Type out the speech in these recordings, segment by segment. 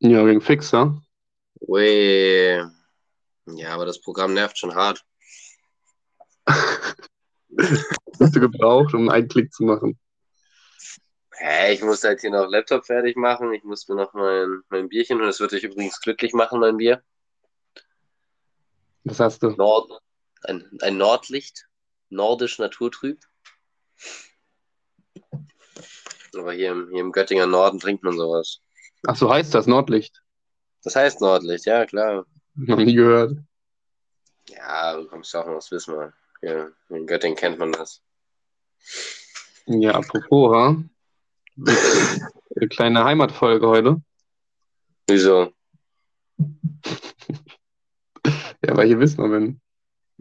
Ja, wegen Fixer. Ui. Ja, aber das Programm nervt schon hart. Hast du gebraucht, um einen Klick zu machen. Hä, ich muss halt hier noch Laptop fertig machen. Ich muss mir noch mein, mein Bierchen und das wird dich übrigens glücklich machen, mein Bier. Was hast du? Nord, ein, ein Nordlicht. Nordisch Naturtrüb. Aber hier im, hier im Göttinger Norden trinkt man sowas. Ach so heißt das, Nordlicht. Das heißt Nordlicht, ja, klar. Noch nie gehört. Ja, du kommst auch aus Wismar. Ja, in Göttingen kennt man das. Ja, apropos, ha? Eine kleine Heimatfolge heute. Wieso? Ja, weil ich hier Wismar bin.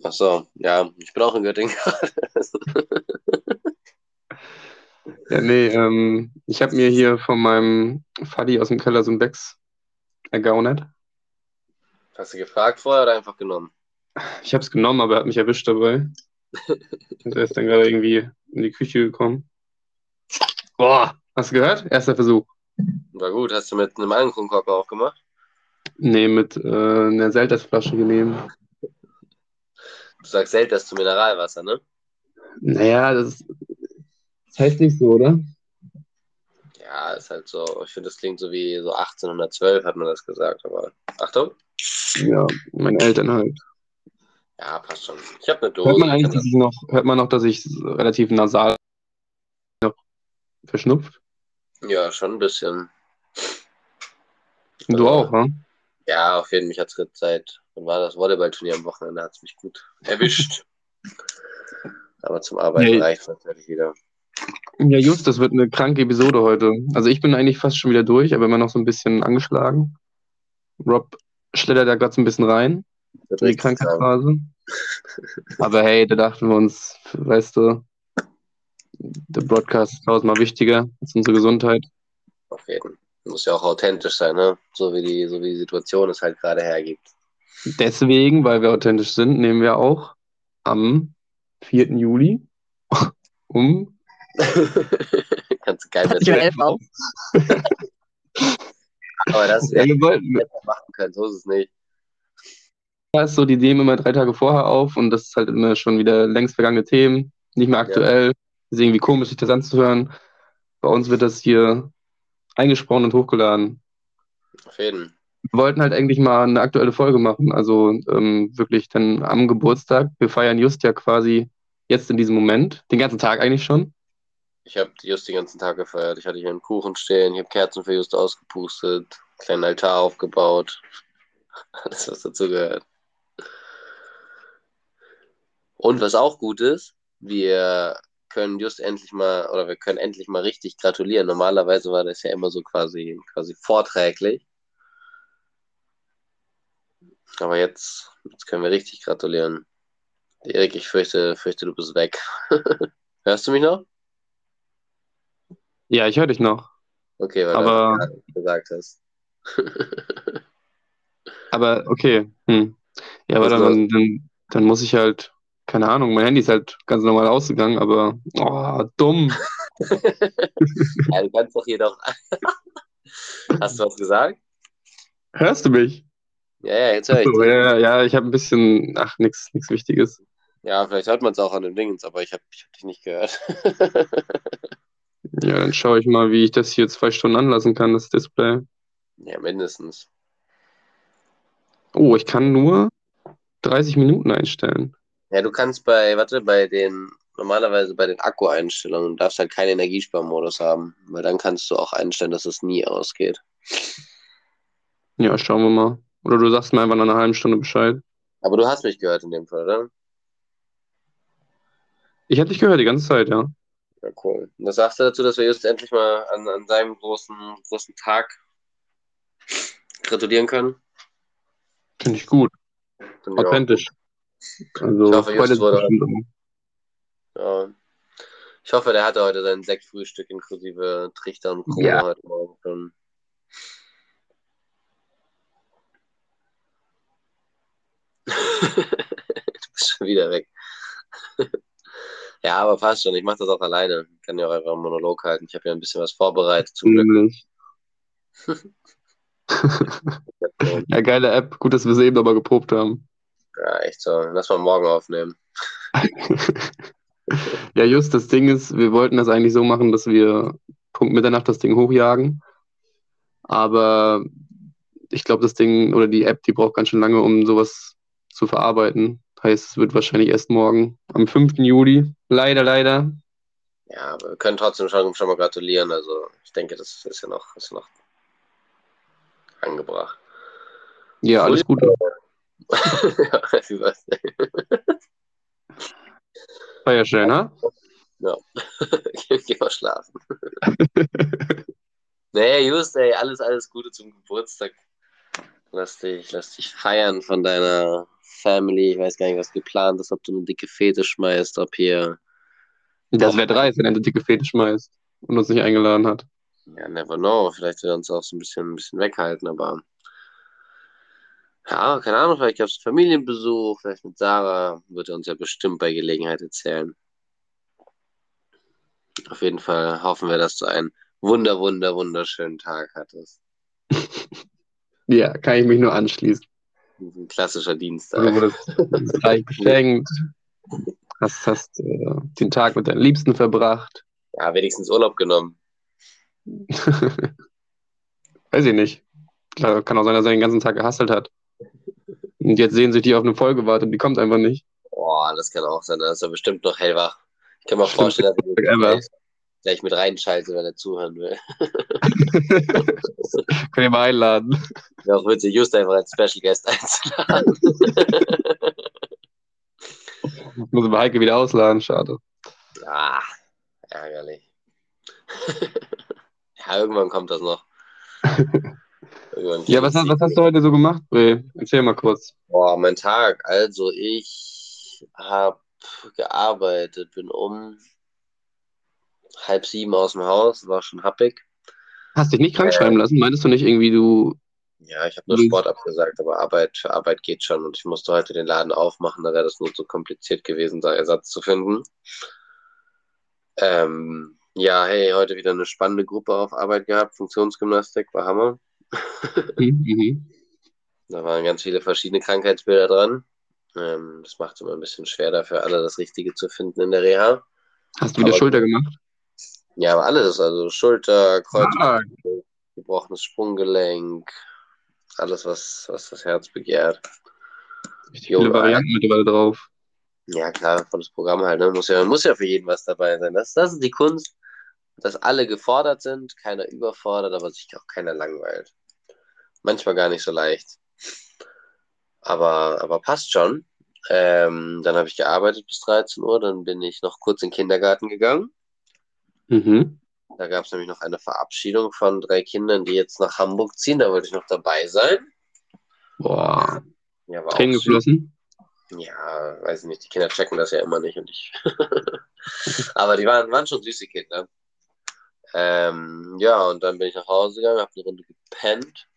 Ach so, ja, ich bin auch in Göttingen. Ja, nee, ähm, ich habe mir hier von meinem Faddy aus dem Keller so ein Becks ergaunert. Hast du gefragt vorher oder einfach genommen? Ich habe es genommen, aber er hat mich erwischt dabei. Und er ist dann gerade irgendwie in die Küche gekommen. Boah, hast du gehört? Erster Versuch. War gut, hast du mit einem Algenkorb aufgemacht? Nee, mit äh, einer Seltersflasche genehm. Du sagst Selters zu Mineralwasser, ne? Naja, das, das heißt nicht so, oder? Ja, ist halt so. Ich finde, das klingt so wie so 1812 hat man das gesagt, aber Achtung. Ja, meine Eltern halt. Ja, passt schon. Ich habe eine Dose. Hört man ich eigentlich, dass ich noch, hört man noch, dass ich relativ nasal noch verschnupft? Ja, schon ein bisschen. Du auch, ne? Ja, auf jeden Fall. Mich hat es seit, wann war das Volleyballturnier am Wochenende, hat es mich gut erwischt. aber zum Arbeiten Nee. reicht es natürlich wieder. Ja, just, das wird eine kranke Episode heute. Also ich bin eigentlich fast schon wieder durch, aber immer noch so ein bisschen angeschlagen. Rob schlittert da gerade so ein bisschen rein in die. Krankheitsphase. Aber hey, da dachten wir uns, weißt du, der Broadcast ist tausendmal wichtiger als unsere Gesundheit. Auf jeden. Muss ja auch authentisch sein, ne? So wie die, so wie die Situation es halt gerade hergibt. Deswegen, weil wir authentisch sind, nehmen wir auch am 4. Juli um Kannst du geil mit Ja, elf auf. Aber das Ja, hätte wir wollten, machen können, so ist es nicht. Da ist so, die nehmen immer drei Tage vorher auf und das ist halt immer schon wieder längst vergangene Themen, nicht mehr aktuell. Ist irgendwie komisch, sich das anzuhören. Bei uns wird das hier eingesprochen und hochgeladen. Auf jeden. Wir wollten halt eigentlich mal eine aktuelle Folge machen, also ähm, wirklich dann am Geburtstag. Wir feiern just ja quasi jetzt in diesem Moment, den ganzen Tag eigentlich schon. Ich habe Just den ganzen Tag gefeiert. Ich hatte hier einen Kuchen stehen, ich habe Kerzen für Just ausgepustet, kleinen Altar aufgebaut. Alles, was dazu gehört. Und was auch gut ist, wir können Just endlich mal, oder wir können endlich mal richtig gratulieren. Normalerweise war das ja immer so quasi, quasi vorträglich. Aber jetzt, jetzt können wir richtig gratulieren. Erik, ich fürchte, fürchte, du bist weg. Hörst du mich noch? Ja, ich höre dich noch. Okay, weil Aber- du gesagt hast. Aber okay. Hm. Ja, aber dann, dann, dann, muss ich halt, keine Ahnung, mein Handy ist halt ganz normal ausgegangen, aber oh, dumm. ja, du kannst doch hier doch. Hast du was gesagt? Hörst du mich? Ja, ja, jetzt höre ich. So, dich. ja, ja, ich habe ein bisschen, ach, nichts Wichtiges. Ja, vielleicht hört man es auch an den Dingens, aber ich habe ich hab dich nicht gehört. Ja, dann schaue ich mal, wie ich das hier zwei Stunden anlassen kann, das Display. ja, mindestens. Oh, ich kann nur 30 Minuten einstellen. Ja, du kannst bei, warte, bei den, normalerweise bei den Akku-Einstellungen, darfst halt keinen Energiesparmodus haben, weil dann kannst du auch einstellen, dass es nie ausgeht. Ja, schauen wir mal. Oder du sagst mir einfach nach einer halben Stunde Bescheid. Aber du hast mich gehört in dem Fall, oder? Ich habe dich gehört die ganze Zeit, ja. Ja, cool. Und was sagst du dazu, dass wir jetzt endlich mal an, an seinem großen, großen Tag gratulieren können? Finde ich gut. Ich auch. Authentisch. Also, Ich hoffe, Just wurde-. Ja. Ich hoffe, der hatte heute sein Sektfrühstück inklusive Trichter und Krone Ja. heute Morgen schon. du bist schon wieder weg. ja, aber passt schon. Ich mache das auch alleine. Ich kann ja auch einfach einen Monolog halten. Ich habe ja ein bisschen was vorbereitet. Zum Glück. Ja, geile App. Gut, dass wir sie eben nochmal geprobt haben. Ja, echt so. Lass mal morgen aufnehmen. ja, just, das Ding ist, wir wollten das eigentlich so machen, dass wir Punkt Mitternacht das Ding hochjagen. Aber ich glaube, das Ding oder die App, die braucht ganz schön lange, um sowas zu verarbeiten. Heißt, es wird wahrscheinlich erst morgen, am 5. Juli. Leider, leider. Ja, aber wir können trotzdem schon, schon mal gratulieren. Also ich denke, das ist ja noch, ist noch angebracht. Ja, alles Gute. ja, happy birthday. War ja schön, ha? Ja. Geh mal schlafen. nee, just, ey, alles, alles Gute zum Geburtstag. Lass dich, lass dich feiern von deiner Family. Ich weiß gar nicht, was geplant ist, ob du eine dicke Fete schmeißt, ob hier. Das wäre dreist, wenn er eine dicke Fete schmeißt und uns nicht eingeladen hat. Ja, never know. Vielleicht wird er uns auch so ein bisschen, ein bisschen weghalten, aber. Ja, keine Ahnung, vielleicht gab es Familienbesuch, vielleicht mit Sarah, wird er uns ja bestimmt bei Gelegenheit erzählen. Auf jeden Fall hoffen wir, dass du einen wunder, wunder, wunderschönen Tag hattest. ja, kann ich mich nur anschließen. Ein klassischer Dienstag. Du wurdest reich geschenkt, hast, hast äh, den Tag mit deinen Liebsten verbracht. Ja, wenigstens Urlaub genommen. Weiß ich nicht. Klar, kann auch sein, dass er den ganzen Tag gehasselt hat. Und jetzt sehen sich die auf eine Folge warten und die kommt einfach nicht. Boah, das kann auch sein. Da ist er bestimmt noch hellwach. Ich kann mir vorstellen, dass er gleich, mit reinschaltet, wenn er zuhören will. Können wir mal einladen. Ja, auch witzig, just einfach als Special Guest einzuladen. Muss bei Heike wieder ausladen, schade. Ja, ärgerlich. ja, irgendwann kommt das noch. ja, was, hast, was hast du heute so gemacht, Bre? Erzähl mal kurz. Boah, mein Tag. Also, ich habe gearbeitet, bin um halb sieben aus dem Haus, war schon happig. Hast dich nicht krank schreiben äh, lassen? Meintest du nicht irgendwie, du. Ja, ich habe nur Sport abgesagt, aber Arbeit für Arbeit geht schon und ich musste heute den Laden aufmachen, da wäre das nur zu kompliziert gewesen, da Ersatz zu finden. Ähm, ja, hey, heute wieder eine spannende Gruppe auf Arbeit gehabt. Funktionsgymnastik war Hammer. Mhm, mhm. Da waren ganz viele verschiedene Krankheitsbilder dran. Ähm, das macht es immer ein bisschen schwer dafür, alle das Richtige zu finden in der Reha. Hast du wieder aber, Schulter gemacht? Ja, aber alles. Also Schulter, Kreuz, ah. gebrochenes Sprunggelenk, alles, was, was das Herz begehrt. Viele Varianten mittlerweile drauf. Ja, klar, volles Programm halt. Ne? Muss, ja, muss ja für jeden was dabei sein. Das, das ist die Kunst, dass alle gefordert sind, keiner überfordert, aber sich auch keiner langweilt. Manchmal gar nicht so leicht. Aber, aber passt schon. Ähm, dann habe ich gearbeitet bis 13 Uhr, dann bin ich noch kurz in den Kindergarten gegangen. Mhm. Da gab es nämlich noch eine Verabschiedung von drei Kindern, die jetzt nach Hamburg ziehen. Da wollte ich noch dabei sein. Boah. Ja, Tränen geflossen? Ja, weiß ich nicht. Die Kinder checken das ja immer nicht. Und ich Aber die waren, waren schon süße Kinder. Ähm, ja, und dann bin ich nach Hause gegangen, habe eine Runde gepennt,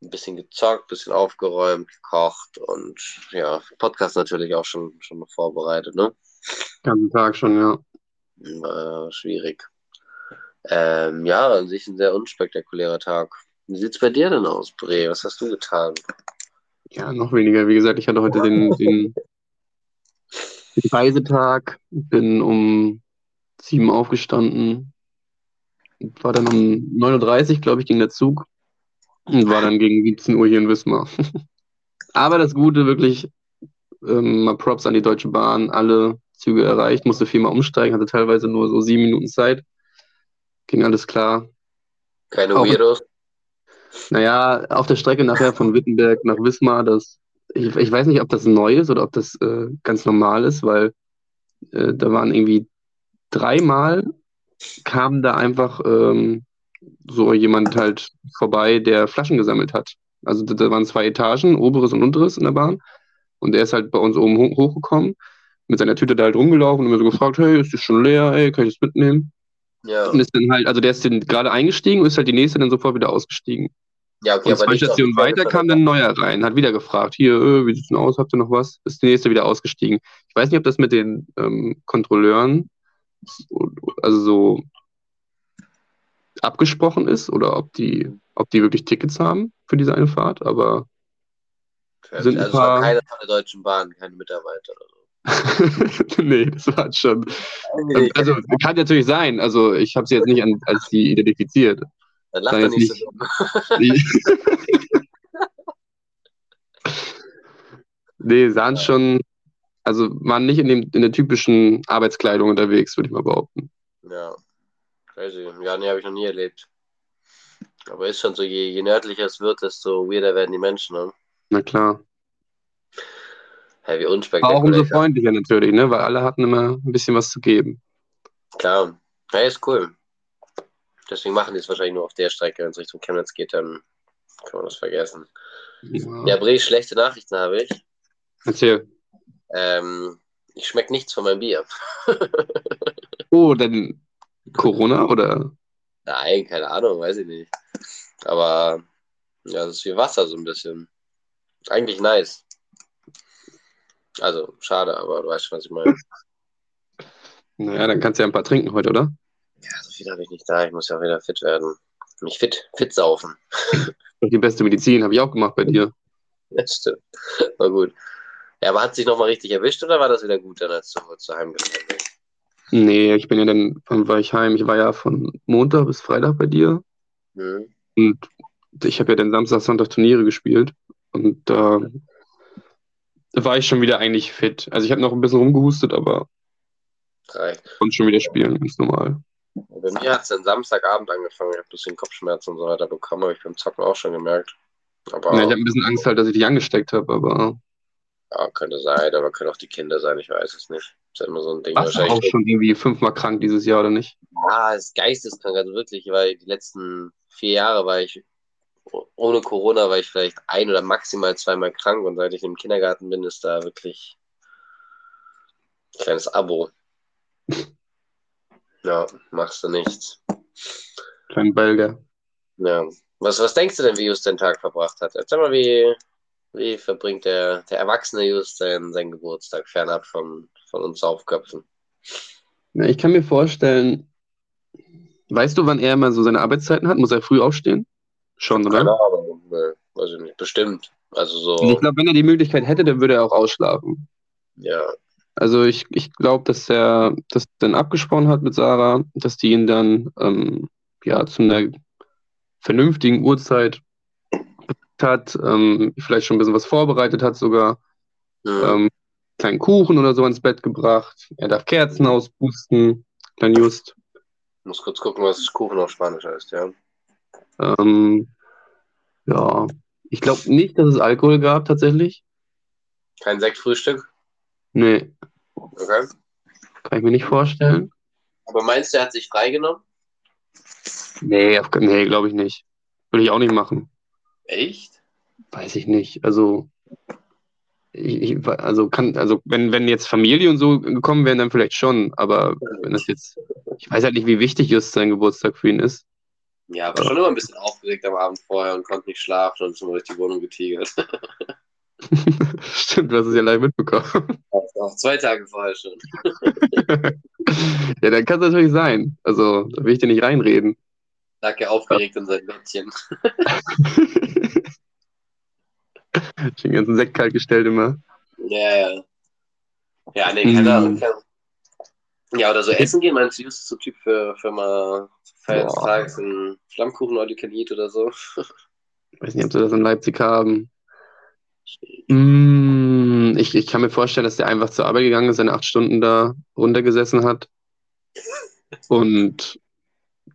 ein bisschen gezockt, ein bisschen aufgeräumt, gekocht und ja, Podcast natürlich auch schon, schon vorbereitet, ne? Ganzen Tag schon, ja. War schwierig. Ähm, ja, an sich ein sehr unspektakulärer Tag. Wie sieht es bei dir denn aus, Bre? Was hast du getan? Ja, noch weniger. Wie gesagt, ich hatte heute den, den, den Reisetag, bin um sieben aufgestanden, war dann um 9.30 Uhr, glaube ich, ging der Zug und war dann gegen 17 Uhr hier in Wismar. Aber das Gute, wirklich, ähm, mal Props an die Deutsche Bahn, alle Züge erreicht, musste viermal umsteigen, hatte teilweise nur so sieben Minuten Zeit. Ging alles klar. Keine Auch, Weirdos? Naja, auf der Strecke nachher von Wittenberg nach Wismar, das, ich, ich weiß nicht, ob das neu ist oder ob das äh, ganz normal ist, weil äh, da waren irgendwie dreimal kam da einfach ähm, so jemand halt vorbei, der Flaschen gesammelt hat. Also da, waren zwei Etagen, oberes und unteres in der Bahn. Und der ist halt bei uns oben hoch, hochgekommen, mit seiner Tüte da halt rumgelaufen und mir so gefragt, hey, ist die schon leer, ey, kann ich das mitnehmen? Ja. Und ist dann halt, also der ist dann gerade eingestiegen und ist halt die nächste dann sofort wieder ausgestiegen. Ja, okay, und zwei Stationen weiter kam dann neuer rein, hat wieder gefragt, hier, äh, wie sieht's denn aus, habt ihr noch was? Ist die nächste wieder ausgestiegen. Ich weiß nicht, ob das mit den ähm, Kontrolleuren also so abgesprochen ist oder ob die ob die wirklich Tickets haben für diese eine Fahrt, aber sind also paar... keiner von der Deutschen Bahn, keine Mitarbeiter oder so. nee, das war schon. Also kann natürlich sein. Also ich habe sie jetzt nicht an, als sie identifiziert. Dann lacht er nicht so nee, sahen schon, also waren nicht in, dem, in der typischen Arbeitskleidung unterwegs, würde ich mal behaupten. Ja, crazy. Ja, nee, habe ich noch nie erlebt. Aber ist schon so, je, je nördlicher es wird, desto weirder werden die Menschen, ne? Na klar. Hey, wie unspektakulär. Auch umso freundlicher natürlich, ne? Weil alle hatten immer ein bisschen was zu geben. Klar. Hey, ist cool. Deswegen machen die es wahrscheinlich nur auf der Strecke. Wenn es Richtung Chemnitz geht, dann kann man das vergessen. Ja, ja Bre, schlechte Nachrichten habe ich. Erzähl. Ähm, ich schmecke nichts von meinem Bier. oh, dann Corona oder? Nein, keine Ahnung, weiß ich nicht. Aber ja, das ist wie Wasser so ein bisschen. Eigentlich nice. Also, schade, aber du weißt schon, was ich meine. Naja, dann kannst du ja ein paar trinken heute, oder? Ja, so viel habe ich nicht da. Ich muss ja auch wieder fit werden. Mich fit, fit saufen. Die beste Medizin habe ich auch gemacht bei dir. Das stimmt. War gut. Ja, aber hat sich nochmal richtig erwischt oder war das wieder gut dann, als du zu Heim gefahren bist? Nee, ich bin ja dann, wann war ich heim? Ich war ja von Montag bis Freitag bei dir. Mhm. Und ich habe ja dann Samstag, Sonntag Turniere gespielt. Und da äh, war ich schon wieder eigentlich fit. Also ich habe noch ein bisschen rumgehustet, aber Reicht. konnte schon wieder spielen, ganz normal. Bei mir hat es dann Samstagabend angefangen. Ich habe ein bisschen Kopfschmerzen und so weiter bekommen, habe ich beim Zocken auch schon gemerkt. Aber, ja, ich habe ein bisschen Angst halt, dass ich dich angesteckt habe, aber. Ja, könnte sein, aber können auch die Kinder sein, ich weiß es nicht. Das ist immer so ein Ding. Warst du auch schon irgendwie fünfmal krank dieses Jahr, oder nicht? Ja, es ist geisteskrank, also wirklich, weil die letzten vier Jahre war ich, ohne Corona war ich vielleicht ein oder maximal zweimal krank und seit ich im Kindergarten bin, ist da wirklich ein kleines Abo. Ja, machst du nichts. Klein Belger. Ja. Was, was denkst du denn, wie Just den Tag verbracht hat? Erzähl mal, wie, wie verbringt der, der erwachsene Just seinen, seinen Geburtstag fernab von, von uns Aufköpfen? Ja, ich kann mir vorstellen, weißt du, wann er immer so seine Arbeitszeiten hat? Muss er früh aufstehen? Schon, oder? Keine Ahnung, nee, weiß ich nicht. Bestimmt. Also so. Ich glaube, wenn er die Möglichkeit hätte, dann würde er auch ausschlafen. Ja, also ich, ich glaube, dass er das dann abgesprochen hat mit Sarah, dass die ihn dann ähm, ja zu einer vernünftigen Uhrzeit hat, ähm, vielleicht schon ein bisschen was vorbereitet hat sogar. Ja. Ähm, kleinen Kuchen oder so ans Bett gebracht. Er darf Kerzen auspusten. Klein Just. Ich muss kurz gucken, was Kuchen auf Spanisch heißt, ja. Ähm, ja, ich glaube nicht, dass es Alkohol gab tatsächlich. Kein Sektfrühstück? Nee. Okay. Kann ich mir nicht vorstellen. Aber meinst du, er hat sich freigenommen? Nee, nee glaube ich nicht. Würde ich auch nicht machen. Echt? Weiß ich nicht. Also, ich, ich, also kann, also wenn, wenn jetzt Familie und so gekommen wären, dann vielleicht schon. Aber wenn das jetzt, ich weiß halt nicht, wie wichtig just sein Geburtstag für ihn ist. Ja, aber schon immer ein bisschen aufgeregt am Abend vorher und konnte nicht schlafen und ist immer durch die Wohnung getigert. Stimmt, du hast es ja live mitbekommen. Auch zwei Tage vorher schon. ja, dann kann es natürlich sein. Also, da will ich dir nicht reinreden. Lag ja aufgeregt in seinem Bettchen. Den ganzen Sekt kalt gestellt immer. Ja, ja. Ja, nee, keine Ahnung. Mm. Ja, oder so essen gehen, meinst du, ist so Typ für, für mal Feiertags einen Flammkuchen oder oder so? Ich weiß nicht, ob sie das in Leipzig haben. Mm, ich, ich kann mir vorstellen, dass der einfach zur Arbeit gegangen ist, seine acht Stunden da runtergesessen hat. Und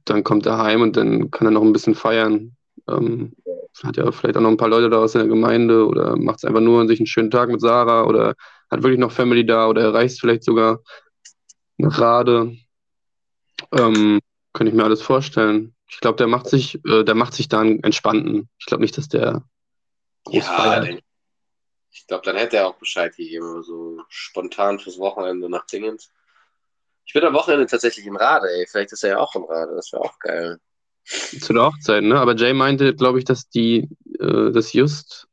dann kommt er heim und dann kann er noch ein bisschen feiern. Ähm, hat ja vielleicht auch noch ein paar Leute da aus der Gemeinde oder macht es einfach nur sich einen schönen Tag mit Sarah oder hat wirklich noch Family da oder erreicht vielleicht sogar nach Rade. Ähm, könnte ich mir alles vorstellen. Ich glaube, der macht sich, äh, der macht sich da einen entspannten. Ich glaube nicht, dass der groß ja, feiert. Ich glaube, dann hätte er auch Bescheid gegeben, so spontan fürs Wochenende nach Dingens. Ich bin am Wochenende tatsächlich im Rade, ey. Vielleicht ist er ja auch im Rade, das wäre auch geil. Zu der Hochzeit, ne? Aber Jay meinte, glaube ich, dass die, äh, das Just,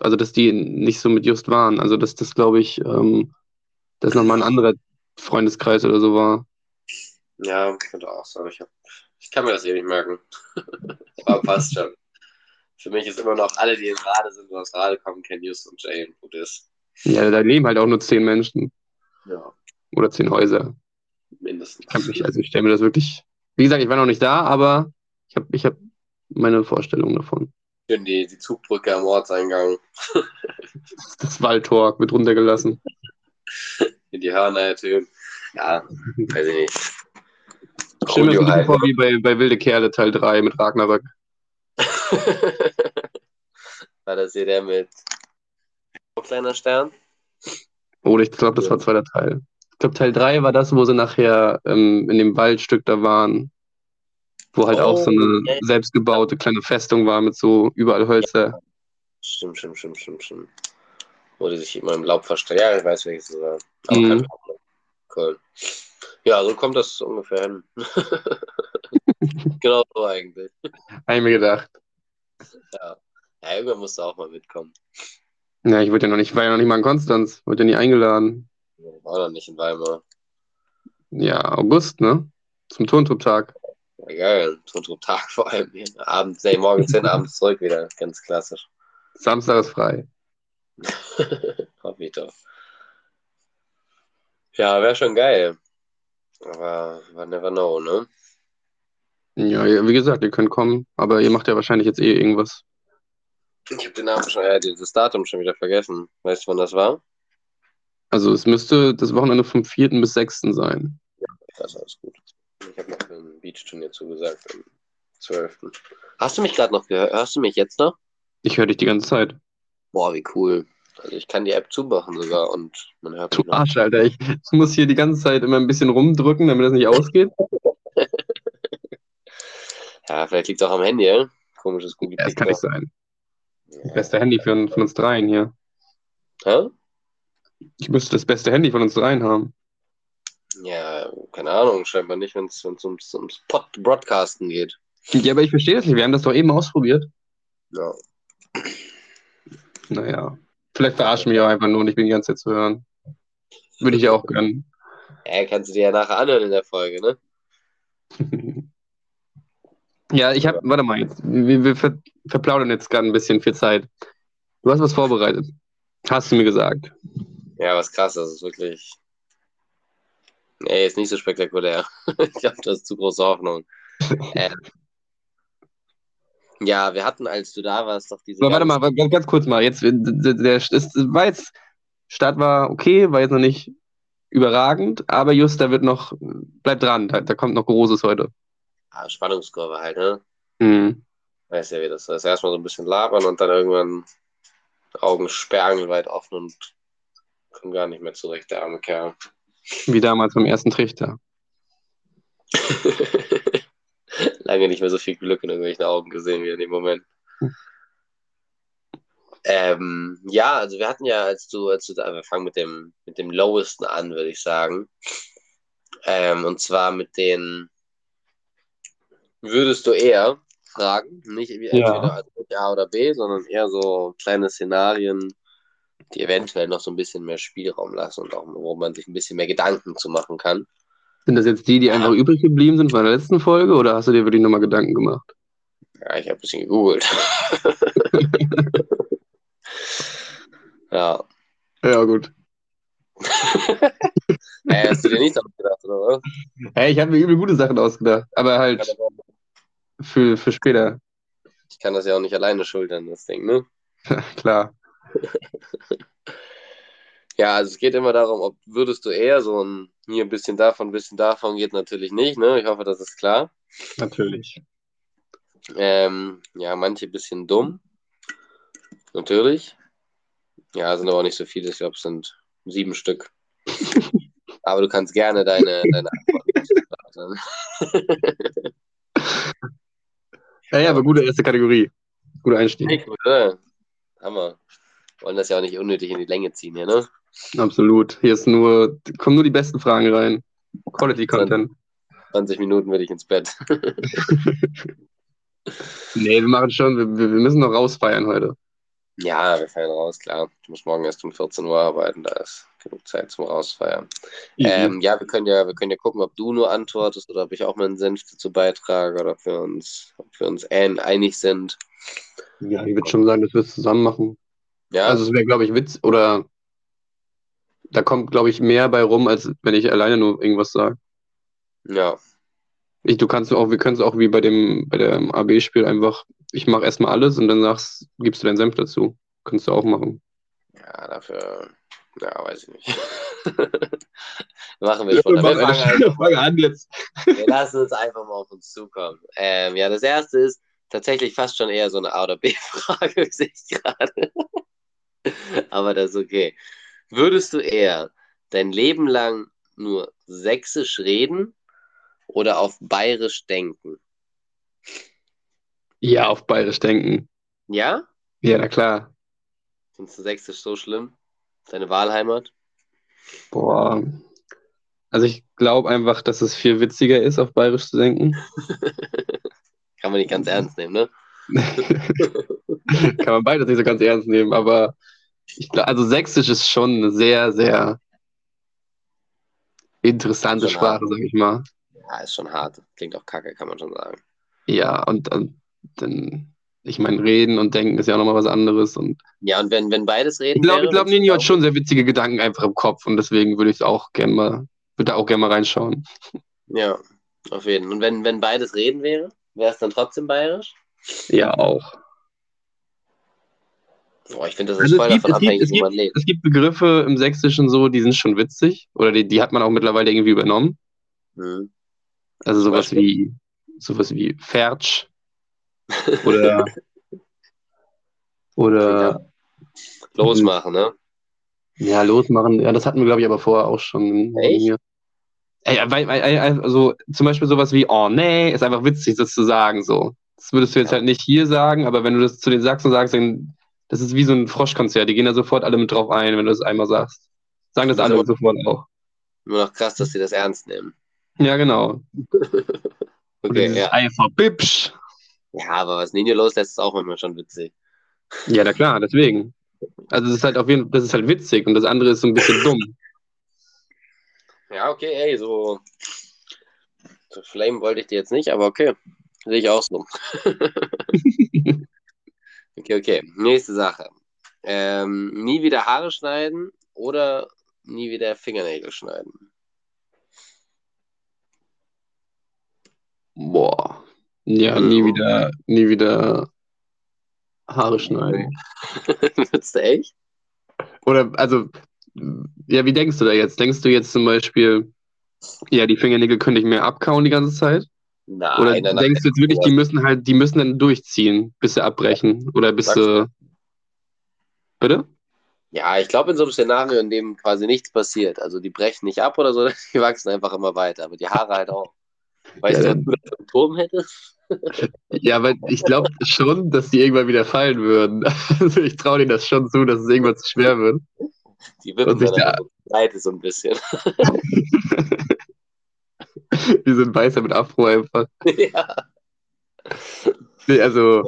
also dass die nicht so mit Just waren. Also dass das, glaube ich, ähm, dass nochmal ein anderer Freundeskreis oder so war. Ja, könnte auch sein. Ich, hab, ich kann mir das eh nicht merken. Aber passt schon. Für mich ist immer noch alle, die in Rade sind und aus Rade kommen, kennen Just und gut ist. Ja, da leben halt auch nur zehn Menschen. Ja. Oder zehn Häuser. Mindestens. Ich, kann mich, also ich stelle mir das wirklich. Wie gesagt, ich war noch nicht da, aber ich habe ich hab meine Vorstellung davon. Schön die, die Zugbrücke am Ortseingang. das Waldtor wird runtergelassen. In die Hörner ertönen. Ja, weiß ich nicht. Stell mir das vor wie bei, bei Wilde Kerle Teil 3 mit Ragnarök. war das hier der mit kleiner Stern? Oder ich glaube, das war zweiter Teil. Ich glaube, Teil 3 war das, wo sie nachher ähm, in dem Waldstück da waren. Wo halt oh, auch so eine okay. selbstgebaute kleine Festung war mit so überall Hölzer. Ja. Stimmt, stimmt, stimmt, stimmt, stimmt. Wo die sich immer im Laub versteckt. Ja, ich weiß, welches es war. Aber mhm. Cool. Ja, so kommt das ungefähr hin. genau so eigentlich. Habe ich mir gedacht. Ja. ja, irgendwann musst du auch mal mitkommen. Ja, ich wurde ja noch nicht, war ja noch nicht mal in Konstanz, wurde ja nie eingeladen. Ich war noch nicht in Weimar. Ja, August, ne? Zum Turntrupp-Tag. Ja, geil, Turntrupp-Tag vor allem. Abends, nee, morgens hin, abends zurück wieder, ganz klassisch. Samstag ist frei. Hoffe ich doch. Ja, wäre schon geil. Aber man never know, ne? Ja, wie gesagt, ihr könnt kommen, aber ihr macht ja wahrscheinlich jetzt eh irgendwas. Ich habe den Namen schon, ja, das Datum schon wieder vergessen. Weißt du, wann das war? Also es müsste das Wochenende vom 4. bis 6. sein. Ja, das ist alles gut. Ich habe noch ein Beach-Turnier zugesagt am 12. Hast du mich gerade noch gehört? Hörst du mich jetzt noch? Ich höre dich die ganze Zeit. Boah, wie cool. Also ich kann die App zumachen sogar und man hört Du Arsch, Alter. Ich, ich muss hier die ganze Zeit immer ein bisschen rumdrücken, damit das nicht ausgeht. ja, vielleicht liegt es auch am Handy, ja? Komisches Google. Ja, das kann nicht sein. Das beste Handy für, von uns dreien hier. Hä? Ich müsste das beste Handy von uns dreien haben. Ja, keine Ahnung, scheinbar nicht, wenn es ums, ums Pod Broadcasten geht. Ja, aber ich verstehe das nicht. Wir haben das doch eben ausprobiert. Ja. Naja. Vielleicht verarschen wir auch einfach nur und ich bin die ganze Zeit zu hören. Würde ich ja auch gönnen. Ja, kannst du dir ja nachher anhören in der Folge, ne? ja, ich habe, warte mal jetzt. Wir, wir ver, verplaudern jetzt gerade ein bisschen viel Zeit. Du hast was vorbereitet. Hast du mir gesagt. Ja, was krass, das ist wirklich. Nee, ist nicht so spektakulär. ich habe das zu große Hoffnung. äh, ja, wir hatten, als du da warst, doch diese. Aber warte mal, ganz, ganz kurz mal. Jetzt, der, der, das war jetzt, Start war okay, war jetzt noch nicht überragend, aber just, da wird noch, bleibt dran, da, da kommt noch Großes heute. Ah, Spannungskurve halt, ne? Mhm. Weißt ja, wie das ist. Erstmal so ein bisschen labern und dann irgendwann Augen sperrangelweit offen und kommt gar nicht mehr zurecht, der arme Kerl. Wie damals beim ersten Trichter. lange nicht mehr so viel Glück in irgendwelchen Augen gesehen wie in dem Moment. Ähm, ja, also wir hatten ja, als du, als du da, wir fangen mit dem, mit dem Lowesten an, würde ich sagen. Ähm, und zwar mit den würdest du eher fragen, nicht entweder ja. A oder B, sondern eher so kleine Szenarien, die eventuell noch so ein bisschen mehr Spielraum lassen und auch, wo man sich ein bisschen mehr Gedanken zu machen kann. Sind das jetzt die, die einfach übrig geblieben sind von der letzten Folge oder hast du dir wirklich nochmal Gedanken gemacht? Ja, ich habe ein bisschen gegoogelt. ja. Ja, gut. hey, hast du dir nichts ausgedacht, oder was? Hey, ich habe mir übel gute Sachen ausgedacht, aber halt für, für später. Ich kann das ja auch nicht alleine schultern, das Ding, ne? Klar. Ja, also es geht immer darum, ob würdest du eher so ein hier ein bisschen davon, ein bisschen davon geht natürlich nicht, ne? Ich hoffe, das ist klar. Natürlich. Ähm, ja, manche ein bisschen dumm. Natürlich. Ja, sind aber auch nicht so viele. Ich glaube, es sind sieben Stück. aber du kannst gerne deine, deine Antworten Ja, ja, aber gute erste Kategorie. Guter Einstieg. Hey, gut, oder? Hammer. Wollen das ja auch nicht unnötig in die Länge ziehen hier, ne? Absolut. Hier ist nur, kommen nur die besten Fragen rein. Quality Content. 20 Minuten werde ich ins Bett. nee, wir machen schon, wir, wir müssen noch rausfeiern heute. Ja, wir fallen raus, klar. Ich muss morgen erst um 14 Uhr arbeiten, da ist genug Zeit zum Rausfeiern. Ähm, ja, wir können ja, wir können ja gucken, ob du nur antwortest oder ob ich auch meinen Senf dazu beitrage oder ob wir uns, ob wir uns einig sind. Ja, ich würde schon sagen, dass wir es zusammen machen. Ja. Also es wäre, glaube ich, Witz oder da kommt, glaube ich, mehr bei rum, als wenn ich alleine nur irgendwas sage. Ja. Ich, du kannst auch, wir können es auch wie bei dem, bei dem AB-Spiel einfach, ich mache erstmal alles und dann sagst, gibst du deinen Senf dazu. Kannst du auch machen. Ja, dafür, ja, weiß ich nicht. Machen wir schon. Wir, wir, fangen an jetzt. wir lassen uns einfach mal auf uns zukommen. Ähm, ja, das erste ist tatsächlich fast schon eher so eine A oder B-Frage, sehe ich gerade. Aber das ist okay. Würdest du eher dein Leben lang nur sächsisch reden oder auf bayerisch denken? Ja, auf bayerisch denken. Ja? Ja, na klar. Findest du sächsisch so schlimm? Deine Wahlheimat? Boah. Also ich glaube einfach, dass es viel witziger ist, auf bayerisch zu denken. Kann man nicht ganz ernst nehmen, ne? Kann man beides nicht so ganz ernst nehmen, aber glaub, also Sächsisch ist schon eine sehr, sehr interessante Sprache, sag ich mal. Ja, ist schon hart. Klingt auch kacke, kann man schon sagen. Ja, und, und dann, ich meine, reden und denken ist ja auch nochmal was anderes. Und ja, und wenn, wenn beides reden. Ich glaube, glaub, Nini hat schon sehr witzige Gedanken einfach im Kopf und deswegen würde ich es auch gerne mal, würde auch gerne mal reinschauen. Ja, auf jeden Fall. Und wenn, wenn beides reden wäre, wäre es dann trotzdem bayerisch? Ja, auch. Boah, ich finde, das ist also voll gibt, davon abhängig, wie man lebt. Es gibt Begriffe im Sächsischen so, die sind schon witzig. Oder die, die hat man auch mittlerweile irgendwie übernommen. Mhm. Also sowas wie sowas wie Fertsch. Oder oder losmachen, ne? Ja, losmachen. Ja, das hatten wir, glaube ich, aber vorher auch schon. Echt? Ey, also zum Beispiel sowas wie, oh nee, ist einfach witzig, das zu sagen so. Das würdest du jetzt ja. halt nicht hier sagen, aber wenn du das zu den Sachsen sagst, dann das ist wie so ein Froschkonzert. Die gehen da sofort alle mit drauf ein, wenn du das einmal sagst. Sagen das, das alle sofort auch. Nur noch krass, dass sie das ernst nehmen. Ja, genau. okay, ja. Einfach Bipsch. Ja, aber was Ninja loslässt, ist auch immer schon witzig. Ja, na klar, deswegen. Also das ist halt auf jeden Fall, das ist halt witzig und das andere ist so ein bisschen dumm. Ja, okay, ey, so, so Flame wollte ich dir jetzt nicht, aber okay. Sehe ich auch so. Okay, okay. Nächste Sache. Ähm, nie wieder Haare schneiden oder nie wieder Fingernägel schneiden? Boah. Ja, nie wieder, nie wieder Haare schneiden. Würdest du echt? Oder, also, ja, wie denkst du da jetzt? Denkst du jetzt zum Beispiel, ja, die Fingernägel könnte ich mir abkauen die ganze Zeit? Nein, Oder nein, denkst du jetzt wirklich, die müssen halt, die müssen dann durchziehen, bis sie abbrechen? Oder bis sie. Bitte? Ja, ich glaube in so einem Szenario, in dem quasi nichts passiert. Also die brechen nicht ab oder so, die wachsen einfach immer weiter. Aber die Haare halt auch. Weißt ja, du, was du einen Turm hättest? ja, aber ich glaube schon, dass die irgendwann wieder fallen würden. Also ich traue denen das schon zu, dass es irgendwann zu schwer wird. Die wippen dann da... Seite so ein bisschen. Wie so ein Weißer mit Afro einfach. Ja. Nee, also.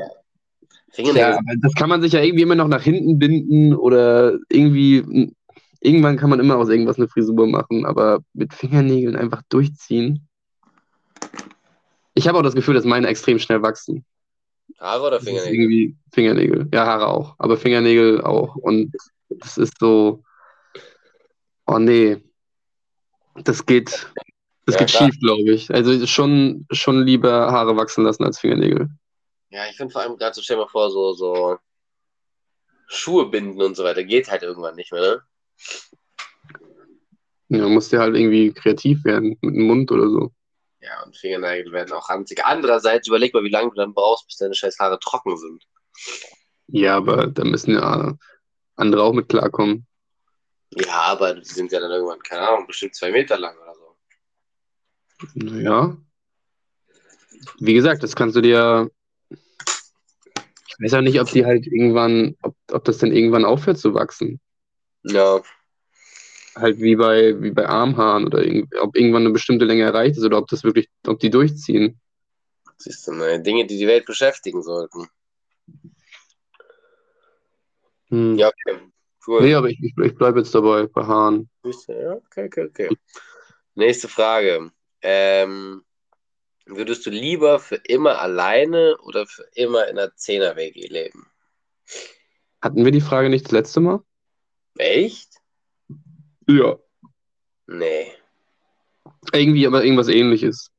Ja. ja, das kann man sich ja irgendwie immer noch nach hinten binden oder irgendwie. Irgendwann kann man immer aus irgendwas eine Frisur machen, aber mit Fingernägeln einfach durchziehen. Ich habe auch das Gefühl, dass meine extrem schnell wachsen. Haare oder Fingernägel? Irgendwie Fingernägel. Ja, Haare auch. Aber Fingernägel auch. Und das ist so. Oh nee. Das geht. Das ja, geht klar. schief, glaube ich. Also schon, schon lieber Haare wachsen lassen als Fingernägel. Ja, ich finde vor allem gerade so, stell mal vor, so, so Schuhe binden und so weiter, geht halt irgendwann nicht mehr, ne? Ja, musst ja halt irgendwie kreativ werden, mit dem Mund oder so. Ja, und Fingernägel werden auch ranzig. Andererseits, überleg mal, wie lange du dann brauchst, bis deine scheiß Haare trocken sind. Ja, aber da müssen ja andere auch mit klarkommen. Ja, aber die sind ja dann irgendwann, keine Ahnung, bestimmt zwei Meter lang oder. Naja. Wie gesagt, das kannst du dir. Ich weiß auch nicht, ob die halt irgendwann, ob, ob das dann irgendwann aufhört zu wachsen. Ja. Halt wie bei, wie bei Armhaaren oder ob irgendwann eine bestimmte Länge erreicht ist oder ob das wirklich, ob die durchziehen. Siehst du, ne? Dinge, die die Welt beschäftigen sollten. Hm. Ja, okay. Cool. Nee, aber ich, ich, ich bleibe jetzt dabei bei Hahn. Ja, okay, okay, okay. Nächste Frage. Ähm, würdest du lieber für immer alleine oder für immer in einer Zehner-WG leben? Hatten wir die Frage nicht das letzte Mal? Echt? Ja. Nee. Irgendwie, aber irgendwas ähnliches.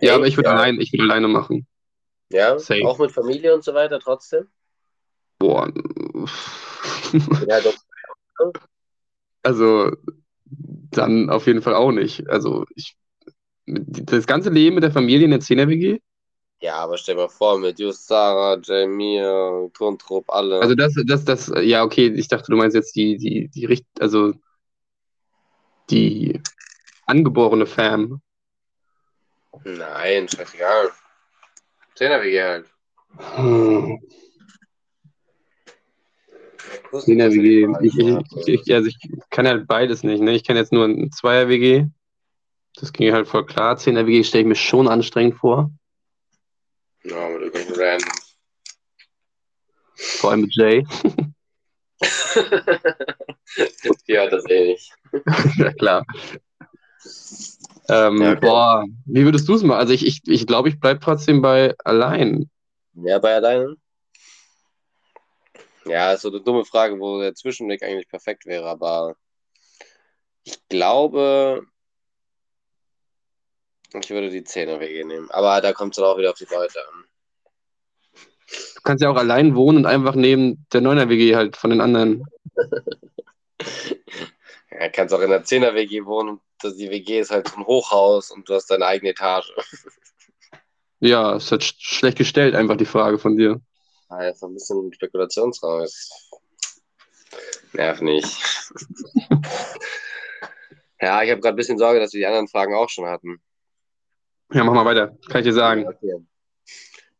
Ja, Echt? aber ich würde Ja. allein, ich würde alleine machen. Ja, Safe. auch mit Familie und so weiter trotzdem? Boah. Ja, doch. Also, dann auf jeden Fall auch nicht. Also, ich, das ganze Leben mit der Familie in der 10er-WG, Ja, aber stell dir mal vor, mit Just, Sarah, Jamie, Tontrupp, alle. also das, das, das, ja, okay, ich dachte, du meinst jetzt die, die, die, Richt, also die angeborene Fam. Nein, scheißegal. Zehner-WG halt. Hm. 10er-WG, ich, ich, ich, also ich kann halt beides nicht, ne? Ich kann jetzt nur ein Zweier-WG. Das ging halt voll klar. 10er-WG stelle ich mir schon anstrengend vor. Ja, mit irgendwelchen Random. Vor allem mit Jay. ja, das eh nicht. ja, klar. Ähm, Ja, okay. Boah, wie würdest du es machen? Also ich, ich, ich glaube, ich bleibe trotzdem bei allein. Ja, bei alleine? Ja, ist so eine dumme Frage, wo der Zwischenweg eigentlich perfekt wäre, aber ich glaube, ich würde die 10er-WG nehmen. Aber da kommt es dann auch wieder auf die Leute an. Du kannst ja auch allein wohnen und einfach neben der 9er-WG halt von den anderen. Ja, kannst auch in der 10er-WG wohnen und die WG ist halt so ein Hochhaus und du hast deine eigene Etage. Ja, ist halt sch schlecht gestellt, einfach die Frage von dir. Ah, jetzt ein bisschen Spekulationsraum. Das nervt nicht. ja, ich habe gerade ein bisschen Sorge, dass wir die anderen Fragen auch schon hatten. Ja, mach mal weiter. Kann ich dir sagen. Okay.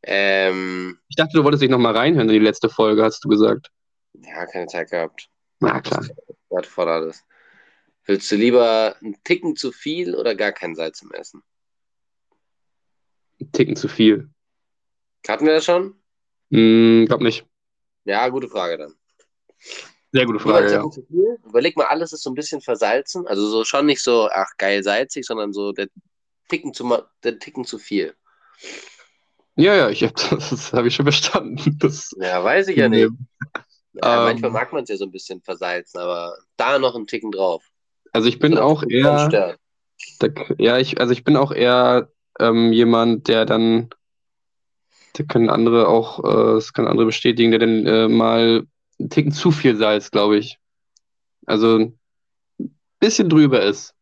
Ähm, Ich dachte, du wolltest dich nochmal reinhören in die letzte Folge, hast du gesagt. ja, keine Zeit gehabt. Na klar. Gerade voll alles. Willst du lieber einen Ticken zu viel oder gar kein Salz im Essen? Ein Ticken zu viel. Hatten wir das schon? Hm, glaub nicht. Ja, gute Frage dann. Sehr gute Frage, einen ja. Überleg mal, alles ist so ein bisschen versalzen. Also so schon nicht so, ach geil salzig, sondern so der Ticken zu, der Ticken zu viel. Ja, ja, ich hab, das habe ich schon verstanden. Das, Ja, weiß ich ja nicht. Ja, Ähm. manchmal mag man es ja so ein bisschen versalzen, aber da noch einen Ticken drauf. Also ich bin auch eher, da, ja, ich, also ich bin auch eher ähm, jemand, der dann, da können andere auch, äh, das können andere bestätigen, der dann äh, mal einen Ticken zu viel Salz, glaube ich. Also ein bisschen drüber ist.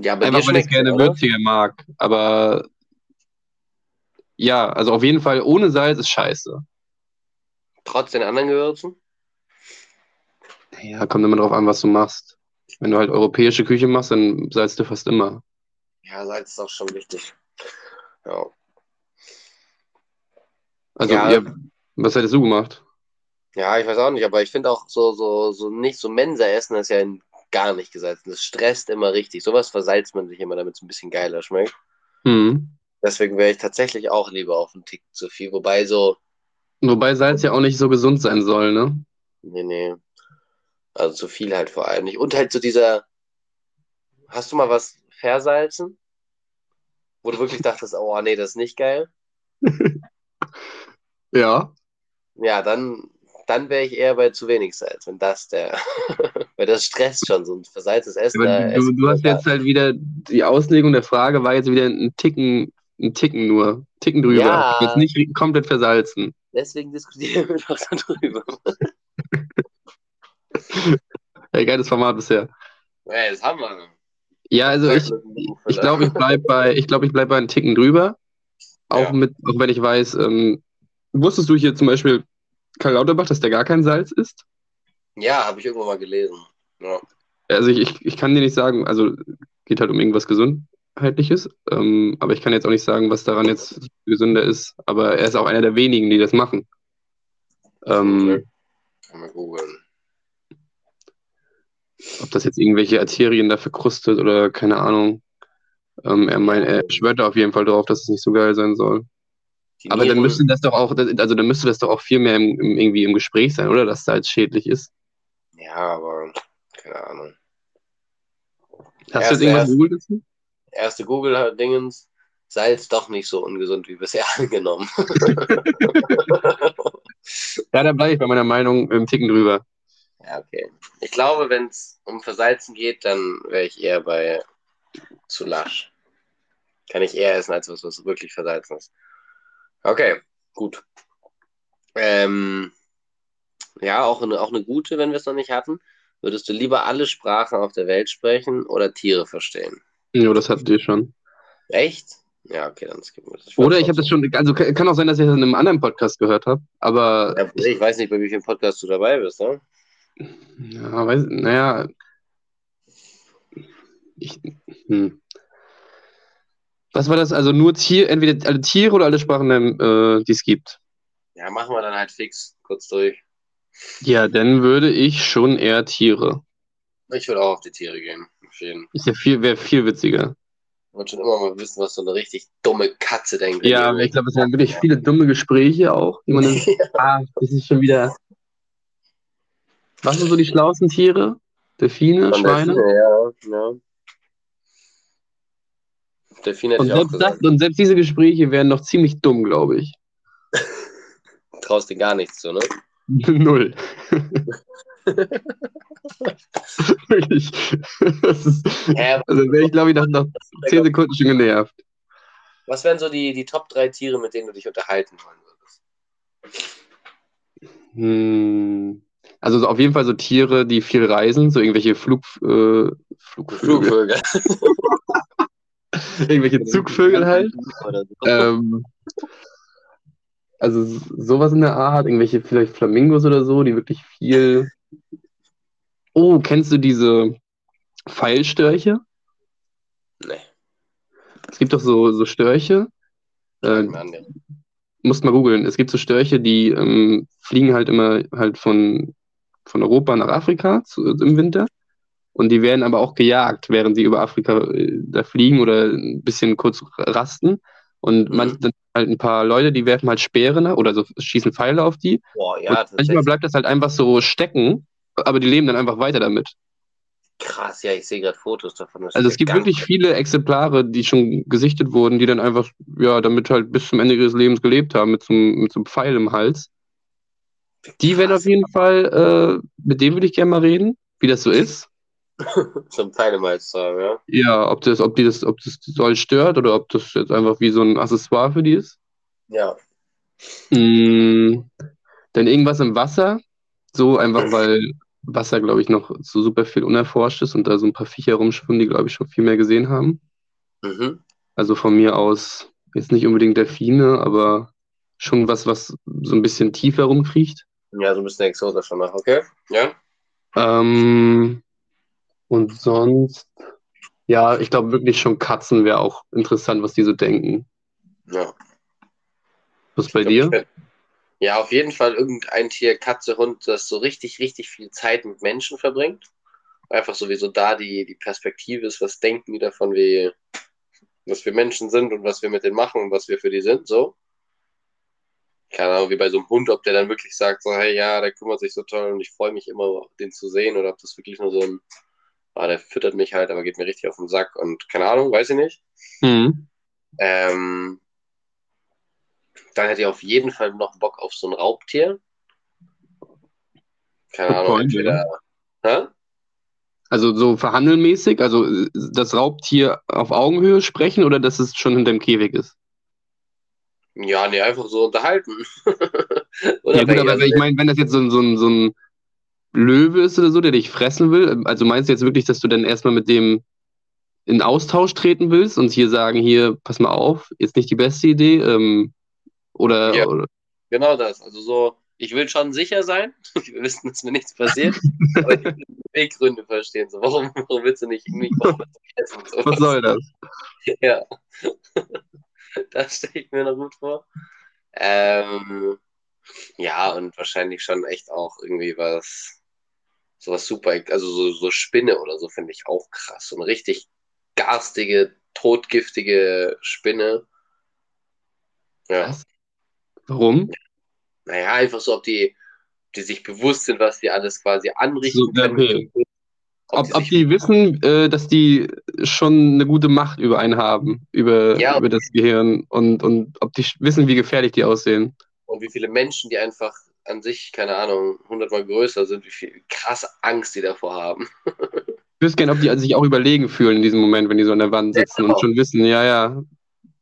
Ja, bei Einfach weil ich gerne oder? würziger mag. Aber ja, also auf jeden Fall ohne Salz ist scheiße. Trotz den anderen Gewürzen? Ja, kommt immer drauf an, was du machst. Wenn du halt europäische Küche machst, dann salzt du fast immer. Ja, Salz ist auch schon wichtig. Ja. Also, Ja. ihr, was hättest du gemacht? Ja, ich weiß auch nicht, aber ich finde auch so, so, so nicht so Mensa-Essen ist ja gar nicht gesalzen. Das stresst immer richtig. Sowas versalzt man sich immer, damit es ein bisschen geiler schmeckt. Hm. Deswegen wäre ich tatsächlich auch lieber auf einen Tick zu viel. Wobei so, Wobei Salz ja auch nicht so gesund sein soll, ne? nee, nee. Also zu viel halt vor allem nicht. Und halt so dieser, hast du mal was versalzen? Wo du wirklich dachtest, oh nee, das ist nicht geil. Ja. Ja, dann, dann wäre ich eher bei zu wenig Salz, wenn das der, weil das stresst schon so ein versalztes Essen. Du, du hast jetzt halt wieder, die Auslegung der Frage war jetzt wieder ein Ticken, ein Ticken nur. Ticken drüber. Ja. Jetzt nicht komplett versalzen. Deswegen diskutieren wir doch darüber. Ja, geiles Format bisher. Ja, das haben wir. Ja, also ich, ich glaube, ich bleib bei, ich glaube, ich bleib bei einem Ticken drüber. Auch Ja. mit, auch wenn ich weiß, ähm, wusstest du hier zum Beispiel Karl Lauterbach, dass der gar kein Salz isst? Ja, habe ich irgendwo mal gelesen. Ja. Also ich, ich, ich kann dir nicht sagen, also geht halt um irgendwas Gesundheitliches, ähm, aber ich kann jetzt auch nicht sagen, was daran jetzt gesünder ist. Aber er ist auch einer der wenigen, die das machen. Ähm, Kann man googeln. ob das jetzt irgendwelche Arterien da verkrustet oder keine Ahnung. Ähm, er, mein, er schwört da auf jeden Fall drauf, dass es nicht so geil sein soll. Die Aber dann Nieren- müsste das doch auch, also dann müsste das doch auch viel mehr im, im, irgendwie im Gespräch sein, oder? Dass da jetzt schädlich ist. Ja, aber keine Ahnung. Hast Erst- du irgendwas erst- gegoogelt dazu? Erste Google-Dingens, Salz doch nicht so ungesund wie bisher angenommen. Ja, da bleibe ich bei meiner Meinung im Ticken drüber. Ja, okay. Ich glaube, wenn es um Versalzen geht, dann wäre ich eher bei zu lasch. Kann ich eher essen als was, was wirklich versalzen ist. Okay, gut. Ähm, ja, auch eine, auch eine gute, wenn wir es noch nicht hatten. Würdest du lieber alle Sprachen auf der Welt sprechen oder Tiere verstehen? Ja, das hattet ihr schon. Echt? Ja, okay, dann skippen wir das. Oder ich habe das schon, also kann auch sein, dass ich das in einem anderen Podcast gehört habe, aber Ja, ich weiß nicht, bei wie vielen Podcasts du dabei bist, ne? ja, weiß, naja, ich, hm. Was war das? Also nur Tier, entweder alle Tiere oder alle Sprachen, äh, die es gibt. Ja, machen wir dann halt fix, kurz durch. Ja, dann würde ich schon eher Tiere. Ich würde auch auf die Tiere gehen. Auf jeden. Ist ja viel, wäre viel witziger. Ich wollte schon immer mal wissen, was so eine richtig dumme Katze denkt. Ja, ich glaube, es sind wirklich viele dumme Gespräche auch, die man dann, ah, das ist schon wieder. Was sind so die schlauesten Tiere? Delfine, Von Schweine? Delfine, ja, ja. Delfine Und selbst, das, und selbst diese Gespräche wären noch ziemlich dumm, glaube ich. Traust dir gar nichts zu, ne? Null. Wirklich. Ist, also wäre ich, glaube ich, nach, nach 10 Sekunden schon genervt. was wären so die, die Top 3 Tiere, mit denen du dich unterhalten wollen würdest? Hm. Also so auf jeden Fall so Tiere, die viel reisen, so irgendwelche Flug, äh, Flugvögel, Flugvögel. irgendwelche Zugvögel halt. Ähm, also sowas in der Art, irgendwelche vielleicht Flamingos oder so, die wirklich viel. Oh, kennst du diese Pfeilstörche? nee, Es gibt doch so, so Störche. Äh, musst mal googeln. Es gibt so Störche, die ähm, fliegen halt immer halt von, von Europa nach Afrika zu, im Winter. Und die werden aber auch gejagt, während sie über Afrika äh, da fliegen oder ein bisschen kurz rasten. Und Mhm. manchmal sind halt ein paar Leute, die werfen halt Speere nach- oder so schießen Pfeile auf die. Boah, Und ja, manchmal tatsächlich. bleibt das halt einfach so stecken, aber die leben dann einfach weiter damit. Krass, ja, ich sehe gerade Fotos davon. Also es gibt wirklich viele Exemplare, die schon gesichtet wurden, die dann einfach, ja, damit halt bis zum Ende ihres Lebens gelebt haben, mit so, einem- mit so einem Pfeil im Hals. Die werden auf jeden Fall, äh, mit denen würde ich gerne mal reden, wie das so ist. So ein Pfeil im Hals zu haben, ja. Ja, ob das, ob die das, ob das soll stört oder ob das jetzt einfach wie so ein Accessoire für die ist. Ja. Mm, dann irgendwas im Wasser, so einfach, weil Wasser, glaube ich, noch so super viel unerforscht ist und da so ein paar Viecher rumschwimmen, die, glaube ich, schon viel mehr gesehen haben. Mhm. Also von mir aus jetzt nicht unbedingt Delfine, aber schon was, was so ein bisschen tiefer rumkriecht. Ja, so ein bisschen exotisch schon noch, okay? Ja. Ähm, und sonst, ja, ich glaube wirklich schon Katzen wäre auch interessant, was die so denken. Ja. Was bei Ich glaub, dir? Ja, auf jeden Fall irgendein Tier, Katze, Hund, das so richtig, richtig viel Zeit mit Menschen verbringt. Einfach sowieso da die, die Perspektive ist, was denken die davon, wie, was wir Menschen sind und was wir mit denen machen und was wir für die sind, so. Keine Ahnung, wie bei so einem Hund, ob der dann wirklich sagt, so, hey, ja, der kümmert sich so toll und ich freue mich immer, den zu sehen, oder ob das wirklich nur so ein, ah, der füttert mich halt, aber geht mir richtig auf den Sack und keine Ahnung, weiß ich nicht. Mhm. Ähm, dann hätte ich auf jeden Fall noch Bock auf so ein Raubtier. Keine Ahnung, Freund, entweder. Hä? Also so verhandelmäßig, also das Raubtier auf Augenhöhe sprechen oder dass es schon hinterm Käfig ist? Ja, nee, einfach so unterhalten. Ja gut, aber also, ich meine, wenn das jetzt so, so, ein- so ein Löwe ist oder so, der dich fressen will, also meinst du jetzt wirklich, dass du dann erstmal mit dem in Austausch treten willst und hier sagen, hier, pass mal auf, ist nicht die beste Idee? Ähm, oder, Ja. oder genau das. Also so, ich will schon sicher sein. Wir wissen, dass mir nichts passiert. aber ich will die Beweggründe verstehen. So, warum, warum willst du nicht, nicht essen? So, was soll das? Ja. das stelle ich mir noch gut vor. Ähm, ja, und wahrscheinlich schon echt auch irgendwie was, sowas super, also so, so Spinne oder so finde ich auch krass. So eine richtig garstige, totgiftige Spinne. Ja. Was? Warum? Naja, einfach so, ob die, die sich bewusst sind, was die alles quasi anrichten So, können. okay. Ob, Ob, die ob die wissen, äh, dass die schon eine gute Macht über einen haben, über, Ja. über das Gehirn und, und ob die wissen, wie gefährlich die aussehen. und wie viele Menschen, die einfach an sich, keine Ahnung, hundertmal größer sind, wie viel krasse Angst die davor haben. Ich wüsste gerne, ob die sich auch überlegen fühlen in diesem Moment, wenn die so an der Wand sitzen genau. und schon wissen, ja, ja,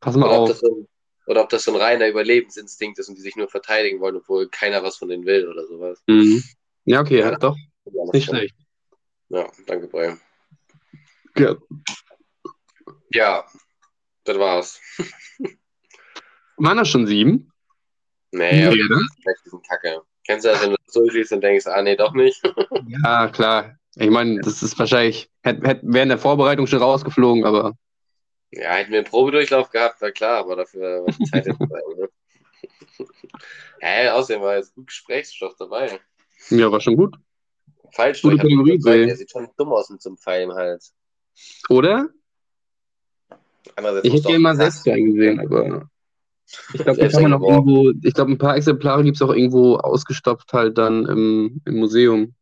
pass mal Oder ob, auf. das so oder ob das so ein reiner Überlebensinstinkt ist und die sich nur verteidigen wollen, obwohl keiner was von denen will oder sowas. Mhm. Ja, okay, ja, Ja. doch, Ja, nicht schlecht. Ja, danke, Brian. Ja. Ja, das war's. Waren das schon sieben? Nee, Nee, ne? das ist ein Kacke. Kennst du das, wenn du das durchliest und denkst, ah nee, doch nicht? Ja, klar. Ich meine, das ist wahrscheinlich, hätte hätt, während der Vorbereitung schon rausgeflogen, aber Ja, hätten wir einen Probedurchlauf gehabt, war klar, aber dafür war die Zeit jetzt dabei. Ne? Hä, außerdem war jetzt gut Gesprächsstoff dabei. ja, war schon gut. Falsch, Gute Kategorie, Ray. der sieht schon dumm aus mit so einem Pfeil im Hals. Oder? Ich hätte gerne mal selbst eingesehen, aber ich glaube, glaube, ein paar Exemplare gibt es auch irgendwo ausgestopft halt dann im, im Museum.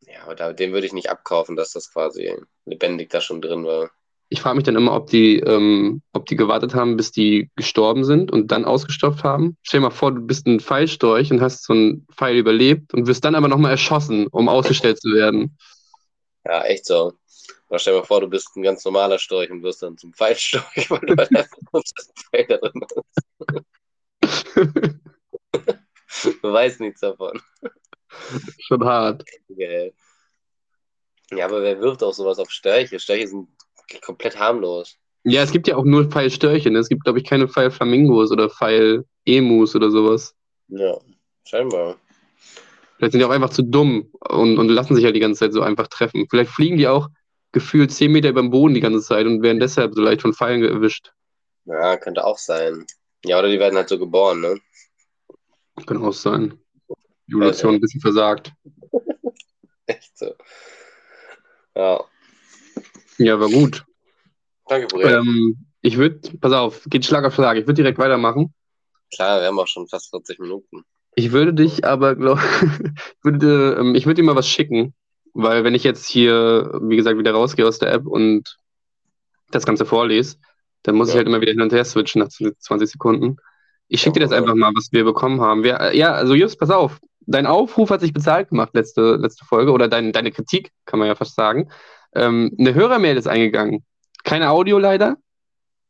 Ja, aber da, den würde ich nicht abkaufen, dass das quasi lebendig da schon drin war. Ich frage mich dann immer, ob die, ähm, ob die gewartet haben, bis die gestorben sind und dann ausgestopft haben. Stell dir mal vor, du bist ein Pfeilstorch und hast so einen Pfeil überlebt und wirst dann aber nochmal erschossen, um ausgestellt zu werden. Ja, echt so. Oder stell dir mal vor, du bist ein ganz normaler Storch und wirst dann zum Pfeilstorch, weil du halt einfach das Pfeil da drin weißt nichts davon. Schon hart. Gell. Ja, aber wer wirft auch sowas auf Störche? Störche sind komplett harmlos. Ja, es gibt ja auch nur Pfeilstörche. Ne? Es gibt, glaube ich, keine Pfeilflamingos oder Pfeilemus oder sowas. Ja, scheinbar. Vielleicht sind die auch einfach zu dumm und, und lassen sich ja die ganze Zeit so einfach treffen. Vielleicht fliegen die auch gefühlt 10 Meter über dem Boden die ganze Zeit und werden deshalb so leicht von Pfeilen erwischt. Ja, könnte auch sein. Ja, oder die werden halt so geboren, ne? Kann auch sein. Die Evolution ein bisschen versagt. Echt so. Ja. Ja, war gut. Danke, Brian. Ähm, ich würde, pass auf, geht Schlag auf Schlag. Ich würde direkt weitermachen. Klar, wir haben auch schon fast 40 Minuten. Ich würde dich aber, glaube würde, ähm, ich würde dir mal was schicken, weil wenn ich jetzt hier, wie gesagt, wieder rausgehe aus der App und das Ganze vorlese, dann muss ich Ja. halt immer wieder hin und her switchen nach 20 Sekunden. Ich schicke dir das einfach mal, was wir bekommen haben. Wir, äh, ja, also Just, pass auf. Dein Aufruf hat sich bezahlt gemacht, letzte, letzte Folge, oder dein, deine Kritik, kann man ja fast sagen. Ähm, eine Hörermail ist eingegangen. Keine Audio leider.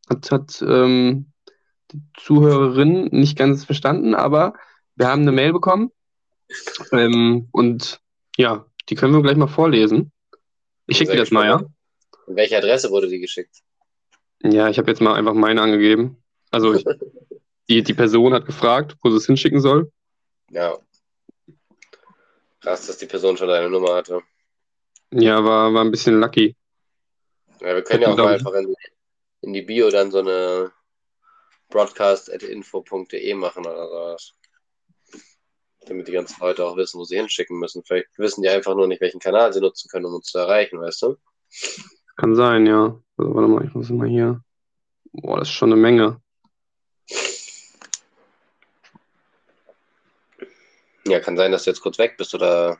Hat, hat ähm, die Zuhörerin nicht ganz verstanden, aber wir haben eine Mail bekommen. Ähm, und ja, die können wir gleich mal vorlesen. Ich schicke dir das mal, ja? An welche Adresse wurde die geschickt? Ja, ich habe jetzt mal einfach meine angegeben. Also ich, die, die Person hat gefragt, wo sie es hinschicken soll. Ja. Krass, dass die Person schon deine Nummer hatte. Ja, war, war ein bisschen lucky. Ja, wir können ja auch mal einfach in, in die Bio dann so eine broadcast.info.de machen oder sowas. Damit die ganzen Leute auch wissen, wo sie hinschicken müssen. Vielleicht wissen die einfach nur nicht, welchen Kanal sie nutzen können, um uns zu erreichen, weißt du? Kann sein, ja. Also, warte mal, ich muss mal hier. Boah, das ist schon eine Menge. Ja, kann sein, dass du jetzt kurz weg bist oder.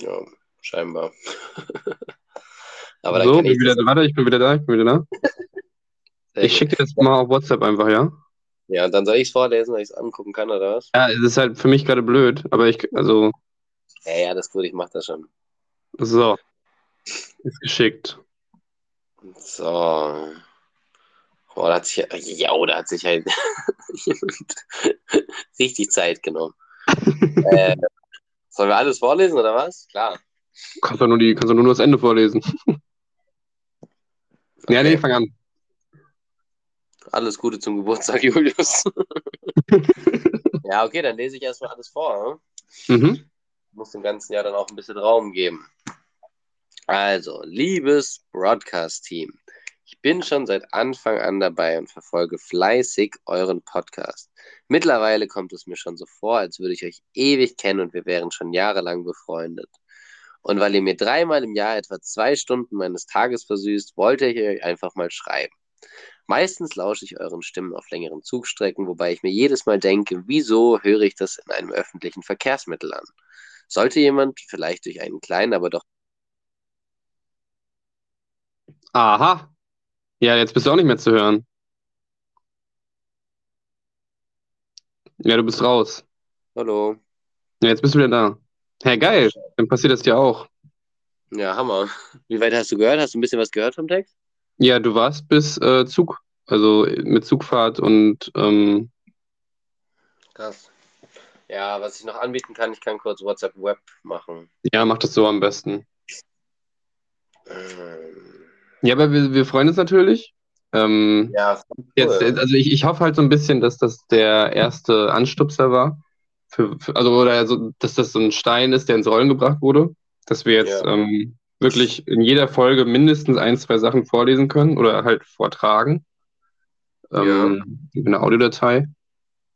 Ja, scheinbar. Aber dann so, kann bin ich wieder, das, warte, ich bin wieder da, ich bin wieder da. Ich schicke dir das mal auf WhatsApp einfach, ja? Ja, und dann soll ich es vorlesen, weil ich es angucken kann, oder was? Ja, es ist halt für mich gerade blöd, aber ich, also, Ja, ja, das ist gut, ich mach das schon. so. Ist geschickt. So. Oh, da hat sich, ja, da hat sich halt richtig Zeit genommen. äh, sollen wir alles vorlesen oder was? Klar. Kannst du nur, die, kannst du nur das Ende vorlesen. Ja, nee, Okay. fang an. Alles Gute zum Geburtstag, Julius. ja, okay, dann lese ich erstmal alles vor. Ne? Mhm. muss dem ganzen Jahr dann auch ein bisschen Raum geben. Also, liebes Broadcast-Team, ich bin schon seit Anfang an dabei und verfolge fleißig euren Podcast. Mittlerweile kommt es mir schon so vor, als würde ich euch ewig kennen und wir wären schon jahrelang befreundet. Und weil ihr mir dreimal im Jahr etwa zwei Stunden meines Tages versüßt, wollte ich euch einfach mal schreiben. Meistens lausche ich euren Stimmen auf längeren Zugstrecken, wobei ich mir jedes Mal denke, wieso höre ich das in einem öffentlichen Verkehrsmittel an? Sollte jemand vielleicht durch einen kleinen, aber doch. Aha. Ja, jetzt bist du auch nicht mehr zu hören. Ja, du bist raus. Hallo. Ja, jetzt bist du wieder da. Hä, geil. Dann passiert das dir auch. Ja, Hammer. Wie weit hast du gehört? Hast du ein bisschen was gehört vom Text? Ja, du warst bis äh, Zug, also mit Zugfahrt und ähm, Krass. Ja, was ich noch anbieten kann, ich kann kurz WhatsApp Web machen. ja, mach das so am besten. Ähm, Ja, aber wir, wir freuen uns natürlich. Ähm, ja, jetzt, cool. also ich, ich hoffe halt so ein bisschen, dass das der erste Anstupser war. Für, für, also, oder so, dass das so ein Stein ist, der ins Rollen gebracht wurde. Dass wir jetzt Ja. ähm, wirklich in jeder Folge mindestens ein, zwei Sachen vorlesen können oder halt vortragen. Ähm, über eine Audiodatei.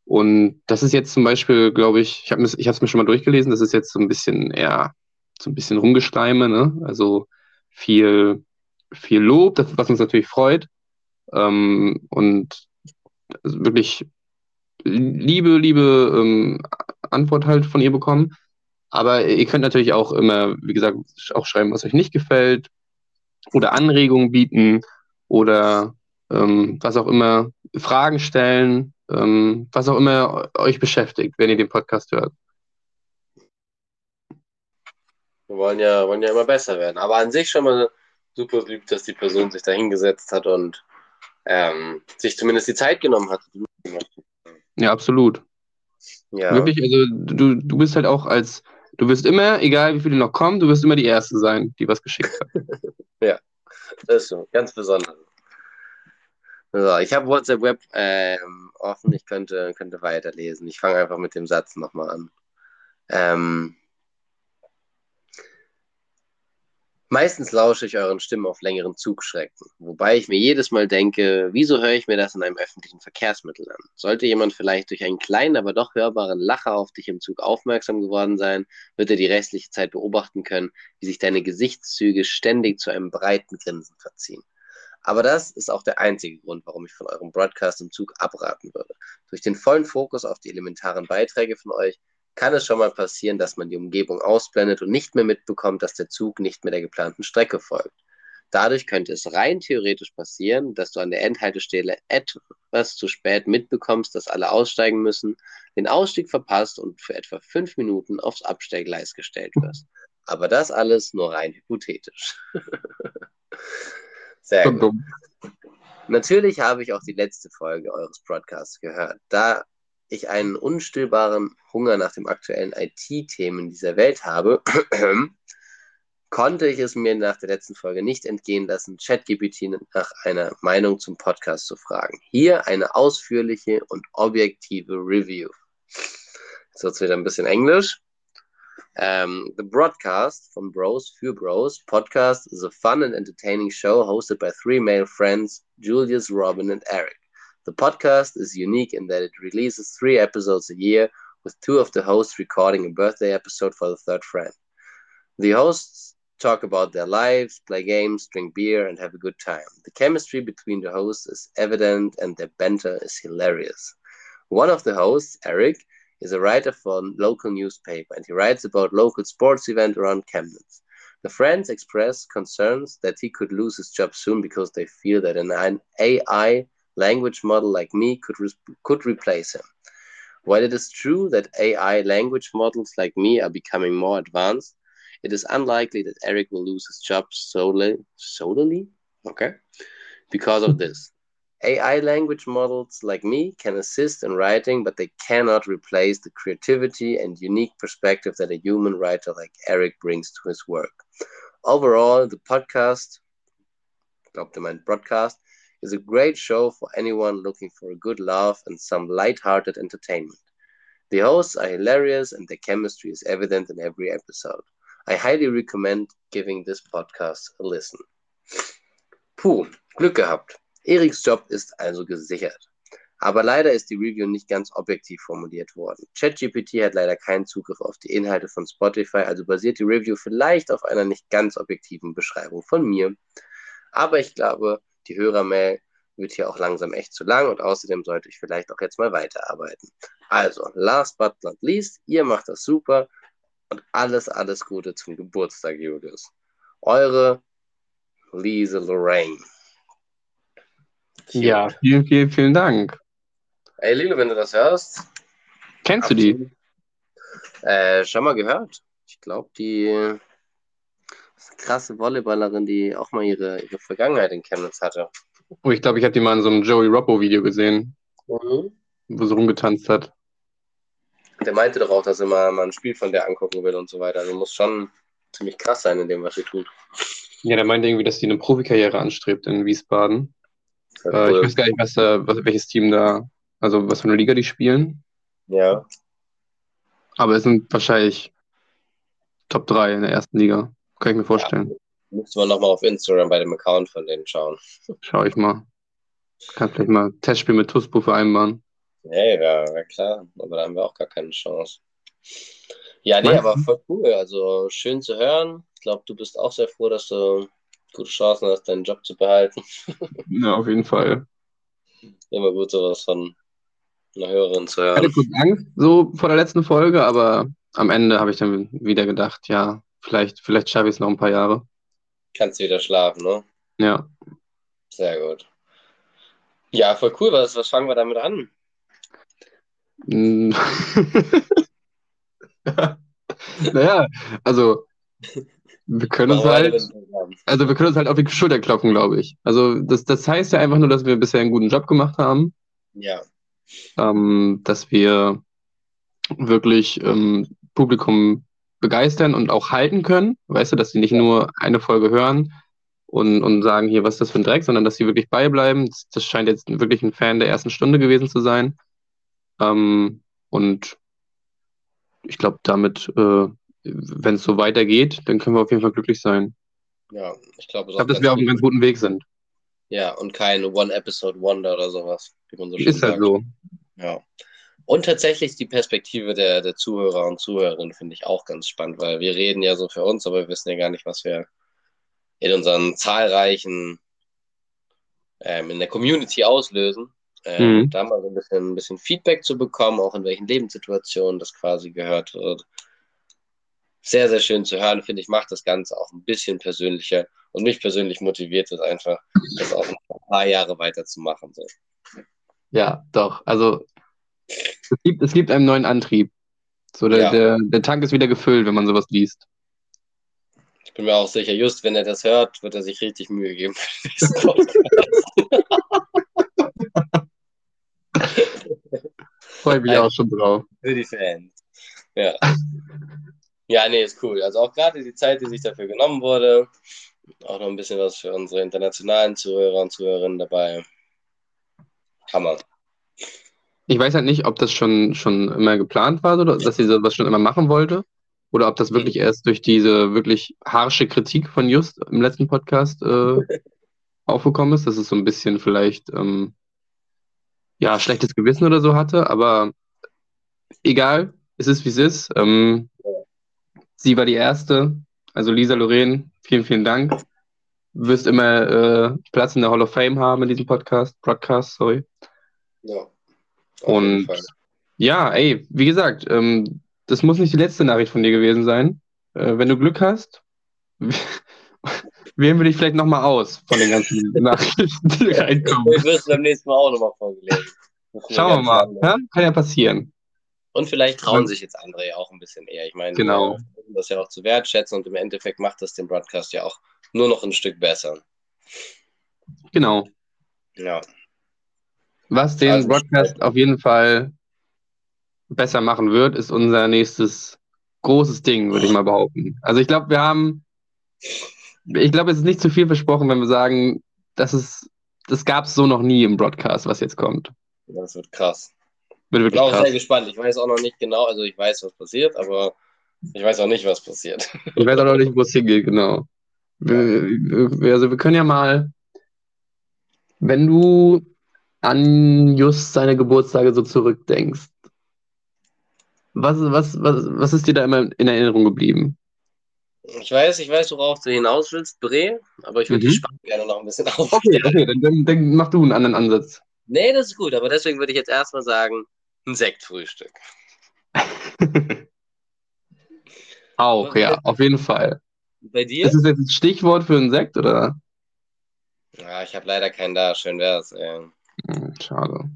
Und das ist jetzt zum Beispiel, glaube ich, ich habe es ich hab's mir schon mal durchgelesen, das ist jetzt so ein bisschen eher so ein bisschen Rumgesteime, ne? Also viel, viel Lob, was uns natürlich freut. Ähm, und wirklich liebe, liebe ähm, Antwort halt von ihr bekommen. Aber ihr könnt natürlich auch immer, wie gesagt, auch schreiben, was euch nicht gefällt oder Anregungen bieten oder ähm, was auch immer, Fragen stellen, ähm, was auch immer euch beschäftigt, wenn ihr den Podcast hört. Wir wollen ja, wollen ja immer besser werden. Aber an sich schon mal super lieb, dass die Person sich da hingesetzt hat und ähm, sich zumindest die Zeit genommen hat. Ja, absolut. Ja, Wirklich, also du, du bist halt auch als, du wirst immer, egal wie viele noch kommen, du wirst immer die Erste sein, die was geschickt hat. das ist so, ganz besonders. So, ich habe WhatsApp Web ähm, offen, ich könnte, könnte weiterlesen. Ich fange einfach mit dem Satz nochmal an. Ähm, Meistens lausche ich euren Stimmen auf längeren Zugstrecken, wobei ich mir jedes Mal denke, wieso höre ich mir das in einem öffentlichen Verkehrsmittel an? Sollte jemand vielleicht durch einen kleinen, aber doch hörbaren Lacher auf dich im Zug aufmerksam geworden sein, wird er die restliche Zeit beobachten können, wie sich deine Gesichtszüge ständig zu einem breiten Grinsen verziehen. Aber das ist auch der einzige Grund, warum ich von eurem Broadcast im Zug abraten würde. Durch den vollen Fokus auf die elementaren Beiträge von euch kann es schon mal passieren, dass man die Umgebung ausblendet und nicht mehr mitbekommt, dass der Zug nicht mehr der geplanten Strecke folgt. Dadurch könnte es rein theoretisch passieren, dass du an der Endhaltestelle etwas zu spät mitbekommst, dass alle aussteigen müssen, den Ausstieg verpasst und für etwa fünf Minuten aufs Abstellgleis gestellt wirst. Aber das alles nur rein hypothetisch. Sehr gut. Natürlich habe ich auch die letzte Folge eures Podcasts gehört. Da ich einen unstillbaren Hunger nach den aktuellen IT-Themen dieser Welt habe, konnte ich es mir nach der letzten Folge nicht entgehen lassen, ChatGPT nach einer Meinung zum Podcast zu fragen. Hier eine ausführliche und objektive Review. Jetzt wird es wieder ein bisschen Englisch. Um, the broadcast from Bros für Bros podcast is a fun and entertaining show hosted by three male friends, Julius, Robin, and Eric. The podcast is unique in that it releases three episodes a year, with two of the hosts recording a birthday episode for the third friend. The hosts talk about their lives, play games, drink beer, and have a good time. The chemistry between the hosts is evident, and their banter is hilarious. One of the hosts, Eric, is a writer for a local newspaper, and he writes about local sports event around Chemnitz. The friends express concerns that he could lose his job soon because they feel that an AI language model like me could re- could replace him. While it is true that AI language models like me are becoming more advanced, it is unlikely that Eric will lose his job solely solely okay because of this. AI language models like me can assist in writing, but they cannot replace the creativity and unique perspective that a human writer like Eric brings to his work. Overall, the podcast, Optimized Broadcast, is a great show for anyone looking for a good laugh and some light-hearted entertainment. The hosts are hilarious and the chemistry is evident in every episode. I highly recommend giving this podcast a listen. Puh, Glück gehabt. Eriks Job ist also gesichert. Aber leider ist die Review nicht ganz objektiv formuliert worden. ChatGPT hat leider keinen Zugriff auf die Inhalte von Spotify, also basiert die Review vielleicht auf einer nicht ganz objektiven Beschreibung von mir. Aber ich glaube, die Hörermail wird hier auch langsam echt zu lang und außerdem sollte ich vielleicht auch jetzt mal weiterarbeiten. Also, last but not least, ihr macht das super und alles, alles Gute zum Geburtstag, Julius. Eure Lise Lorraine. Ja, vielen, vielen, vielen Dank. Ey, Lilo, wenn du das hörst. Kennst du die? Äh, schon mal gehört. Ich glaube, die krasse Volleyballerin, die auch mal ihre, ihre Vergangenheit in Chemnitz hatte. Oh, ich glaube, ich habe die mal in so einem Joey Robbo-Video gesehen, mhm. wo sie rumgetanzt hat. Der meinte doch auch, dass er mal, mal ein Spiel von der angucken will und so weiter. Also muss schon ziemlich krass sein in dem, was sie tut. Ja, der meinte irgendwie, dass die eine Profikarriere anstrebt in Wiesbaden. Äh, ich weiß gar nicht, was, da, was, welches Team da, also was für eine Liga die spielen. Ja. Aber es sind wahrscheinlich Top 3 in der ersten Liga. Kann ich mir vorstellen. Ja. Müsste man nochmal auf Instagram bei dem Account von denen schauen. Schau ich mal. Kann vielleicht mal ein Testspiel mit Tuspo vereinbaren. Nee, ja, ja, klar. Aber da haben wir auch gar keine Chance. Ja, nee, aber voll cool. Also schön zu hören. Ich glaube, du bist auch sehr froh, dass du gute Chancen hast, deinen Job zu behalten. ja, auf jeden Fall. Immer gut, sowas von einer Hörerin zu hören. Ich hatte kurz Angst so vor der letzten Folge, aber am Ende habe ich dann wieder gedacht, ja, vielleicht, vielleicht schaffe ich es noch ein paar Jahre. Kannst wieder schlafen, ne? Ja. Sehr gut. Ja, voll cool. Was, was fangen wir damit an? naja, also wir können uns halt, also wir können uns halt auf die Schulter klopfen, glaube ich. Also das, das heißt ja einfach nur, dass wir bisher einen guten Job gemacht haben. Ja. Ähm, dass wir wirklich ähm, Publikum begeistern und auch halten können. Weißt du, dass sie nicht nur eine Folge hören und, und sagen, hier, was ist das für ein Dreck, sondern dass sie wirklich beibleiben. Das, das scheint jetzt wirklich ein Fan der ersten Stunde gewesen zu sein. Ähm, und ich glaube, damit, äh, wenn es so weitergeht, dann können wir auf jeden Fall glücklich sein. Ja, ich glaube, glaub, dass wir auf einem ganz guten Weg sind. Ja, und kein One-Episode-Wonder oder sowas, wie man so schön Ist halt so. Ja. Und tatsächlich die Perspektive der, der Zuhörer und Zuhörerinnen finde ich auch ganz spannend, weil wir reden ja so für uns, aber wir wissen ja gar nicht, was wir in unseren zahlreichen, ähm, in der Community auslösen. Ähm, mhm. Da mal so ein bisschen, ein bisschen Feedback zu bekommen, auch in welchen Lebenssituationen das quasi gehört wird. Sehr, sehr schön zu hören, finde ich, macht das Ganze auch ein bisschen persönlicher und mich persönlich motiviert es einfach, das auch ein paar Jahre weiterzumachen. So. Ja, doch. Also es gibt, es gibt einen neuen Antrieb. So, der, ja. der, der Tank ist wieder gefüllt, wenn man sowas liest. Ich bin mir auch sicher, just wenn er das hört, wird er sich richtig Mühe geben Freue mich auch schon drauf. Für die Fans. Ja. Ja, nee, ist cool. Also auch gerade die Zeit, die sich dafür genommen wurde. Auch noch ein bisschen was für unsere internationalen Zuhörer und Zuhörerinnen dabei. Hammer ich weiß halt nicht, ob das schon, schon immer geplant war, oder dass sie sowas schon immer machen wollte. Oder ob das wirklich erst durch diese wirklich harsche Kritik von Just im letzten Podcast äh, aufgekommen ist, dass es so ein bisschen vielleicht ähm, ja, schlechtes Gewissen oder so hatte. Aber egal, es ist wie es ist. Ähm, sie war die erste. Also Lisa Lorraine, vielen, vielen Dank. Du wirst immer äh, Platz in der Hall of Fame haben in diesem Podcast, Broadcast, sorry. Ja. Und ja, ey, wie gesagt, ähm, das muss nicht die letzte Nachricht von dir gewesen sein. Äh, wenn du Glück hast, wählen wir dich vielleicht nochmal aus von den ganzen Nachrichten, die reinkommen. Du wirst beim nächsten Mal auch nochmal vorgelesen. Schauen wir mal. Ja? Kann ja passieren. Und vielleicht trauen sich jetzt andere ja auch ein bisschen eher. Ich meine, genau. das ja auch zu wertschätzen und im Endeffekt macht das den Broadcast ja auch nur noch ein Stück besser. Genau. Ja. Was den also, Broadcast auf jeden Fall besser machen wird, ist unser nächstes großes Ding, würde ich mal behaupten. Also ich glaube, wir haben, ich glaube, es ist nicht zu viel versprochen, wenn wir sagen, das ist, das gab es so noch nie im Broadcast, was jetzt kommt. Das wird krass. Wird wirklich ich bin auch sehr gespannt. Ich weiß auch noch nicht genau, also ich weiß, was passiert, aber ich weiß auch nicht, was passiert. Ich weiß auch noch nicht, wo es hingeht, genau. Wir, also wir können ja mal, wenn du an just seine Geburtstage so zurückdenkst, was, was, was, was ist dir da immer in Erinnerung geblieben? Ich weiß, ich weiß, worauf du hinaus willst, Bre, aber ich würde Mhm. die Spannung gerne noch ein bisschen auf. Okay, okay, dann, dann, mach du einen anderen Ansatz. Nee, das ist gut, aber deswegen würde ich jetzt erstmal sagen, ein Sektfrühstück. Auch, ja, auf jeden Fall. Bei dir? Ist das jetzt ein Stichwort für einen Sekt oder? Ja, ich habe leider keinen da. Schön wär's. Ey. Hm, schade.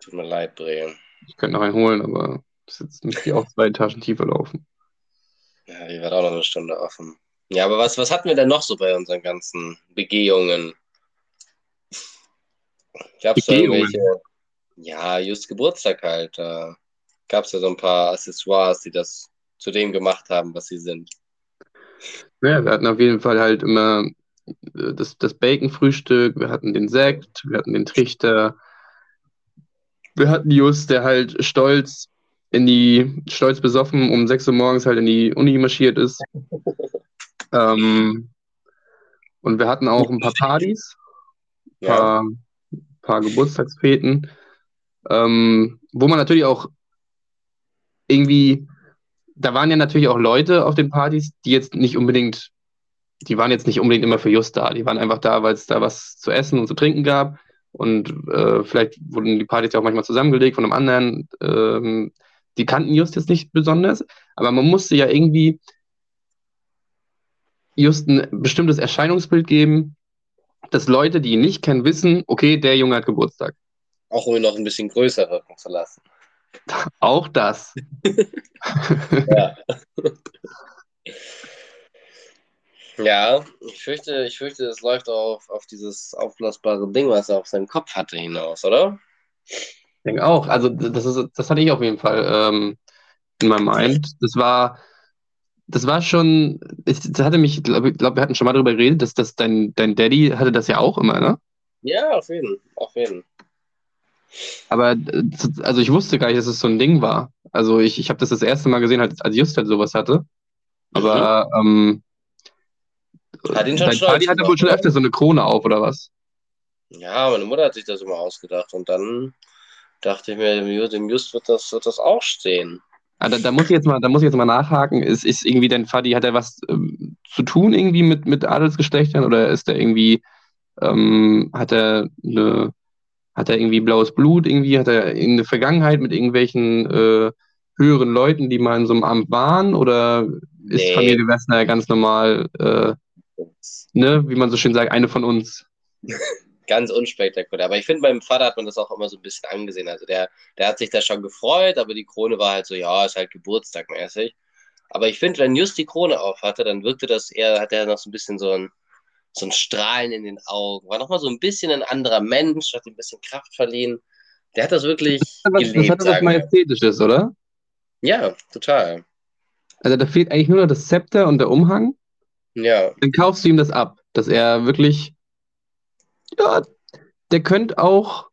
Tut mir leid, Bre. Ich könnte noch einen holen, aber das jetzt müsste ich auch zwei Etagen tiefer laufen. Ja, die wird auch noch eine Stunde offen. Ja, aber was, was hatten wir denn noch so bei unseren ganzen Begehungen? Gab's da Begehungen? irgendwelche? Ja, just Geburtstag halt. Da gab's ja so ein paar Accessoires, die das zu dem gemacht haben, was sie sind. Ja, wir hatten auf jeden Fall halt immer äh, das, das Bacon-Frühstück, wir hatten den Sekt, wir hatten den Trichter, wir hatten Just, der halt stolz in die, stolz besoffen um 6 Uhr morgens halt in die Uni marschiert ist. Ähm, und wir hatten auch ein paar Partys, ein Ja, paar, paar Geburtstagsfeten, ähm, wo man natürlich auch irgendwie, da waren ja natürlich auch Leute auf den Partys, die jetzt nicht unbedingt, die waren jetzt nicht unbedingt immer für Just da. Die waren einfach da, weil es da was zu essen und zu trinken gab. Und äh, vielleicht wurden die Partys ja auch manchmal zusammengelegt von einem anderen. Ähm, die kannten Just jetzt nicht besonders, aber man musste ja irgendwie Just ein bestimmtes Erscheinungsbild geben, dass Leute, die ihn nicht kennen, wissen, okay, der Junge hat Geburtstag. auch um ihn noch ein bisschen größer wirken zu lassen. Auch das. Ja. Ja, ich fürchte, ich fürchte, es läuft auf, auf dieses aufblasbare Ding, was er auf seinem Kopf hatte, hinaus, oder? Ich denke auch. Also das ist, das hatte ich auf jeden Fall ähm, in meinem Mind. Das war, das war schon, ich, das hatte mich, ich glaube, glaub, wir hatten schon mal darüber geredet, dass das dein, dein Daddy hatte das ja auch immer, ne? Ja, auf jeden, auf jeden. Aber äh, also ich wusste gar nicht, dass es so ein Ding war. Also ich, ich habe das das erste Mal gesehen, als als Just halt sowas hatte. Aber ähm, Hat ihn schon dein hatte wohl schon öfter so eine Krone auf, oder was? Ja, meine Mutter hat sich das immer ausgedacht und dann dachte ich mir, dem Ju- dem Just wird das, wird das auch stehen. Ah, da, da muss ich jetzt mal, da muss ich jetzt mal nachhaken. Ist, ist irgendwie dein Vati, hat er was ähm, zu tun irgendwie mit, mit Adelsgeschlechtern oder ist er irgendwie, ähm, hat er eine, hat er irgendwie blaues Blut irgendwie, hat er irgendeine Vergangenheit mit irgendwelchen äh, höheren Leuten, die mal in so einem Amt waren oder ist Nee. Familie Wessner ganz normal, äh, ne, wie man so schön sagt, eine von uns? Ganz unspektakulär. Aber ich finde, meinem Vater hat man das auch immer so ein bisschen angesehen. Also der, der hat sich da schon gefreut, aber die Krone war halt so, ja, ist halt Geburtstagmäßig. Aber ich finde, wenn Just die Krone auf hatte, dann wirkte das eher, hat er noch so ein bisschen so ein, so ein Strahlen in den Augen. War nochmal so ein bisschen ein anderer Mensch, hat ihm ein bisschen Kraft verliehen. Der hat das wirklich Das, gelebt, hat was. Majestätisches, oder? Ja, total. Also da fehlt eigentlich nur noch das Zepter und der Umhang. Ja, dann kaufst du ihm das ab, dass er wirklich, ja, der könnte auch,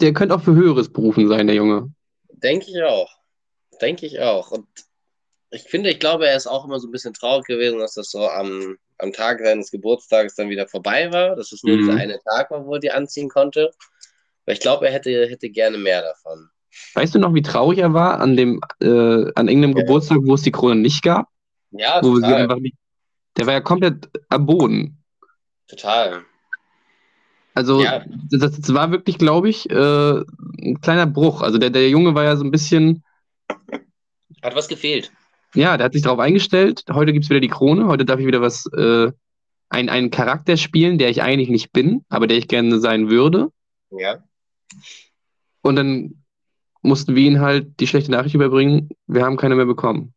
der könnte auch für Höheres berufen sein, der Junge. denke ich auch. Denke ich auch. Und ich finde, ich glaube, er ist auch immer so ein bisschen traurig gewesen, dass das so am, am Tag seines Geburtstages dann wieder vorbei war, dass es nur Mhm. dieser eine Tag war, wo er die anziehen konnte. Weil ich glaube, er hätte, hätte gerne mehr davon. Weißt du noch, wie traurig er war an dem, äh, an irgendeinem Ja. Geburtstag, wo es die Krone nicht gab? Ja, Wo wir sie total. einfach nicht, der war ja komplett am Boden. Total. Also Ja. das, das war wirklich, glaube ich, äh, ein kleiner Bruch. Also der, der Junge war ja so ein bisschen, Hat was gefehlt. ja, der hat sich darauf eingestellt. Heute gibt es wieder die Krone. Heute darf ich wieder was, äh, ein, einen Charakter spielen, der ich eigentlich nicht bin, aber der ich gerne sein würde. Ja. Und dann mussten wir ihn halt die schlechte Nachricht überbringen, wir haben keine mehr bekommen.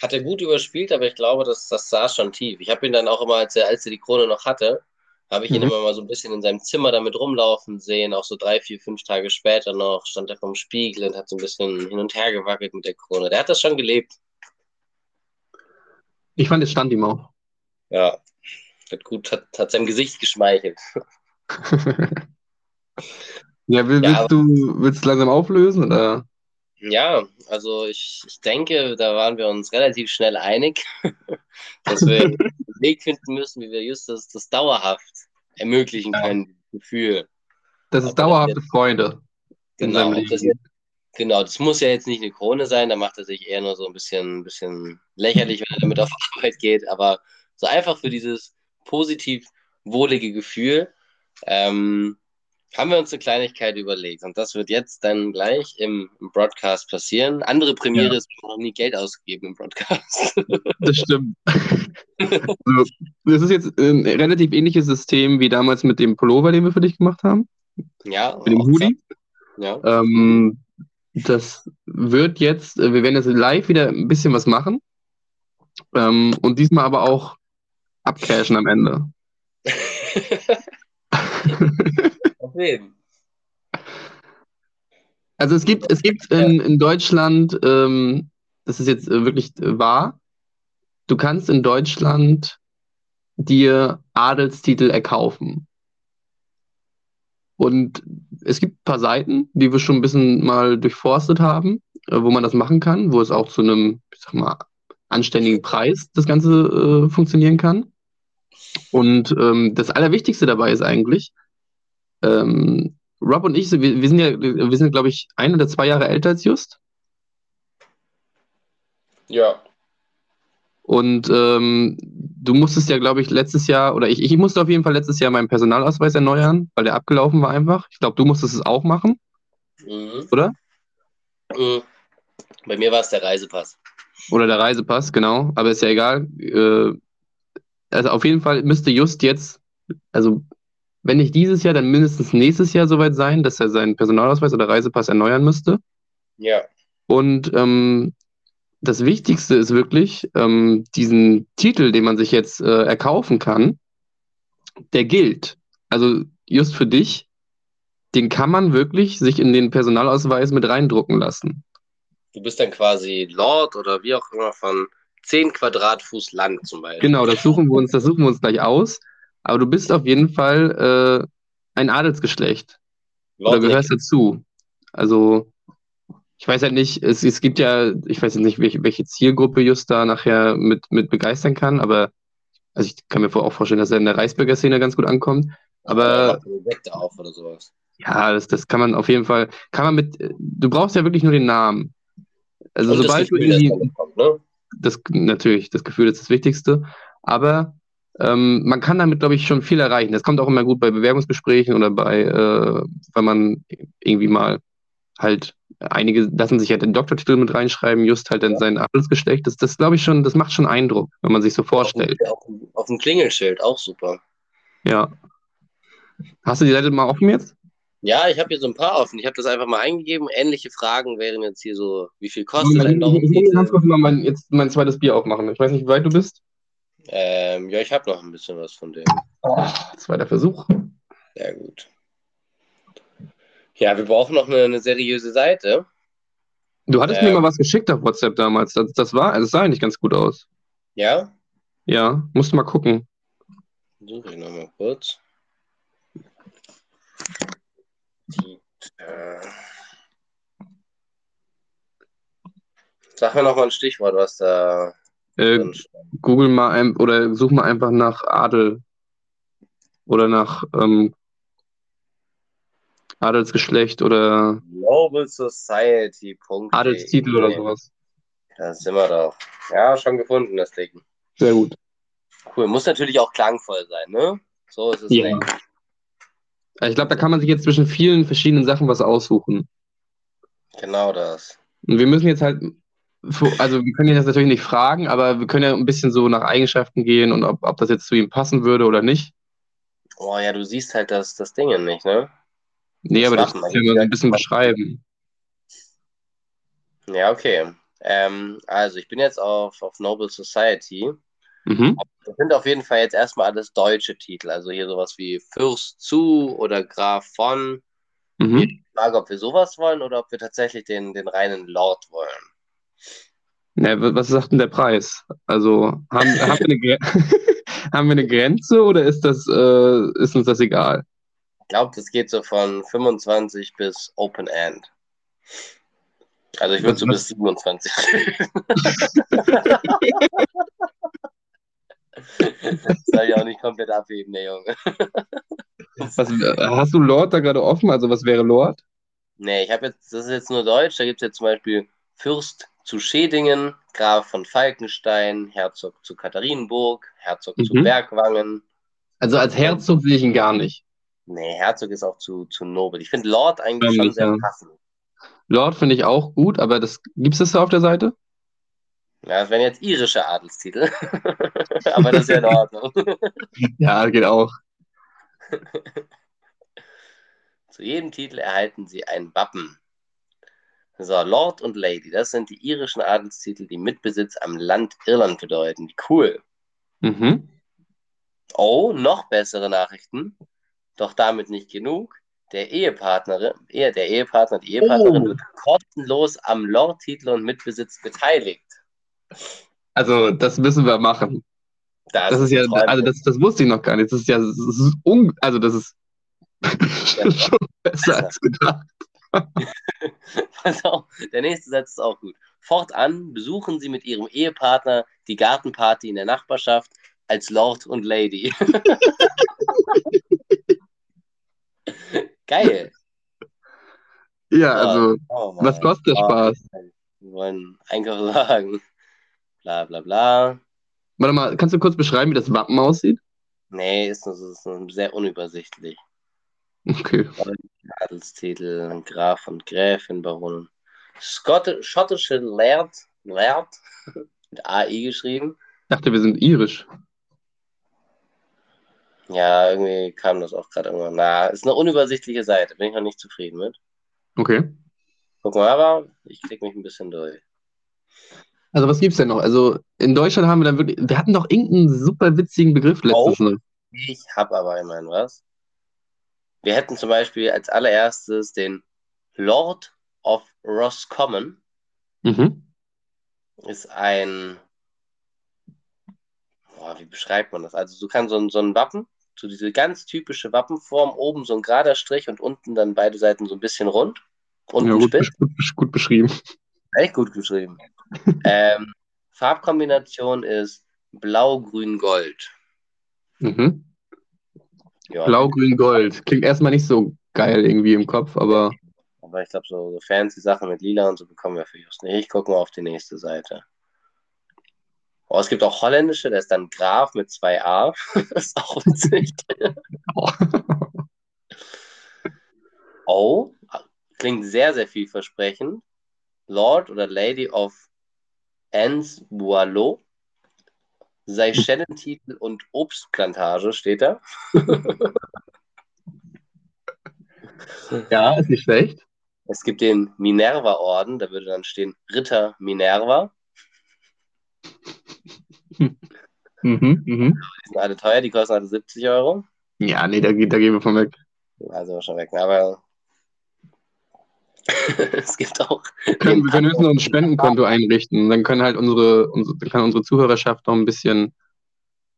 Hat er gut überspielt, aber ich glaube, das, das saß schon tief. Ich habe ihn dann auch immer, als er, als er die Krone noch hatte, habe ich ihn Mhm. immer mal so ein bisschen in seinem Zimmer damit rumlaufen sehen. Auch so drei, vier, fünf Tage später noch stand er vorm Spiegel und hat so ein bisschen hin und her gewackelt mit der Krone. Der hat das schon gelebt. Ich fand, es stand ihm auch. Ja. Hat gut, hat, hat seinem Gesicht geschmeichelt. Ja, will, Ja, willst du willst du langsam auflösen oder? Ja, also ich, ich denke, da waren wir uns relativ schnell einig, dass wir einen Weg finden müssen, wie wir just das, das dauerhaft ermöglichen können, dieses Gefühl. Das ist das dauerhafte Freude Genau, das Genau, das muss ja jetzt nicht eine Krone sein, da macht er sich eher nur so ein bisschen, ein bisschen lächerlich, wenn er damit auf Arbeit geht, aber so einfach für dieses positiv wohlige Gefühl ähm, haben wir uns eine Kleinigkeit überlegt und das wird jetzt dann gleich im, im Broadcast passieren. Andere Premiere ja. ist noch nie Geld ausgegeben im Broadcast. Das stimmt. also, das ist jetzt ein relativ ähnliches System wie damals mit dem Pullover, den wir für dich gemacht haben. Ja. Mit dem Hoodie. Ja. Ähm, das wird jetzt, äh, wir werden jetzt live wieder ein bisschen was machen. Ähm, und diesmal aber auch abcashen am Ende. Auf jeden. Also es gibt, es gibt in, in Deutschland, ähm, das ist jetzt äh, wirklich wahr, du kannst in Deutschland dir Adelstitel erkaufen. Und es gibt ein paar Seiten, die wir schon ein bisschen mal durchforstet haben, äh, wo man das machen kann, wo es auch zu einem, ich sag mal, anständigen Preis das Ganze äh, funktionieren kann. Und ähm, das Allerwichtigste dabei ist eigentlich, ähm, Rob und ich, wir, wir sind ja, wir sind, glaube ich, ein oder zwei Jahre älter als Just. Ja. Und ähm, du musstest ja, glaube ich, letztes Jahr, oder ich, ich musste auf jeden Fall letztes Jahr meinen Personalausweis erneuern, weil der abgelaufen war einfach. Ich glaube, du musstest es auch machen. Mhm. Oder? Mhm. Bei mir war es der Reisepass. Oder der Reisepass, genau. Aber ist ja egal. Äh, also auf jeden Fall müsste Just jetzt, also wenn nicht dieses Jahr, dann mindestens nächstes Jahr soweit sein, dass er seinen Personalausweis oder Reisepass erneuern müsste. Ja. Und ähm, das Wichtigste ist wirklich, ähm, diesen Titel, den man sich jetzt äh, erkaufen kann, der gilt. Also just für dich, den kann man wirklich sich in den Personalausweis mit reindrucken lassen. Du bist dann quasi Lord oder wie auch immer von 10 Quadratfuß Land zum Beispiel. Genau, das suchen wir uns, das suchen wir uns gleich aus. Aber du bist auf jeden Fall äh, ein Adelsgeschlecht. Lord oder gehörst dazu. Also ich weiß halt nicht, es, es gibt ja, ich weiß nicht, welche, welche Zielgruppe Just da nachher mit, mit begeistern kann, aber also ich kann mir auch vorstellen, dass er in der Reisberger Szene ganz gut ankommt. Aber ja, auf oder sowas. Ja, das, das kann man auf jeden Fall, kann man mit, du brauchst ja wirklich nur den Namen. Also Und sobald Gefühl, du irgendwie, kommt, ne? das natürlich, das Gefühl ist das Wichtigste, aber ähm, man kann damit, glaube ich, schon viel erreichen. Das kommt auch immer gut bei Bewerbungsgesprächen oder bei, äh, wenn man irgendwie mal halt einige lassen sich ja den Doktortitel mit reinschreiben, just halt in ja. sein Adelsgeschlecht. Das, das glaube ich schon, das macht schon Eindruck, wenn man sich so vorstellt. Auf, dem Klingelschild, auch super. Ja. Hast du die Seite mal offen jetzt? Ja, ich habe hier so ein paar offen. Ich habe das einfach mal eingegeben. Ähnliche Fragen wären jetzt hier so, wie viel kostet ein Ich, ich, ich ganz kurz mal mein zweites Bier aufmachen. Ich weiß nicht, wie weit du bist. Ähm, ja, ich habe noch ein bisschen was von dem. Oh, zweiter Versuch. Sehr gut. Ja, wir brauchen noch eine, eine seriöse Seite. Du hattest ähm, mir mal was geschickt auf WhatsApp damals. Das, das war, das sah eigentlich ganz gut aus. Ja? Ja, musst du mal gucken. Suche ich nochmal kurz. Sag mir nochmal ein Stichwort, was da. Äh, Google mal ein, oder such mal einfach nach Adel oder nach ähm, Adelsgeschlecht oder Global Society. Adelstitel oder sowas. Da sind wir doch. Ja, schon gefunden, das Ding. Sehr gut. Cool. Muss natürlich auch klangvoll sein, ne? So ist es. Ja. Nicht. Ich glaube, da kann man sich jetzt zwischen vielen verschiedenen Sachen was aussuchen. Genau das. Und wir müssen jetzt halt, also wir können jetzt natürlich nicht fragen, aber wir können ja ein bisschen so nach Eigenschaften gehen und ob, ob das jetzt zu ihm passen würde oder nicht. Oh ja, du siehst halt das, das Ding nicht, ne? Nee, aber das können wir ein bisschen beschreiben. Ja, okay. Ähm, also ich bin jetzt auf, auf Noble Society. Mhm. Das sind auf jeden Fall jetzt erstmal alles deutsche Titel. Also hier sowas wie Fürst zu oder Graf von. Mhm. Ich frage, ob wir sowas wollen oder ob wir tatsächlich den, den reinen Lord wollen. Ja, was sagt denn der Preis? Also haben, haben, wir, eine haben wir eine Grenze oder ist, das, äh, ist uns das egal? Ich glaube, das geht so von 25 bis Open End. Also ich würde so bis 27. das soll ich auch nicht komplett abheben, der Junge. Was, hast du Lord da gerade offen? Also was wäre Lord? Nee, ich habe jetzt, das ist jetzt nur Deutsch, da gibt es jetzt zum Beispiel Fürst zu Schedingen, Graf von Falkenstein, Herzog zu Katharinenburg, Herzog zu Mhm. Bergwangen. Also als Herzog sehe ich ihn gar nicht. Nee, Herzog ist auch zu, zu nobel. Ich finde Lord eigentlich Ja, schon sehr ja. passend. Lord finde ich auch gut, aber das gibt's das da auf der Seite? Ja, das wären jetzt irische Adelstitel. Aber das ist ja in Ordnung. Ja, geht auch. Zu jedem Titel erhalten sie ein Wappen. So, Lord und Lady, das sind die irischen Adelstitel, die Mitbesitz am Land Irland bedeuten. Cool. Mhm. Oh, noch bessere Nachrichten. Doch damit nicht genug. Der Ehepartnerin, ehe- der Ehepartner, die Ehepartnerin Oh. wird kostenlos am Lord-Titel und Mitbesitz beteiligt. Also, das müssen wir machen. Das ist ja, also das, das wusste ich noch gar nicht. Das ist ja, das ist un, also das ist schon besser als gedacht. Auf, der nächste Satz ist auch gut. Fortan besuchen Sie mit Ihrem Ehepartner die Gartenparty in der Nachbarschaft als Lord und Lady. Geil. Ja, also, Oh was kostet der Oh, Spaß? Wir wollen Einkaufswagen. Bla bla bla. Warte mal, kannst du kurz beschreiben, wie das Wappen aussieht? Nee, ist, das ist sehr unübersichtlich. Okay. Adelstitel, Graf und Gräfin, Baron. Skotte, schottische Laird, Laird, mit AI geschrieben. Ich dachte, wir sind irisch. Ja, irgendwie kam das auch gerade irgendwann. Na, ist eine unübersichtliche Seite, bin ich noch nicht zufrieden mit. Okay. Guck mal, aber ich klicke mich ein bisschen durch. Also, was gibt's denn noch? Also, in Deutschland haben wir dann wirklich, wir hatten doch irgendeinen super witzigen Begriff letztens noch. Ich habe aber immerhin was. Wir hätten zum Beispiel als allererstes den Lord of Roscommon. Mhm. Ist ein. Boah, wie beschreibt man das? Also, du kannst so ein, so ein Wappen, so diese ganz typische Wappenform, oben so ein gerader Strich und unten dann beide Seiten so ein bisschen rund. Unten Ja, gut, spitz. gut, gut beschrieben. Echt gut geschrieben. ähm, Farbkombination ist Blau, Grün, Gold. Mhm. Ja, Blau, Grün, Gold. Klingt erstmal nicht so geil irgendwie im Kopf, aber aber ich glaube, so, so fancy Sachen mit Lila und so bekommen wir für Just nicht. Ich gucke mal auf die nächste Seite. Oh, es gibt auch holländische, da ist dann Graf mit zwei A. das ist auch witzig. Oh, klingt sehr, sehr vielversprechend. Lord oder Lady of Anse Boileau. Seychellentitel und Obstplantage steht da. ja, ist nicht schlecht. Es gibt den Minerva-Orden, da würde dann stehen Ritter Minerva. Mhm, mhm. Die sind alle teuer, die kosten alle 70 Euro. Ja, nee, da, da gehen wir von weg. Also schon weg. Aber es gibt auch. Wir können, wir können höchstens noch ein Spendenkonto einrichten. Dann können halt unsere, unsere, kann unsere Zuhörerschaft noch ein bisschen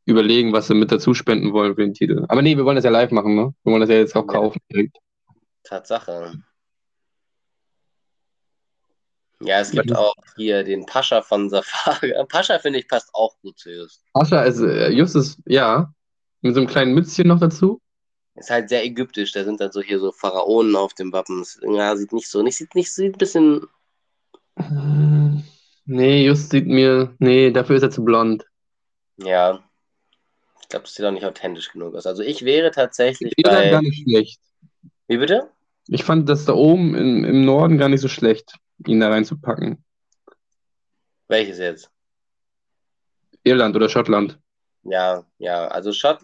überlegen, was sie mit dazu spenden wollen für den Titel. Aber nee, wir wollen das ja live machen, ne? Wir wollen das ja jetzt auch Ja. kaufen direkt. Tatsache. Ja, es gibt auch hier den Pascha von Safari. Pascha, finde ich, passt auch gut zu Just. Ascha ist, äh, Justus, ja, mit so einem kleinen Mützchen noch dazu. Ist halt sehr ägyptisch. Da sind dann so hier so Pharaonen auf dem Wappen. Ja, sieht nicht so, nicht, sieht nicht, sieht ein bisschen. Äh, Nee, Just sieht mir, nee, dafür ist er zu blond. Ja. Ich glaube, es sieht auch nicht authentisch genug aus. Also ich wäre tatsächlich Ich bei. gar nicht schlecht. Wie bitte? Ich fand das da oben im, im Norden gar nicht so schlecht, ihn da reinzupacken. Welches jetzt? Irland oder Schottland. Ja, ja, also Schott.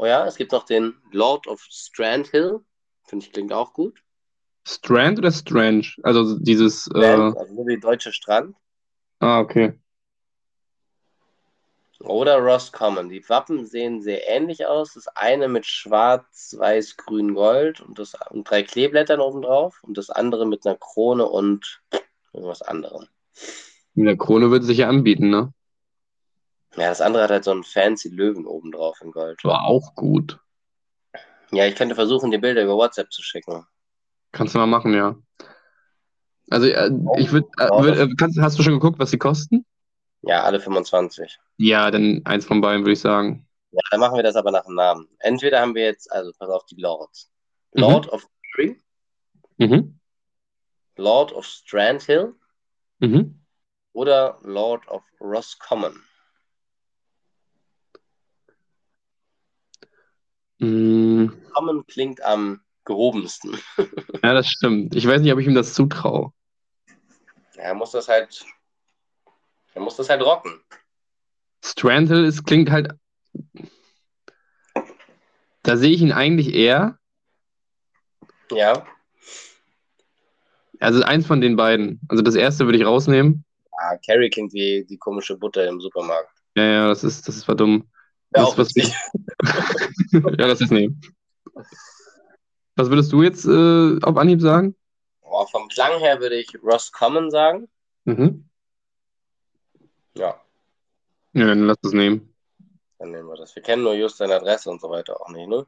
Oh ja, es gibt noch den Lord of Strandhill. Finde ich klingt auch gut. Strand oder Strange? Also dieses, äh, Strand, also so wie deutsche Strand. ah, okay. Oder Roscommon. Die Wappen sehen sehr ähnlich aus. Das eine mit schwarz, weiß, grün, gold und, das, und drei Kleeblättern obendrauf. Und das andere mit einer Krone und irgendwas anderem. In der Krone würde sich ja anbieten, ne? Ja, das andere hat halt so einen fancy Löwen obendrauf in Gold. War auch gut. Ja, ich könnte versuchen, die Bilder über WhatsApp zu schicken. Kannst du mal machen, ja. Also, äh, ich würde, äh, würd, äh, hast du schon geguckt, was sie kosten? Ja, alle 25. Ja, dann eins von beiden, würde ich sagen. Ja, dann machen wir das aber nach dem Namen. Entweder haben wir jetzt, also pass auf die Lords. Mhm. Lord of Tree, Mhm. Lord of Strandhill Mhm. oder Lord of Roscommon? Mm, Common klingt am gehobensten. ja, das stimmt. Ich weiß nicht, ob ich ihm das zutraue. Er muss das halt. Er muss das halt rocken. Strandhill ist, klingt halt. Da sehe ich ihn eigentlich eher. Ja. Also eins von den beiden. Also das erste würde ich rausnehmen. Ah, Carrie klingt wie die komische Butter im Supermarkt. Ja, ja, das ist, das ist verdumm. Ja, Das, was, witzig. ja, das ist nehmen. Was würdest du jetzt äh, auf Anhieb sagen? Boah, vom Klang her würde ich Roscommon sagen. Mhm. Ja, Ja, dann lass das nehmen. dann nehmen wir das. Wir kennen nur just seine Adresse und so weiter auch nicht, ne?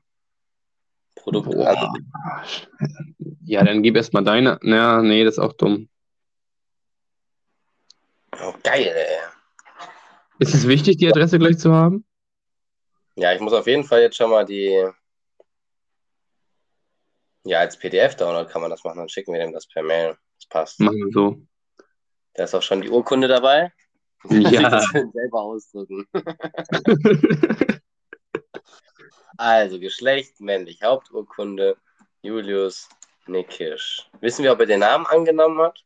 Produkt. Ja, dann gib erstmal deine. Na, nee, das ist auch dumm. Oh, geil, ey. Ist es wichtig, die Adresse gleich zu haben? Ja, ich muss auf jeden Fall jetzt schon mal die. Ja, als PDF-Download kann man das machen, dann schicken wir dem das per Mail. Das passt. Machen wir so. Da ist auch schon die Urkunde dabei. Ja. selber ausdrücken. Also, Geschlecht, männlich, Haupturkunde, Julius Nickisch. Wissen wir, ob er den Namen angenommen hat?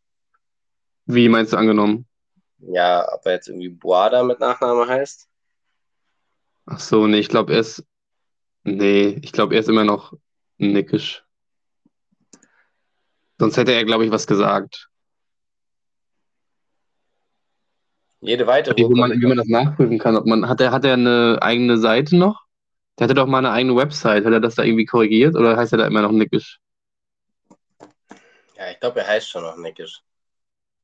Wie meinst du angenommen? Ja, ob er jetzt irgendwie Boada mit Nachname heißt? Ach so, nee, ich glaube, er ist. Nee, ich glaube, er ist immer noch nickisch. Sonst hätte er, glaube ich, was gesagt. Jede weitere Wie man, wie man das nachprüfen kann. Ob man, hat er, hat er eine eigene Seite noch? Der hatte doch mal eine eigene Website. Hat er das da irgendwie korrigiert oder heißt er da immer noch nickisch? Ja, ich glaube, er heißt schon noch Nickisch.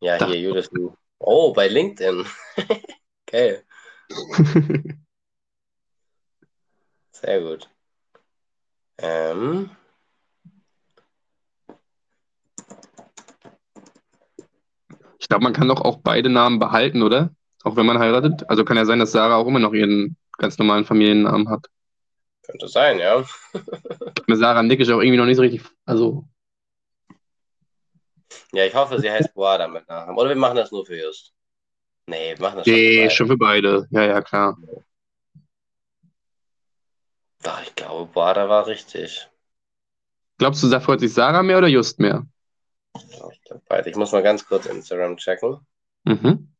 Ja, Dachte hier, Julius. Oh, bei LinkedIn. okay, sehr gut. Ähm, Ich glaube, man kann doch auch beide Namen behalten, oder? Auch wenn man heiratet. Also kann ja sein, dass Sarah auch immer noch ihren ganz normalen Familiennamen hat. könnte sein, ja. Mit Sarah Nickisch auch irgendwie noch nicht so richtig. Also, Ja, ich hoffe, sie heißt Boada mit Nachnamen. Oder wir machen das nur für Just. Nee, wir machen das schon für nee, beide. schon für beide. Ja, ja, klar. Doch, ich glaube, Boada war richtig. Glaubst du, da freut sich Sarah mehr oder Just mehr? Ja, Ich glaube, beide. Ich muss mal ganz kurz Instagram checken. Mhm.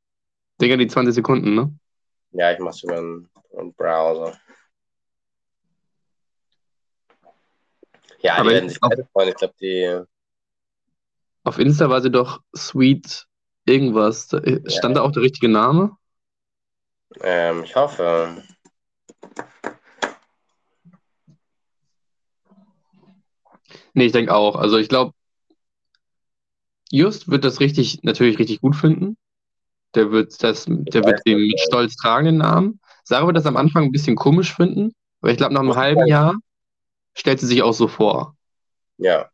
Digga, die 20 Sekunden, ne? Ja, ich mache es über einen, Browser. Ja, Aber die werden sich beide freuen. Ich glaube, die. Auf Insta war sie doch Sweet irgendwas. Stand da auch der richtige Name? Ähm, ich hoffe. Nee, ich denke auch. Also ich glaube, Just wird das richtig, natürlich richtig gut finden. Der wird das, der wird den mit Stolz tragen, den Namen. Sarah wird das am Anfang ein bisschen komisch finden, aber ich glaube, nach einem halben Jahr stellt sie sich auch so vor. Ja.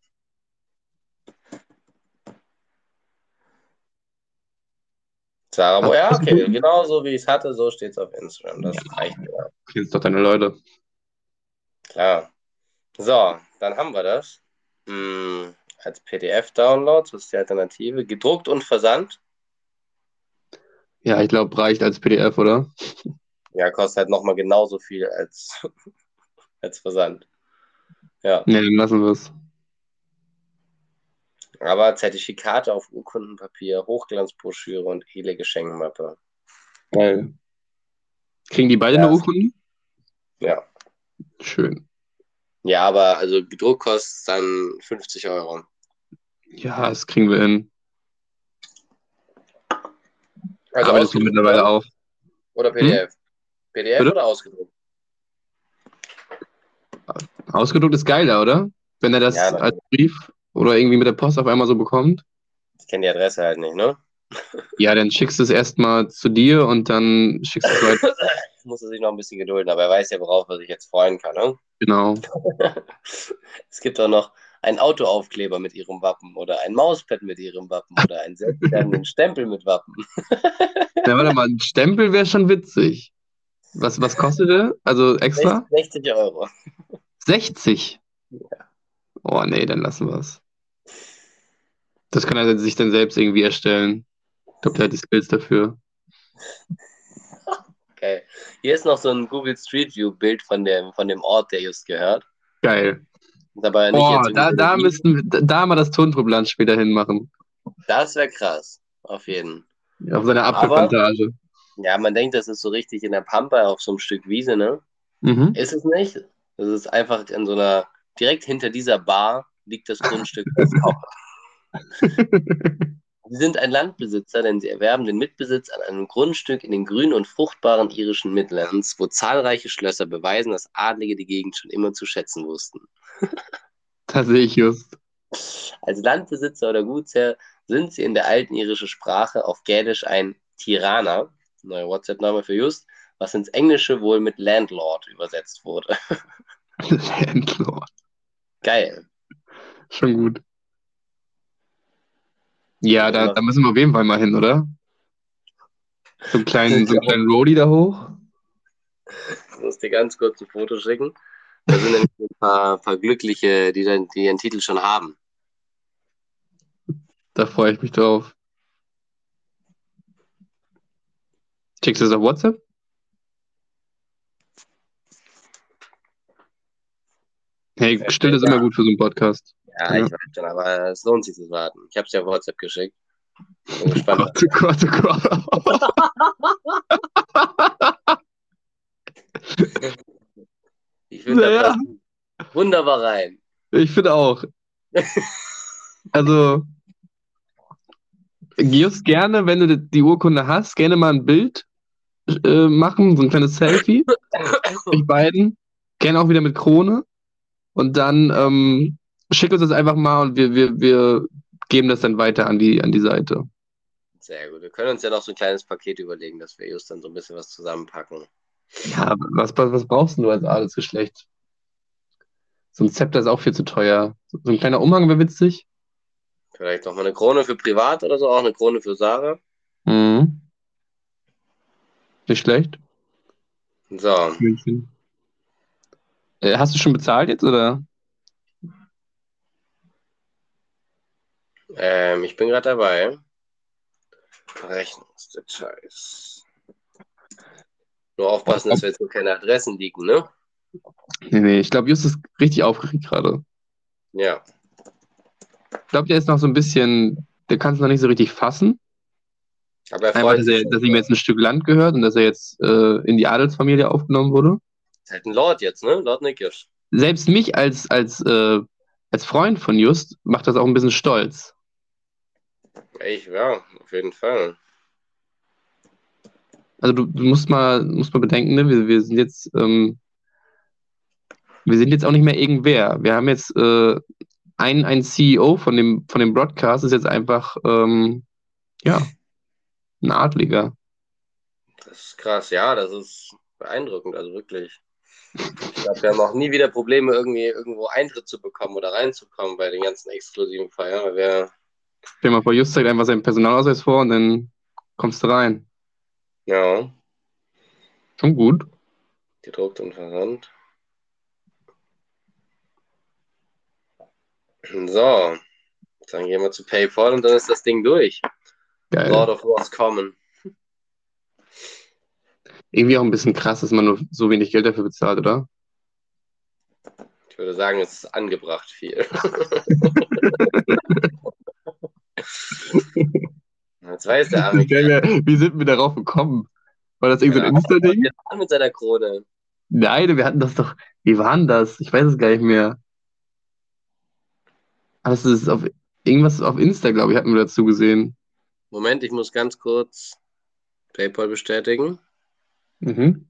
Sarah, ja, okay, genau so wie ich es hatte, so steht es auf Instagram. Das reicht ja. Kennst doch deine Leute. Klar. So, dann haben wir das. Als PDF-Download, das ist die Alternative. Gedruckt und versandt. Ja, ich glaube, reicht als PDF, oder? Ja, kostet halt nochmal genauso viel als, als Versand. Ja, Nee, dann lassen wir es. aber Zertifikate auf Urkundenpapier, Hochglanzbroschüre und hele Geschenkmappe. Geil. Kriegen die beide Ja. eine Urkunde? Ja. Schön. Ja, aber also gedruckt kostet dann 50 Euro. Ja, das kriegen wir hin. Also Aber das geht ausgedruckt, mittlerweile oder? auch. Oder PDF? PDF Bitte? oder ausgedruckt? Ausgedruckt ist geiler, oder? Wenn er das Ja, als Brief oder irgendwie mit der Post auf einmal so bekommt. Ich kenne die Adresse halt nicht, ne? Ja, dann schickst du es erstmal zu dir und dann schickst du es weiter. Muss er sich noch ein bisschen gedulden, aber er weiß ja, worauf er sich jetzt freuen kann, ne? Genau. Es gibt auch noch einen Autoaufkleber mit ihrem Wappen oder ein Mauspad mit ihrem Wappen oder einen selbstklebenden Stempel mit Wappen. Na, warte mal, ein Stempel wäre schon witzig. Was, was kostet der? Also extra? 60 Euro. 60? Oh nee, dann lassen wir es. Das kann er sich dann selbst irgendwie erstellen. Ich glaube, der hat die Skills dafür. Okay. Hier ist noch so ein Google Street View Bild von dem, von dem Ort, der just gehört. Geil. Dabei nicht Boah, da, da müssten wir, da mal das Tonproblem später hinmachen. Das wäre krass. Auf jeden. Auf seiner Apfelplantage. Ja, man denkt, das ist so richtig in der Pampa auf so einem Stück Wiese, ne? Mhm. Ist es nicht? Das ist einfach in so einer, direkt hinter dieser Bar liegt das Grundstück. des. Sie sind ein Landbesitzer, denn sie erwerben den Mitbesitz an einem Grundstück in den grünen und fruchtbaren irischen Midlands, wo zahlreiche Schlösser beweisen, dass Adlige die Gegend schon immer zu schätzen wussten. Da sehe ich just. Als Landbesitzer oder Gutsherr sind sie in der alten irischen Sprache auf Gälisch ein Tirana, neuer WhatsApp-Name für Just, was ins Englische wohl mit Landlord übersetzt wurde. Landlord. Geil. Schon gut. Ja, da, da müssen wir auf jeden Fall mal hin, oder? So einen kleinen, so einen kleinen Roadie da hoch. Ich muss dir ganz kurz ein Foto schicken. Da sind nämlich ein paar, paar Glückliche, die, den- die den Titel schon haben. Da freue ich mich drauf. Schickst du das auf WhatsApp? Hey, still ist immer gut für so einen Podcast. Ja, Ja. ich weiß schon, aber es lohnt sich zu warten. Ich habe es ja WhatsApp geschickt. Bin gespannt. Gott, oh Gott, oh Gott. Ich finde, Naja. wunderbar rein. Ich finde auch. Also, just gerne, wenn du die Urkunde hast, gerne mal ein Bild äh, machen, so ein kleines Selfie. euch beiden. Gerne auch wieder mit Krone. Und dann ähm, schick uns das einfach mal und wir, wir, wir geben das dann weiter an die, an die Seite. Sehr gut. Wir können uns ja noch so ein kleines Paket überlegen, dass wir just dann so ein bisschen was zusammenpacken. Ja, was, was, was brauchst du als Adelsgeschlecht? So ein Zepter ist auch viel zu teuer. So ein kleiner Umhang wäre witzig. Vielleicht noch mal eine Krone für privat oder so, auch eine Krone für Sarah. Mhm. Nicht schlecht. So. Äh, hast du schon bezahlt jetzt oder? Ähm, ich bin gerade dabei. Rechnungsdetails. Nur aufpassen, dass wir jetzt nur keine Adressen liegen, ne? Nee, nee, ich glaube, Justus ist richtig aufgeregt gerade. Ja. Ich glaube, der ist noch so ein bisschen, der kann es noch nicht so richtig fassen. Aber er Einfach, freut dass, er, sich. dass ihm jetzt ein Stück Land gehört und dass er jetzt äh, in die Adelsfamilie aufgenommen wurde. Ist halt ein Lord jetzt, ne? Lord Nickisch. Selbst mich als, als, äh, als Freund von Just macht das auch ein bisschen stolz. Ich, ja, auf jeden Fall. Also du, du musst mal, musst mal bedenken, ne? wir, wir sind jetzt, ähm, wir sind jetzt auch nicht mehr irgendwer. Wir haben jetzt äh, ein, ein CEO von dem, von dem Broadcast, ist jetzt einfach, ähm, ja, ein Adliger. Das ist krass, ja, das ist beeindruckend, also wirklich. Ich glaube, wir haben auch nie wieder Probleme, irgendwie irgendwo Eintritt zu bekommen oder reinzukommen bei den ganzen exklusiven Feiern. weil Wir, Stell dir mal vor, Just zeigt einfach seinen Personalausweis vor und dann kommst du rein. ja, Schon gut. gedruckt und versandt. So, dann gehen wir zu PayPal und dann ist das Ding durch. Geil. Lord of Wars kommen. Irgendwie auch ein bisschen krass, dass man nur so wenig Geld dafür bezahlt, oder? Ich würde sagen, es ist angebracht viel. Jetzt weiß der arme. Wie sind wir darauf gekommen? War das irgendein Ja. Insta-Ding? Der Mann mit seiner Krone. Nein, wir hatten das doch. Wie war denn das? Ich weiß es gar nicht mehr. Aber es ist auf irgendwas auf Insta, glaube ich, hatten wir dazu gesehen. Moment, ich muss ganz kurz PayPal bestätigen. Mhm.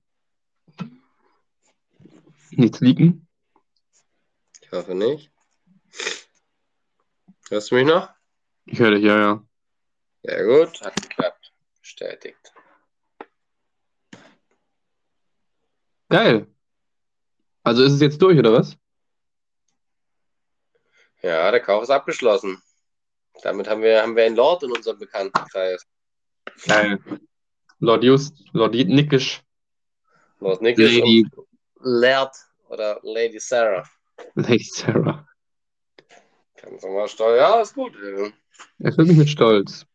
Nichts liegen. Ich hoffe nicht. Hörst du mich noch? Ich höre dich, ja, ja. Sehr gut, hat geklappt. Bestätigt. Geil. Also ist es jetzt durch, oder was? Ja, der Kauf ist abgeschlossen. Damit haben wir, haben wir einen Lord in unserem Bekanntenkreis. Geil. Lord Just, Lord Nickisch, Lord Nicholas Lady, Laird oder Lady Sarah. Lady Sarah. Ganz normal steuern. Ja, ist gut. Äh. Erfüllt mich mit Stolz.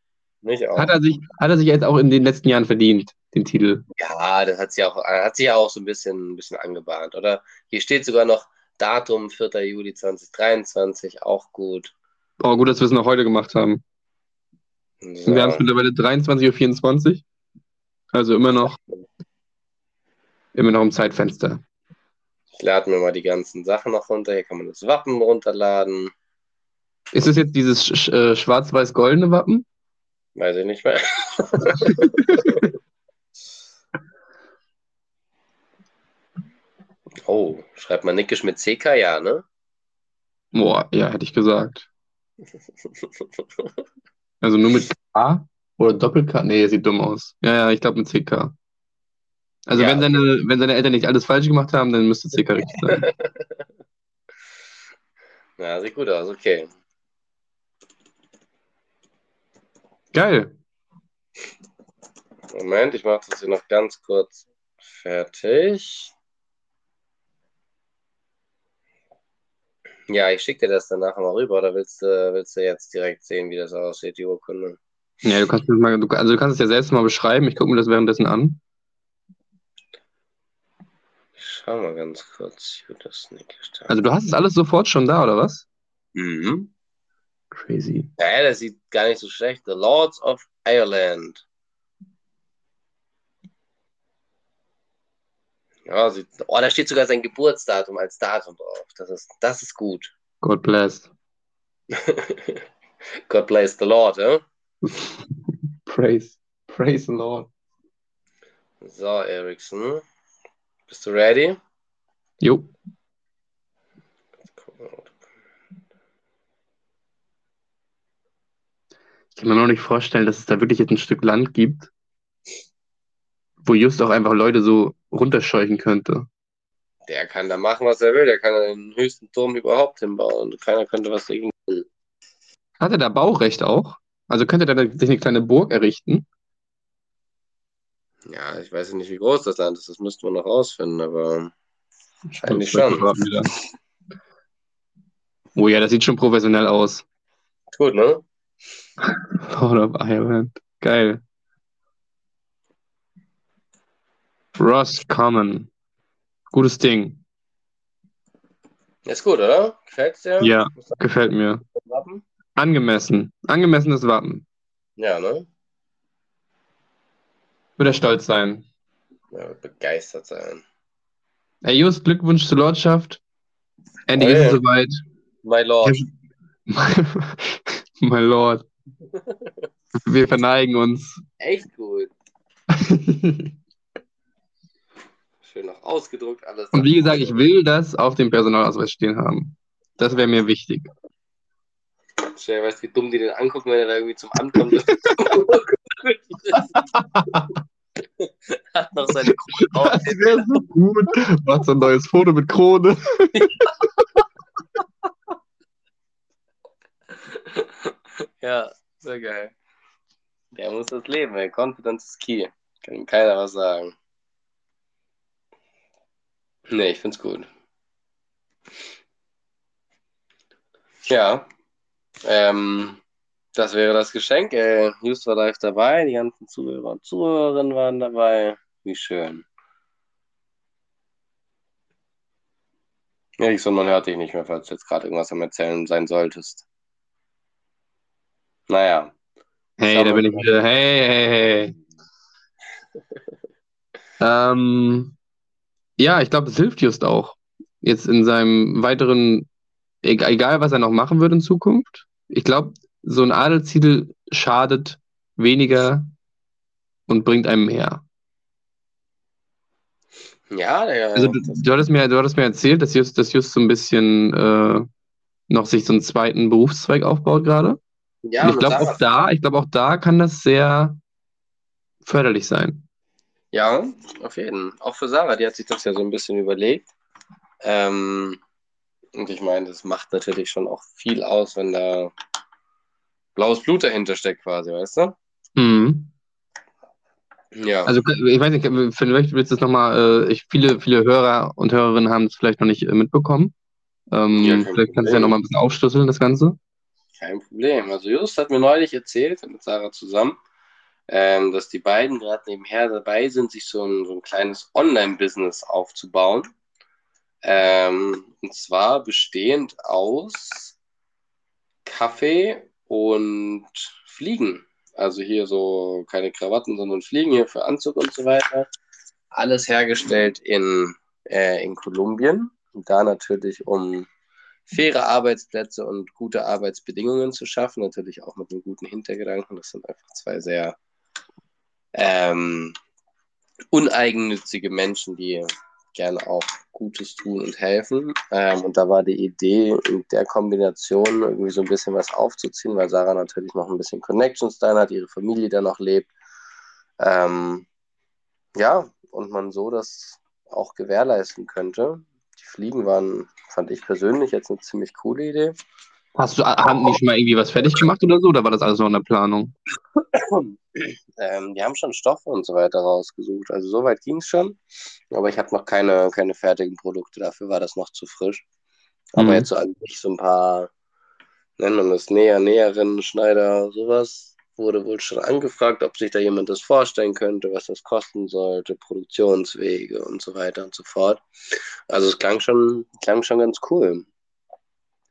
Mich auch. Hat er, sich, hat er sich jetzt auch in den letzten Jahren verdient, den Titel? Ja, das hat sich auch, hat sich ja auch so ein bisschen, ein bisschen angebahnt, oder? Hier steht sogar noch Datum 4. Juli 2023, auch gut. Oh, gut, dass wir es noch heute gemacht haben. So. Wir haben es mittlerweile 23.24 Uhr. Also immer noch, immer noch im Zeitfenster. Ich lade mir mal die ganzen Sachen noch runter. Hier kann man das Wappen runterladen. Ist es jetzt dieses sch äh, schwarz-weiß-goldene Wappen? Weiß ich nicht mehr. oh, schreibt man Nickisch mit CK, ja, ne? Boah, ja, hätte ich gesagt. Also nur mit K oder Doppel-K? Nee, sieht dumm aus. Ja, ja, ich glaube mit CK. Also Ja. wenn, seine, wenn seine Eltern nicht alles falsch gemacht haben, dann müsste CK richtig sein. ja, sieht gut aus, okay. Geil. Moment, ich mache das hier noch ganz kurz fertig. Ja, ich schicke dir das dann nachher mal rüber, oder willst du, willst du jetzt direkt sehen, wie das aussieht, die Urkunde? Ja, du kannst, es mal, du, also du kannst es ja selbst mal beschreiben. Ich gucke mir das währenddessen an. Ich schau mal ganz kurz, Judas Nickisch. Also du hast es alles sofort schon da, oder was? Mhm. Crazy. Ja, das sieht gar nicht so schlecht. The Lords of Ireland. Ja, sieht, oh, da steht sogar sein Geburtsdatum als Datum drauf. Das ist, das ist gut. God bless. God bless the Lord, ja? Praise. Praise the Lord. So, Ericsson. Bist du ready? Jo. Ich kann mir noch nicht vorstellen, dass es da wirklich jetzt ein Stück Land gibt, wo just auch einfach Leute so runterscheuchen könnte. Der kann da machen, was er will. Der kann den höchsten Turm überhaupt hinbauen. Keiner könnte was dagegen tun. Hat er da Baurecht auch? Also könnte er da sich eine kleine Burg errichten? Ja, ich weiß nicht, wie groß das Land ist. Das müssten wir noch rausfinden, aber wahrscheinlich schon. Oh ja, das sieht schon professionell aus. Gut, ne? Lord of Ireland. Geil. Ross Common. Gutes Ding. Ist gut, oder? Gefällt's dir? Ja, gefällt mir. Wappen? Angemessen. Angemessenes Wappen. Ja, ne? Wird er stolz sein. Ja, begeistert sein. Herr Just, Glückwunsch zur Lordschaft. Endlich Oh ist es soweit. My Lord. My Lord. Wir verneigen uns. Echt gut. Schön noch ausgedruckt alles. Und wie gesagt, ich will das auf dem Personalausweis stehen haben. Das wäre mir wichtig. Dir, weißt du, wie dumm die den angucken, wenn er da irgendwie zum Ankommen Hat noch seine Krone auf. Das wäre so gut. Macht so ein neues Foto mit Krone. Ja, sehr geil. Der muss das leben, ey. Confidence is key. Kann ihm keiner was sagen. Nee, ich find's gut. Ja. Ähm, das wäre das Geschenk, ey. Just war live dabei, die ganzen Zuhörer und Zuhörerinnen waren dabei. Wie schön. Eriksson, man hört dich nicht mehr, falls du jetzt gerade irgendwas am Erzählen sein solltest. Naja. Hey, da bin ich wieder. Hey, hey, hey. ähm, ja, ich glaube, es hilft Just auch. Jetzt in seinem weiteren, eg- egal was er noch machen wird in Zukunft. Ich glaube, so ein Adelstitel schadet weniger und bringt einem mehr. Ja, der, Also du, du hattest mir, du hattest mir erzählt, dass Just, dass Just so ein bisschen äh, noch sich so einen zweiten Berufszweig aufbaut gerade. Ja, Und ich glaube auch da, ich glaube auch da kann das sehr förderlich sein. Ja, auf jeden. Auch für Sarah, die hat sich das ja so ein bisschen überlegt. Ähm, und ich meine, das macht natürlich schon auch viel aus, wenn da blaues Blut dahinter steckt, quasi, weißt du? Mhm. Ja. Also ich weiß nicht, vielleicht willst du es nochmal, äh, ich, viele, viele Hörer und Hörerinnen haben es vielleicht noch nicht äh, mitbekommen. Ähm, Ja, vielleicht kannst du ja nochmal ein bisschen aufschlüsseln, das Ganze. Kein Problem. Also Just hat mir neulich erzählt, mit Sarah zusammen, ähm, dass die beiden gerade nebenher dabei sind, sich so ein, so ein kleines Online-Business aufzubauen. Ähm, und zwar bestehend aus Kaffee und Fliegen. Also hier so keine Krawatten, sondern Fliegen hier für Anzug und so weiter. Alles hergestellt in, äh, in Kolumbien. Und da natürlich, um faire Arbeitsplätze und gute Arbeitsbedingungen zu schaffen, natürlich auch mit einem guten Hintergedanken. Das sind einfach zwei sehr ähm, uneigennützige Menschen, die gerne auch Gutes tun und helfen. Ähm, und da war die Idee, in der Kombination irgendwie so ein bisschen was aufzuziehen, weil Sarah natürlich noch ein bisschen Connections da hat, ihre Familie da noch lebt. Ähm, ja, und man so das auch gewährleisten könnte. Die Fliegen waren, fand ich persönlich jetzt eine ziemlich coole Idee. Hast du, haben die schon mal irgendwie was fertig gemacht oder so, oder war das alles noch in der Planung? ähm, die haben schon Stoffe und so weiter rausgesucht. Also soweit ging es schon. Aber ich habe noch keine, keine fertigen Produkte. Dafür war das noch zu frisch. Aber mhm. jetzt so an sich so ein paar, nennen wir es Näher, Näherinnen, Schneider, sowas, wurde wohl schon angefragt, ob sich da jemand das vorstellen könnte, was das kosten sollte, Produktionswege und so weiter und so fort. Also es klang schon, klang schon ganz cool.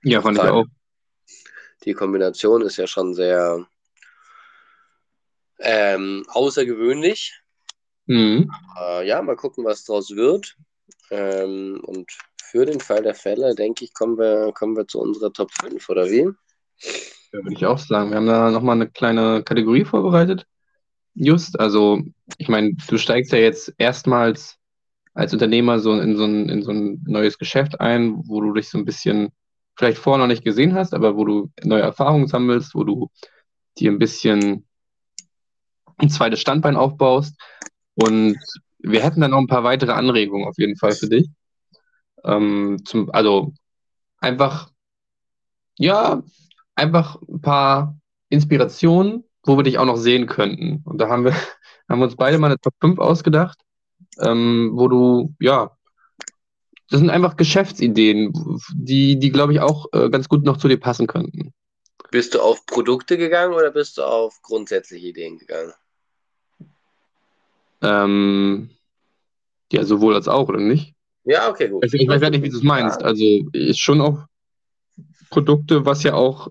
Ja, fand ich auch die Kombination ist ja schon sehr ähm, außergewöhnlich. Mhm. Äh, ja, mal gucken, was draus wird. Ähm, und für den Fall der Fälle, denke ich, kommen wir, kommen wir zu unserer Top 5, oder wie? Würde ich auch sagen. Wir haben da nochmal eine kleine Kategorie vorbereitet. Just, also ich meine, du steigst ja jetzt erstmals als Unternehmer so in so, ein, in so ein neues Geschäft ein, wo du dich so ein bisschen vielleicht vorher noch nicht gesehen hast, aber wo du neue Erfahrungen sammelst, wo du dir ein bisschen ein zweites Standbein aufbaust. Und wir hätten dann noch ein paar weitere Anregungen auf jeden Fall für dich. Ähm, zum, also einfach, ja, einfach ein paar Inspirationen, wo wir dich auch noch sehen könnten. Und da haben wir, haben wir uns beide mal eine Top 5 ausgedacht, ähm, wo du, ja, das sind einfach Geschäftsideen, die, die glaube ich, auch äh, ganz gut noch zu dir passen könnten. Bist du auf Produkte gegangen oder bist du auf grundsätzliche Ideen gegangen? Ähm, ja, sowohl als auch, oder nicht? Ja, okay, gut. Ich, ich weiß ja nicht, wie du es meinst. Also ist schon auf Produkte, was ja auch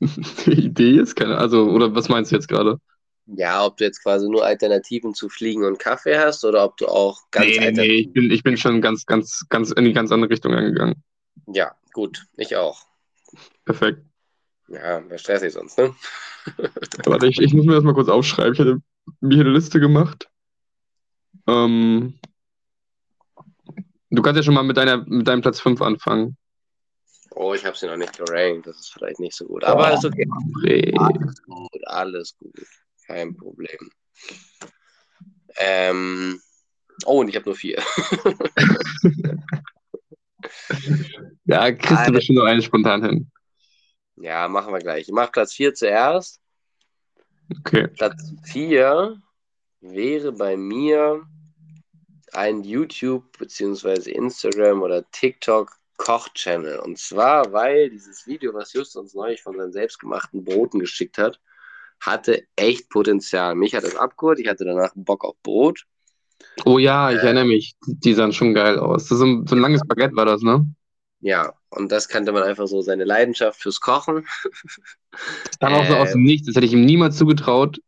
Idee ist, keine, also, oder was meinst du jetzt gerade? Ja, ob du jetzt quasi nur Alternativen zu Fliegen und Kaffee hast oder ob du auch ganz. Nee, nee, ich bin, ich bin schon ganz, ganz, ganz in die ganz andere Richtung angegangen. Ja, gut, ich auch. Perfekt. Ja, wäre stressig sonst, ne? Warte, ich, ich muss mir das mal kurz aufschreiben. Ich hätte mir hier eine Liste gemacht. Ähm, du kannst ja schon mal mit, deiner, mit deinem Platz 5 anfangen. Oh, ich habe sie noch nicht gerankt. Das ist vielleicht nicht so gut. Aber oh, ist okay. Alles gut, alles gut. Kein Problem. Ähm, oh, und ich habe nur vier. ja, kriegst du bestimmt noch einen spontan hin. Ja, machen wir gleich. Ich mache Platz 4 zuerst. Okay. Platz 4 wäre bei mir ein YouTube bzw. Instagram oder TikTok Koch-Channel. Und zwar, weil dieses Video, was Just uns neulich von seinen selbstgemachten Broten geschickt hat, hatte echt Potenzial. Mich hat das abgeholt, ich hatte danach Bock auf Brot. Oh ja, ich äh, erinnere mich. Die sahen schon geil aus. Das so, ein, so ein langes Baguette war das, ne? Ja, und das kannte man einfach so, seine Leidenschaft fürs Kochen. Das kam auch so aus dem Nichts, das hätte ich ihm niemals zugetraut.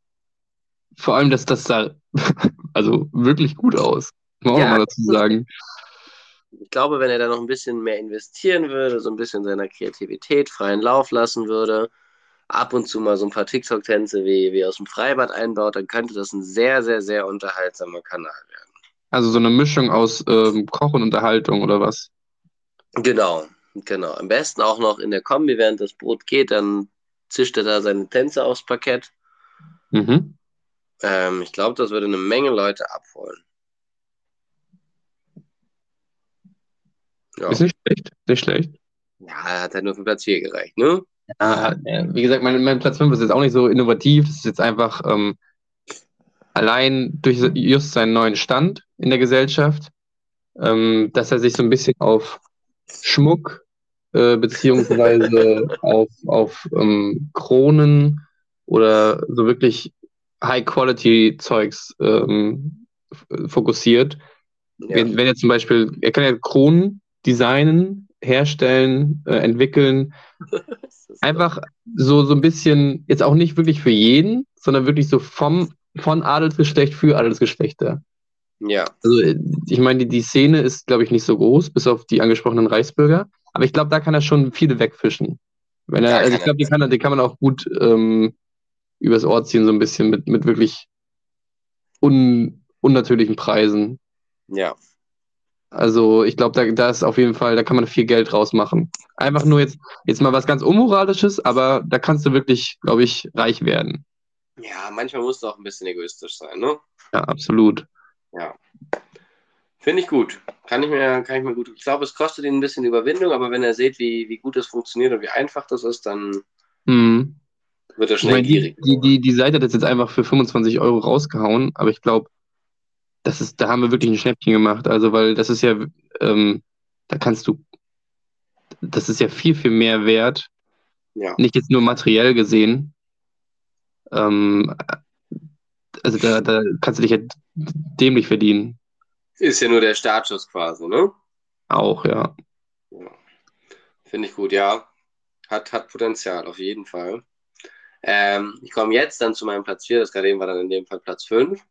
Vor allem, dass das sah also wirklich gut aus. Muss man ja, auch mal dazu sagen. Ich glaube, wenn er da noch ein bisschen mehr investieren würde, so ein bisschen seiner Kreativität freien Lauf lassen würde, ab und zu mal so ein paar TikTok-Tänze wie, wie aus dem Freibad einbaut, dann könnte das ein sehr, sehr, sehr unterhaltsamer Kanal werden. Also so eine Mischung aus ähm, Koch und Unterhaltung oder was? Genau, genau. Am besten auch noch in der Kombi, während das Brot geht, dann zischt er da seine Tänze aufs Parkett. Mhm. Ähm, ich glaube, das würde eine Menge Leute abholen. Ja. Ist nicht schlecht, nicht schlecht. Ja, hat halt nur für Platz 4 gereicht, ne? Ja, wie gesagt, mein, mein Platz 5 ist jetzt auch nicht so innovativ. Das ist jetzt einfach ähm, allein durch just seinen neuen Stand in der Gesellschaft, ähm, dass er sich so ein bisschen auf Schmuck äh, beziehungsweise auf, auf ähm, Kronen oder so wirklich High-Quality-Zeugs ähm, fokussiert. Ja. Wenn, wenn er zum Beispiel, er kann ja Kronen designen, herstellen, äh, entwickeln. Einfach so, so ein bisschen, jetzt auch nicht wirklich für jeden, sondern wirklich so vom, von Adelsgeschlecht für Adelsgeschlechter. Ja. Also ich meine, die, die Szene ist, glaube ich, nicht so groß, bis auf die angesprochenen Reichsbürger. Aber ich glaube, da kann er schon viele wegfischen. Wenn er, also ich glaube, die kann, die kann man auch gut ähm, übers Ort ziehen, so ein bisschen mit, mit wirklich un, unnatürlichen Preisen. Ja. Also ich glaube, da, da ist auf jeden Fall, da kann man viel Geld rausmachen. Einfach nur jetzt, jetzt mal was ganz Unmoralisches, aber da kannst du wirklich, glaube ich, reich werden. Ja, manchmal musst du auch ein bisschen egoistisch sein, ne? Ja, absolut. Ja. Finde ich gut. Kann ich mir, kann ich mir gut. Ich glaube, es kostet ihn ein bisschen Überwindung, aber wenn er sieht, wie, wie gut es funktioniert und wie einfach das ist, dann hm. wird er schnell meine, gierig. Die, die, die Seite hat das jetzt einfach für 25 Euro rausgehauen, aber ich glaube, das ist, da haben wir wirklich ein Schnäppchen gemacht. Also, weil das ist ja, ähm, da kannst du, das ist ja viel, viel mehr wert. Ja. Nicht jetzt nur materiell gesehen. Ähm, also da, da kannst du dich ja dämlich verdienen. Ist ja nur der Startschuss quasi, ne? Auch, ja. ja. Finde ich gut, ja. Hat, hat Potenzial, auf jeden Fall. Ähm, ich komme jetzt dann zu meinem Platz 4, das gerade eben war dann in dem Fall Platz 5.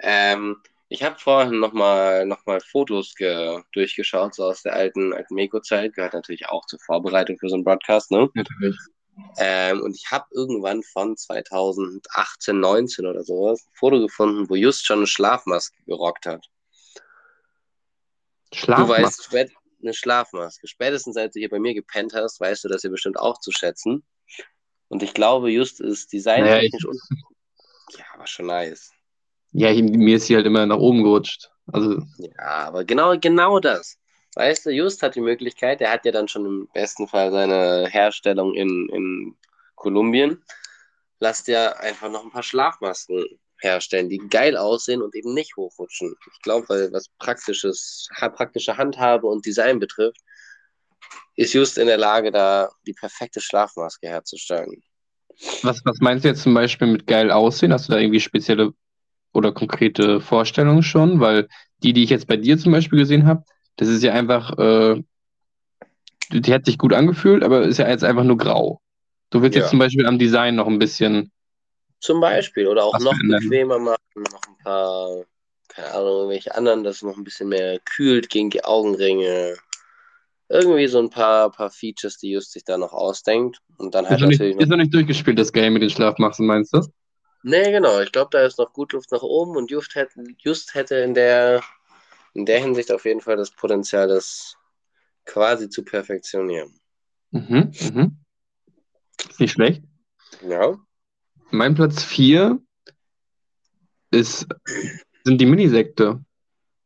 Ähm, ich habe vorhin nochmal noch mal Fotos durchgeschaut, so aus der alten, alten Meko-Zeit. Gehört natürlich auch zur Vorbereitung für so einen Broadcast, ne? Natürlich. Ähm, und ich habe irgendwann von 2018, 19 oder sowas ein Foto gefunden, wo Just schon eine Schlafmaske gerockt hat. Schlafmaske? Du weißt, eine Schlafmaske. Spätestens als du hier bei mir gepennt hast, weißt du das hier bestimmt auch zu schätzen. Und ich glaube, Just ist designtechnisch naja, und. Ja, aber schon nice. Ja, ich, mir ist sie halt immer nach oben gerutscht. Also. Ja, aber genau, genau das. Weißt du, Just hat die Möglichkeit, der hat ja dann schon im besten Fall seine Herstellung in, in Kolumbien. Lass dir einfach noch ein paar Schlafmasken herstellen, die geil aussehen und eben nicht hochrutschen. Ich glaube, weil was praktisches, praktische Handhabe und Design betrifft, ist Just in der Lage, da die perfekte Schlafmaske herzustellen. Was, was meinst du jetzt zum Beispiel mit geil aussehen? Hast du da irgendwie spezielle oder konkrete Vorstellungen schon? Weil die, die ich jetzt bei dir zum Beispiel gesehen habe, das ist ja einfach, äh, die hat sich gut angefühlt, aber ist ja jetzt einfach nur grau. Du willst ja. jetzt zum Beispiel am Design noch ein bisschen. Zum Beispiel, oder auch noch verändern. bequemer machen, noch ein paar, keine Ahnung, irgendwelche anderen, dass es noch ein bisschen mehr kühlt gegen die Augenringe. Irgendwie so ein paar, paar Features, die Just sich da noch ausdenkt. Und dann halt ist natürlich. Nicht, ist noch nicht durchgespielt, das Game mit den Schlafmachen, meinst du? Nee, genau. Ich glaube, da ist noch gut Luft nach oben und Just hätte, Just hätte in, der, in der Hinsicht auf jeden Fall das Potenzial, das quasi zu perfektionieren. Mhm, mhm. Ist nicht schlecht. Ja. Mein Platz 4 ist, sind die Minisekte.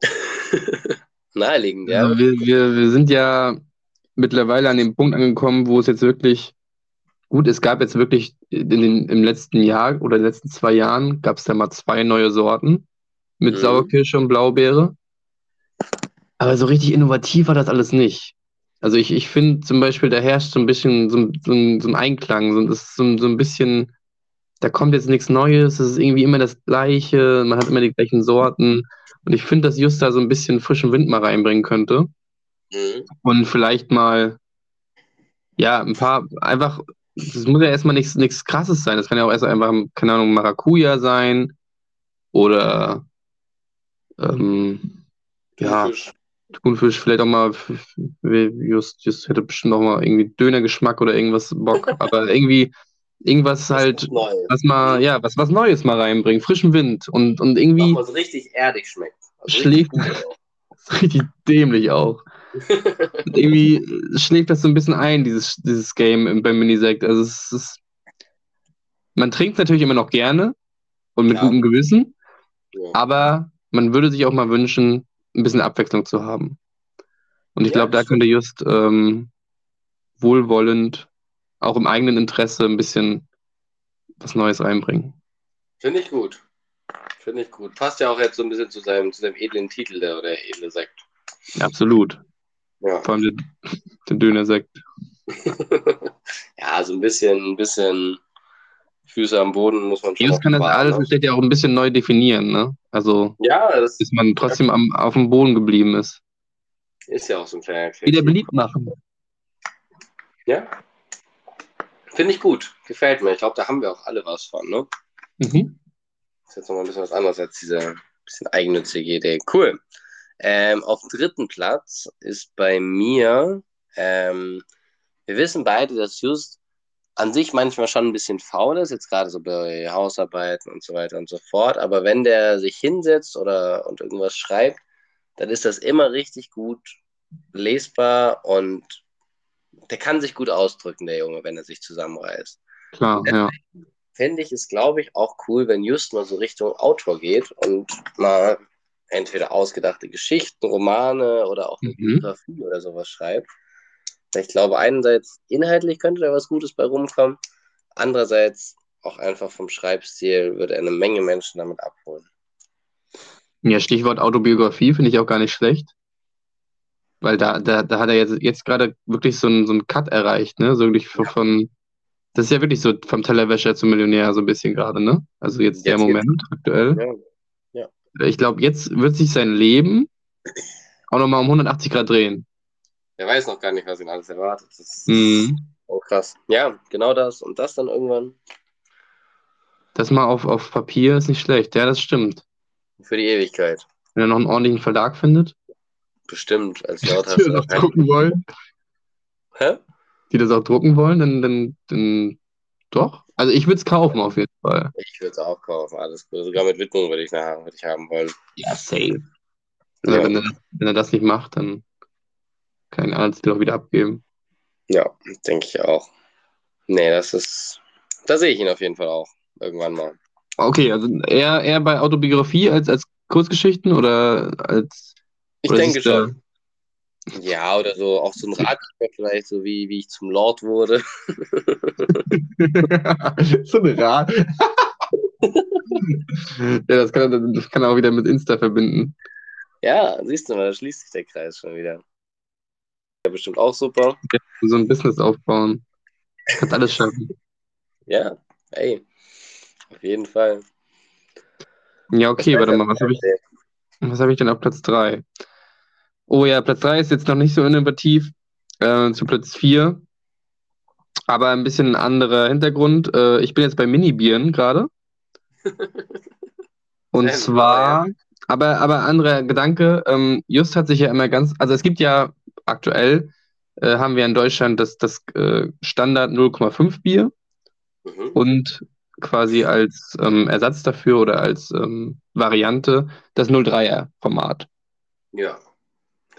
Naheliegend, ja. Also wir, wir, wir sind ja mittlerweile an dem Punkt angekommen, wo es jetzt wirklich Gut, es gab jetzt wirklich in den, im letzten Jahr oder in den letzten zwei Jahren gab es da mal zwei neue Sorten mit mhm. Sauerkirsche und Blaubeere. Aber so richtig innovativ war das alles nicht. Also ich, ich finde zum Beispiel, da herrscht so ein bisschen so, so, ein, so ein Einklang, so, das ist so, so ein bisschen, da kommt jetzt nichts Neues, es ist irgendwie immer das Gleiche, man hat immer die gleichen Sorten. Und ich finde, dass Just da so ein bisschen frischen Wind mal reinbringen könnte. Mhm. Und vielleicht mal, ja, ein paar, einfach das muss ja erstmal nichts, nichts krasses sein. Das kann ja auch erst einfach, keine Ahnung, Maracuja sein oder ähm, ja, Thunfisch, vielleicht auch mal, just, just hätte bestimmt auch mal irgendwie Dönergeschmack oder irgendwas Bock, aber irgendwie irgendwas halt, was mal, ja, was, was Neues mal reinbringt, frischen Wind und, und irgendwie. Was richtig erdig schmeckt. Also schlägt, richtig dämlich auch. Irgendwie schlägt das so ein bisschen ein, dieses, dieses Game beim Minisekt. Also es ist. Man trinkt natürlich immer noch gerne und mit ja. gutem Gewissen, ja. aber man würde sich auch mal wünschen, ein bisschen Abwechslung zu haben. Und ich ja, glaube, da könnte just ähm, wohlwollend, auch im eigenen Interesse, ein bisschen was Neues reinbringen. Finde ich gut. Finde ich gut. Passt ja auch jetzt so ein bisschen zu seinem, zu seinem edlen Titel, der, oder edle Sekt. Absolut. Ja. Vor allem der, Dönersekt. ja, so ein bisschen, ein bisschen Füße am Boden muss man schon. Jesus kann das alles ne? ja auch ein bisschen neu definieren, ne? Also, Ja, das dass man trotzdem am, auf dem Boden geblieben ist. ist ja auch so ein kleiner Wieder Kreativ- beliebt machen. Ja. Finde ich gut. Gefällt mir. Ich glaube, da haben wir auch alle was von, ne? Mhm. ist jetzt nochmal ein bisschen was anderes als diese bisschen eigennützige Idee. Cool. Ähm, auf dem dritten Platz ist bei mir, ähm, wir wissen beide, dass Just an sich manchmal schon ein bisschen faul ist, jetzt gerade so bei Hausarbeiten und so weiter und so fort. Aber wenn der sich hinsetzt oder und irgendwas schreibt, dann ist das immer richtig gut lesbar und der kann sich gut ausdrücken, der Junge, wenn er sich zusammenreißt Klar, ja. fände ich es, glaube ich, auch cool, wenn Just mal so Richtung Autor geht und mal entweder ausgedachte Geschichten, Romane oder auch eine Mhm. Biografie oder sowas schreibt. Ich glaube, einerseits inhaltlich könnte da was Gutes bei rumkommen, andererseits auch einfach vom Schreibstil würde er eine Menge Menschen damit abholen. Ja, Stichwort Autobiografie finde ich auch gar nicht schlecht. Weil da, da, da hat er jetzt, jetzt gerade wirklich so einen, so einen Cut erreicht, ne? So wirklich von, von, das ist ja wirklich so vom Tellerwäscher zum Millionär so ein bisschen gerade, ne? Also jetzt der Jetzt Moment aktuell. Ja, Ich glaube, jetzt wird sich sein Leben auch nochmal um 180 Grad drehen. er weiß noch gar nicht, was ihn alles erwartet. Das ist Mhm. oh, krass. Ja, genau das. Und das dann irgendwann Das mal auf, auf Papier ist nicht schlecht. Ja, das stimmt. für die Ewigkeit. Wenn er noch einen ordentlichen Verlag findet, Bestimmt. Als Laut hast die du das drucken wollen, Hä? die das auch drucken wollen, dann, dann, dann doch. Also ich würde es kaufen auf jeden Fall. Ich würde es auch kaufen, alles gut. Sogar mit Widmung würde ich nachher würde ich haben wollen. Ja, safe. Also Ja. wenn, er, wenn er das nicht macht, dann kann er alles auch wieder abgeben. Ja, denke ich auch. Nee, das ist. Da sehe ich ihn auf jeden Fall auch. Irgendwann mal. Okay, also eher, eher bei Autobiografie als, als Kurzgeschichten oder als. Ich oder denke schon. Ja, oder so auch so ein Ratgeber vielleicht, so wie, wie ich zum Lord wurde. so eine Rat. ja, das kann, er, das kann er auch wieder mit Insta verbinden. Ja, siehst du mal, da schließt sich der Kreis schon wieder. Ja, bestimmt auch super. So ein Business aufbauen. Kannst alles schaffen. Ja, ey. Auf jeden Fall. Ja, okay, warte mal, was habe ich, was hab ich denn auf Platz 3? Oh ja, Platz 3 ist jetzt noch nicht so innovativ. Äh, zu Platz 4. Aber ein bisschen ein anderer Hintergrund. Äh, ich bin jetzt bei Mini-Bieren gerade. Und Sehr zwar, aber, aber anderer Gedanke, ähm, Just hat sich ja immer ganz, also es gibt ja aktuell, äh, haben wir in Deutschland das, das äh, Standard 0,5 Bier Mhm. und quasi als ähm, Ersatz dafür oder als ähm, Variante das 03er Format. Ja.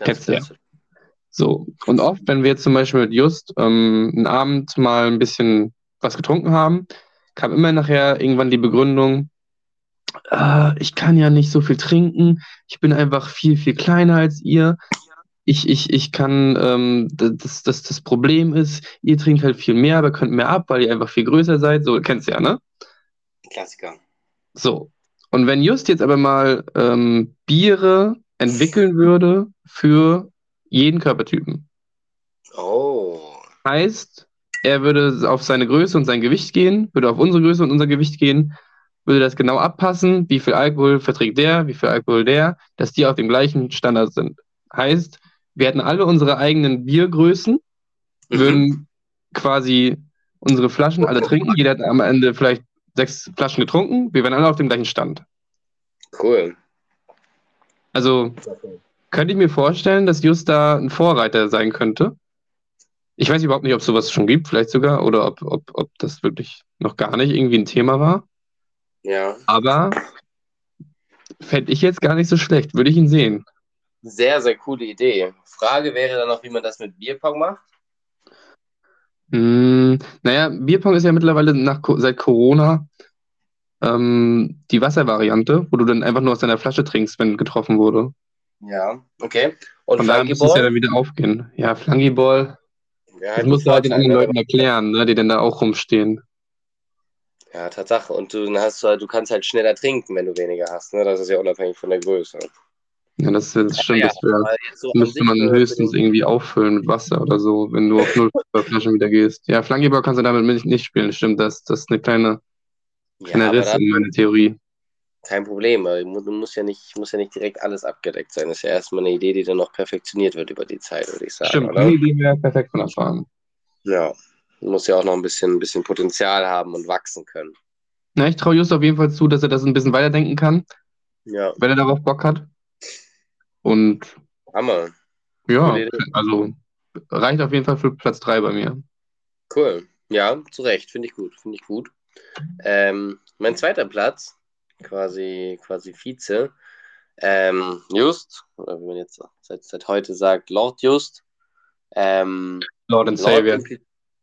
Kennst du ja. So, und oft, wenn wir jetzt zum Beispiel mit Just ähm, einen Abend mal ein bisschen was getrunken haben, kam immer nachher irgendwann die Begründung, ah, ich kann ja nicht so viel trinken, ich bin einfach viel, viel kleiner als ihr. Ich, ich, ich kann, ähm, das, das, das Problem ist, ihr trinkt halt viel mehr, aber könnt mehr ab, weil ihr einfach viel größer seid. So, kennst du ja, ne? Klassiker. So. Und wenn Just jetzt aber mal ähm, Biere entwickeln würde für jeden Körpertypen, Oh. heißt, er würde auf seine Größe und sein Gewicht gehen, würde auf unsere Größe und unser Gewicht gehen, würde das genau abpassen, wie viel Alkohol verträgt der, wie viel Alkohol der, dass die auf dem gleichen Standard sind. Heißt, wir hätten alle unsere eigenen Biergrößen, Mhm. würden quasi unsere Flaschen alle trinken, jeder hat am Ende vielleicht sechs Flaschen getrunken, wir wären alle auf dem gleichen Stand. Cool. Also könnte ich mir vorstellen, dass Just da ein Vorreiter sein könnte. Ich weiß überhaupt nicht, ob es sowas schon gibt, vielleicht sogar, oder ob, ob, ob das wirklich noch gar nicht irgendwie ein Thema war. Ja. Aber fände ich jetzt gar nicht so schlecht, würde ich ihn sehen. Sehr, sehr coole Idee. Frage wäre dann noch, wie man das mit Bierpong macht. Hm, naja, Bierpong ist ja mittlerweile nach, seit Corona ähm, die Wasservariante, wo du dann einfach nur aus deiner Flasche trinkst, wenn getroffen wurde. Ja, okay. Und Von daher muss es ja dann wieder aufgehen. Ja, Flangyball, Ja, das musst du halt den anderen? Leuten erklären, ne, die dann da auch rumstehen. Ja, Tatsache. Und du, hast du halt, du kannst halt schneller trinken, wenn du weniger hast. Ne? Das ist ja unabhängig von der Größe. Ja, das, das stimmt. ja, das wär, jetzt so müsste man für höchstens irgendwie auffüllen mit Wasser oder so, wenn du auf null Flaschen wieder gehst. Ja, Flankeball kannst du damit nicht- nicht spielen. Stimmt, das, das ist eine kleine, Ja, kleine aber Riss dann in meiner Theorie. kein Problem. aber Du mu- du musst ja nicht, muss ja nicht direkt alles abgedeckt sein. Das ist ja erstmal eine Idee, die dann noch perfektioniert wird über die Zeit, würde ich sagen. Stimmt, oder? die Idee wäre perfekt von erfahren. Ja. Du musst ja auch noch ein bisschen, ein bisschen Potenzial haben und wachsen können. Na, ich traue Just auf jeden Fall zu, dass er das ein bisschen weiterdenken kann, Ja, wenn er darauf Bock hat. Und Hammer. ja, also reicht auf jeden Fall für Platz 3 bei mir. Cool. Ja, zu Recht. Finde ich gut. Finde ich gut. Ähm, mein zweiter Platz, quasi, quasi Vize, ähm, Just, oder wie man jetzt seit, seit heute sagt, Lord Just. Ähm, Lord and Lord, Savior. impli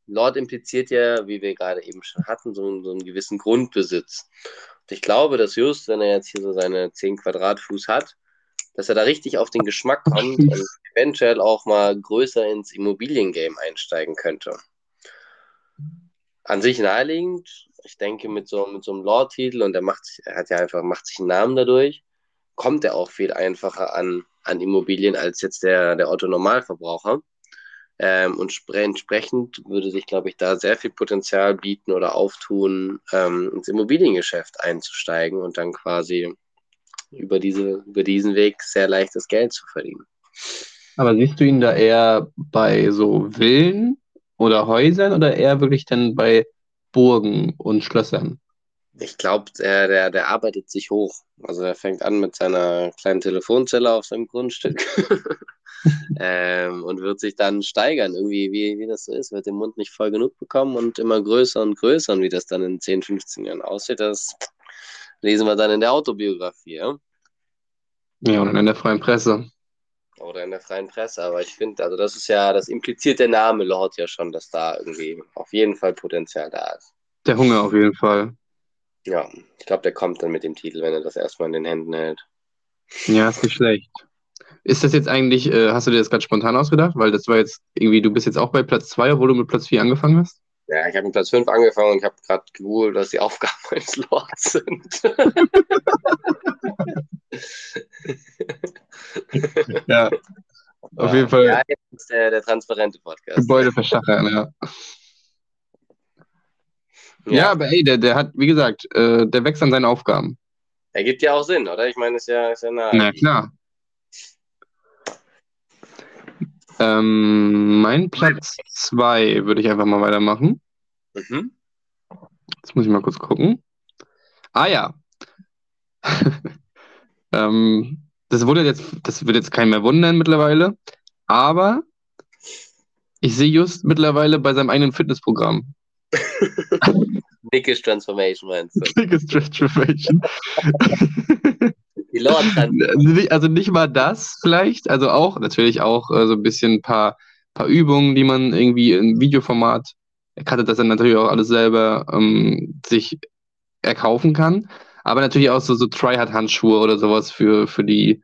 Lord impliziert ja, wie wir gerade eben schon hatten, so, einen- so einen gewissen Grundbesitz. Und ich glaube, dass Just, wenn er jetzt hier so seine 10 Quadratfuß hat, dass er da richtig auf den Geschmack kommt und eventuell auch mal größer ins Immobiliengame einsteigen könnte. An sich naheliegend, ich denke, mit so, mit so einem Lord-Titel und er macht sich, er hat ja einfach, macht sich einen Namen dadurch, kommt er auch viel einfacher an, an Immobilien als jetzt der, der Otto-Normalverbraucher. Ähm, und spre- entsprechend würde sich, glaube ich, da sehr viel Potenzial bieten oder auftun, ähm, ins Immobiliengeschäft einzusteigen und dann quasi über, diese, über diesen Weg sehr leichtes Geld zu verdienen. Aber siehst du ihn da eher bei so Villen oder Häusern oder eher wirklich dann bei Burgen und Schlössern? Ich glaube, der, der, der arbeitet sich hoch. Also er fängt an mit seiner kleinen Telefonzelle auf seinem Grundstück ähm, und wird sich dann steigern, irgendwie, wie, wie das so ist, wird den Mund nicht voll genug bekommen und immer größer und größer. Und wie das dann in 10, 15 Jahren aussieht, das lesen wir dann in der Autobiografie, ja? Ja, und in der freien Presse. Oder in der freien Presse. Aber ich finde, also das ist ja, das impliziert der Name Lord ja schon, dass da irgendwie auf jeden Fall Potenzial da ist. Der Hunger auf jeden Fall. Ja, ich glaube, der kommt dann mit dem Titel, wenn er das erstmal in den Händen hält. Ja, ist nicht schlecht. Ist das jetzt eigentlich, äh, hast du dir das gerade spontan ausgedacht? Weil das war jetzt irgendwie, du bist jetzt auch bei Platz 2, obwohl du mit Platz 4 angefangen hast? Ja, ich habe mit Platz 5 angefangen und ich habe gerade gegoogelt, was die Aufgaben eines Lords sind. Ja. Auf jeden Fall Ja, jetzt ist der, der transparente Podcast. Gebäude verschachern, ja. Ja, aber ey, der, der hat, wie gesagt, äh, der wächst an seinen Aufgaben. Ergibt ja auch Sinn, oder? Ich meine, ist ja, ist ja nah. Na klar. Ähm, mein Platz 2 würde ich einfach mal weitermachen. Mhm. Jetzt muss ich mal kurz gucken. Ah ja. ähm, das wurde jetzt, das wird jetzt keinen mehr wundern mittlerweile, aber ich sehe just mittlerweile bei seinem eigenen Fitnessprogramm. Dickish Transformation meinst du? Biggest Transformation. Lord Also nicht- mal das vielleicht, also auch natürlich auch äh, so ein bisschen ein paar, paar Übungen, die man irgendwie im Videoformat, er cuttet das dann natürlich auch alles selber, ähm, sich erkaufen kann. Aber natürlich auch so, so Tryhard-Handschuhe oder sowas für, für die,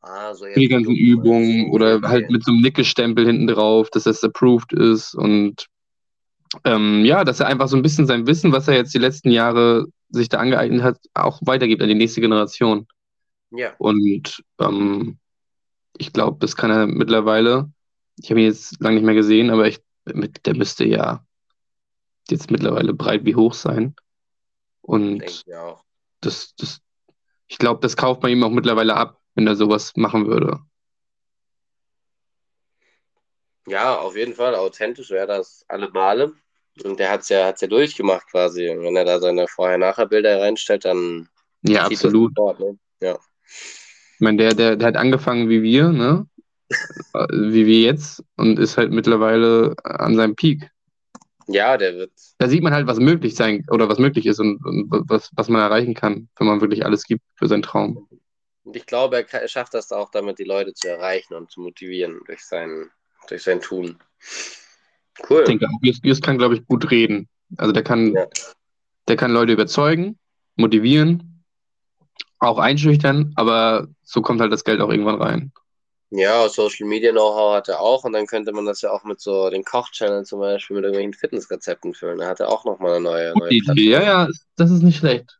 ah, so für die ganzen Übungen oder halt mit so einem Nicke-Stempel hinten drauf, dass das approved ist und ähm, ja, dass er einfach so ein bisschen sein Wissen, was er jetzt die letzten Jahre sich da angeeignet hat, auch weitergibt an die nächste Generation. Ja, Und ähm, ich glaube, das kann er mittlerweile. Ich habe ihn jetzt lange nicht mehr gesehen, aber ich, mit, der müsste ja jetzt mittlerweile breit wie hoch sein. Und ich das, das, ich glaube, das kauft man ihm auch mittlerweile ab, wenn er sowas machen würde. Ja, auf jeden Fall. Authentisch wäre das alle Male. Und der hat es ja, hat's ja durchgemacht quasi. Und wenn er da seine Vorher-Nachher-Bilder reinstellt, dann Ja, absolut. sofort, ne? Ja. Ich meine, der, der, der hat angefangen wie wir, ne? Wie wir jetzt und ist halt mittlerweile an seinem Peak. ja, der wird. Da sieht man halt, was möglich sein oder was möglich ist und, und was, was man erreichen kann, wenn man wirklich alles gibt für seinen Traum. Und ich glaube, er, schafft das auch damit, die Leute zu erreichen und zu motivieren durch sein, durch sein Tun. Cool. Ich denke, Just kann, glaube ich, gut reden. Also der kann, Ja. der kann Leute überzeugen, motivieren, auch einschüchtern, aber so kommt halt das Geld auch irgendwann rein. Ja, Social Media Know-how hat er auch und dann könnte man das ja auch mit so den Koch-Channel zum Beispiel mit irgendwelchen Fitnessrezepten füllen. Da hat er auch nochmal eine neue, neue Idee, ja, ja, das ist nicht schlecht.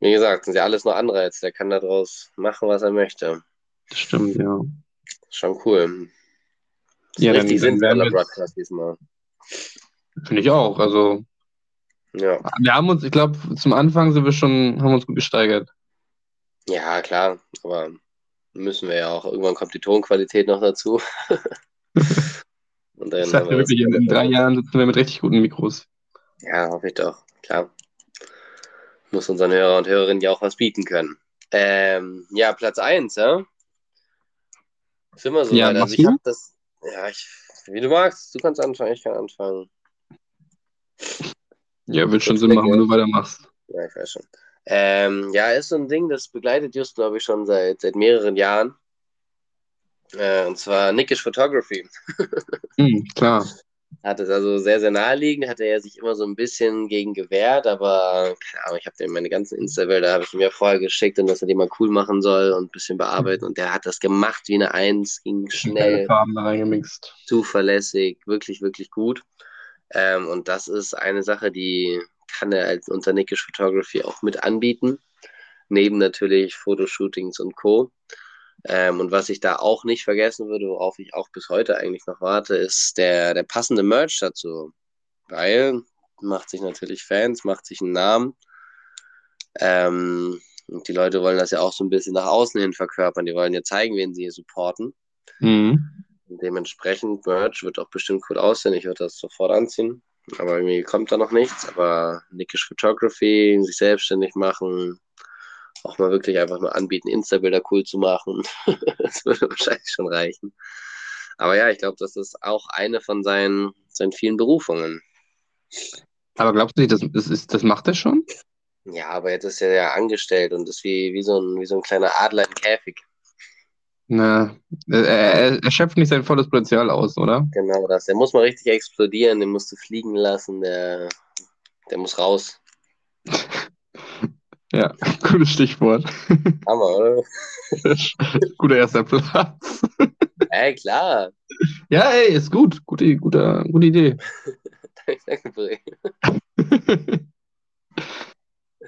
Wie gesagt, sind ja alles nur Anreize. Der kann daraus machen, was er möchte. Das stimmt, ja. Schon cool. Ja, dann, Richtig sinnvoller Broadcast diesmal. Finde ich auch. Also, Ja. wir haben uns, ich glaube, zum Anfang sind wir schon, haben wir uns gut gesteigert. ja, klar, aber müssen wir ja auch. Irgendwann kommt die Tonqualität noch dazu. Und dann dir wir das- wirklich, in, in drei Jahren sitzen wir mit richtig guten Mikros. Ja, hoffe ich doch, klar. Muss unseren Hörer und Hörerinnen ja auch was bieten können. Ähm, ja, Platz 1, ja? Ist immer so Ja, weit. Also ich hab das, ja, ich, wie du magst, du kannst anfangen, ich kann anfangen. Ja, wird schon Sinn machen, wenn du weitermachst. Ja, ich weiß schon. Ähm, ja, ist so ein Ding, das begleitet Just, glaube ich, schon seit, seit mehreren Jahren. Äh, und zwar Nickish Photography. Hm, klar. Hat es also sehr, sehr naheliegend, hatte er sich immer so ein bisschen gegen gewehrt, aber keine Ahnung, ich habe dem meine ganzen Insta-Bilder, habe ich ihm ja vorher geschickt und dass er die mal cool machen soll und ein bisschen bearbeiten und der hat das gemacht wie eine Eins, ging schnell, Farben da reingemixt. zuverlässig, wirklich, wirklich gut. Ähm, und das ist eine Sache, die kann er als unter Nickish Photography auch mit anbieten, neben natürlich Fotoshootings und Co. Ähm, und was ich da auch nicht vergessen würde, worauf ich auch bis heute eigentlich noch warte, ist der, der passende Merch dazu. Weil macht sich natürlich Fans, macht sich einen Namen. Ähm, und die Leute wollen das ja auch so ein bisschen nach außen hin verkörpern. Die wollen ja zeigen, wen sie hier supporten. Mhm. Dementsprechend, Merch wird auch bestimmt cool aussehen. Ich würde das sofort anziehen. Aber irgendwie kommt da noch nichts. Aber Nickish Photography, sich selbstständig machen, auch mal wirklich einfach nur anbieten, Insta-Bilder cool zu machen. das würde wahrscheinlich schon reichen. Aber ja, ich glaube, das ist auch eine von seinen, seinen vielen Berufungen. Aber glaubst du nicht, das, das, ist, das macht er schon? Ja, aber jetzt ist er ja angestellt und ist wie, wie, so, ein, wie so ein kleiner Adler im Käfig. Na, er, er, er schöpft nicht sein volles Potenzial aus, oder? Genau das. Der muss mal richtig explodieren, den musst du fliegen lassen, der, der muss raus. Ja, cooles Stichwort. Hammer, oder? Guter erster Platz. Ey, klar. Ja, ey, ist gut. Gute, gute, gute Idee. Danke.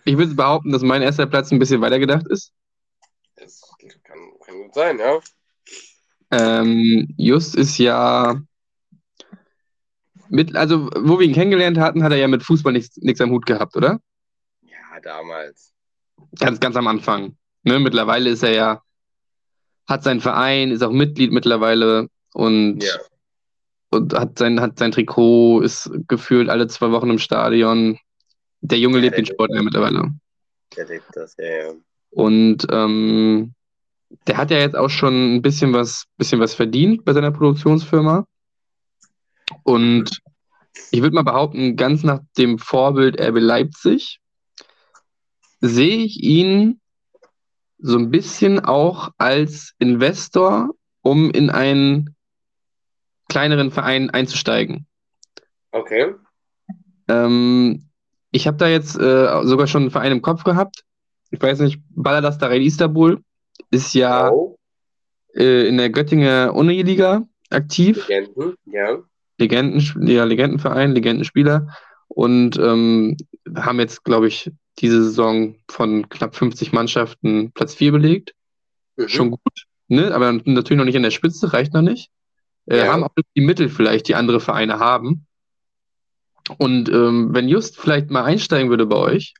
Ich würde behaupten, dass mein erster Platz ein bisschen weiter gedacht ist. Das kann, kann gut sein, ja. Ähm, Just ist ja mit, also wo wir ihn kennengelernt hatten, hat er ja mit Fußball nichts, am Hut gehabt, oder? Ja, damals. Ganz, ganz am Anfang. Ne? Mittlerweile ist er ja, hat seinen Verein, ist auch Mitglied mittlerweile und, Ja. und hat sein, hat sein Trikot, ist gefühlt alle zwei Wochen im Stadion. Der Junge Ja, lebt der den Sport ja mittlerweile. Der lebt das, ja, ja. Und ähm, der hat ja jetzt auch schon ein bisschen was, bisschen was verdient bei seiner Produktionsfirma. Und ich würde mal behaupten, ganz nach dem Vorbild RB Leipzig sehe ich ihn so ein bisschen auch als Investor, um in einen kleineren Verein einzusteigen. Okay. Ähm, ich habe da jetzt äh, sogar schon einen Verein im Kopf gehabt. Ich weiß nicht, Baladastaray Istanbul ist ja Oh, äh, in der Göttinger Uniliga aktiv. Legenden, ja. Legenden, ja, Legendenverein, Legendenspieler. Und ähm, haben jetzt, glaube ich, diese Saison von knapp 50 Mannschaften Platz 4 belegt. Mhm. Schon gut, ne? aber natürlich noch nicht an der Spitze, reicht noch nicht. Äh, Ja. Haben auch die Mittel vielleicht, die andere Vereine haben. Und ähm, wenn Just vielleicht mal einsteigen würde bei euch,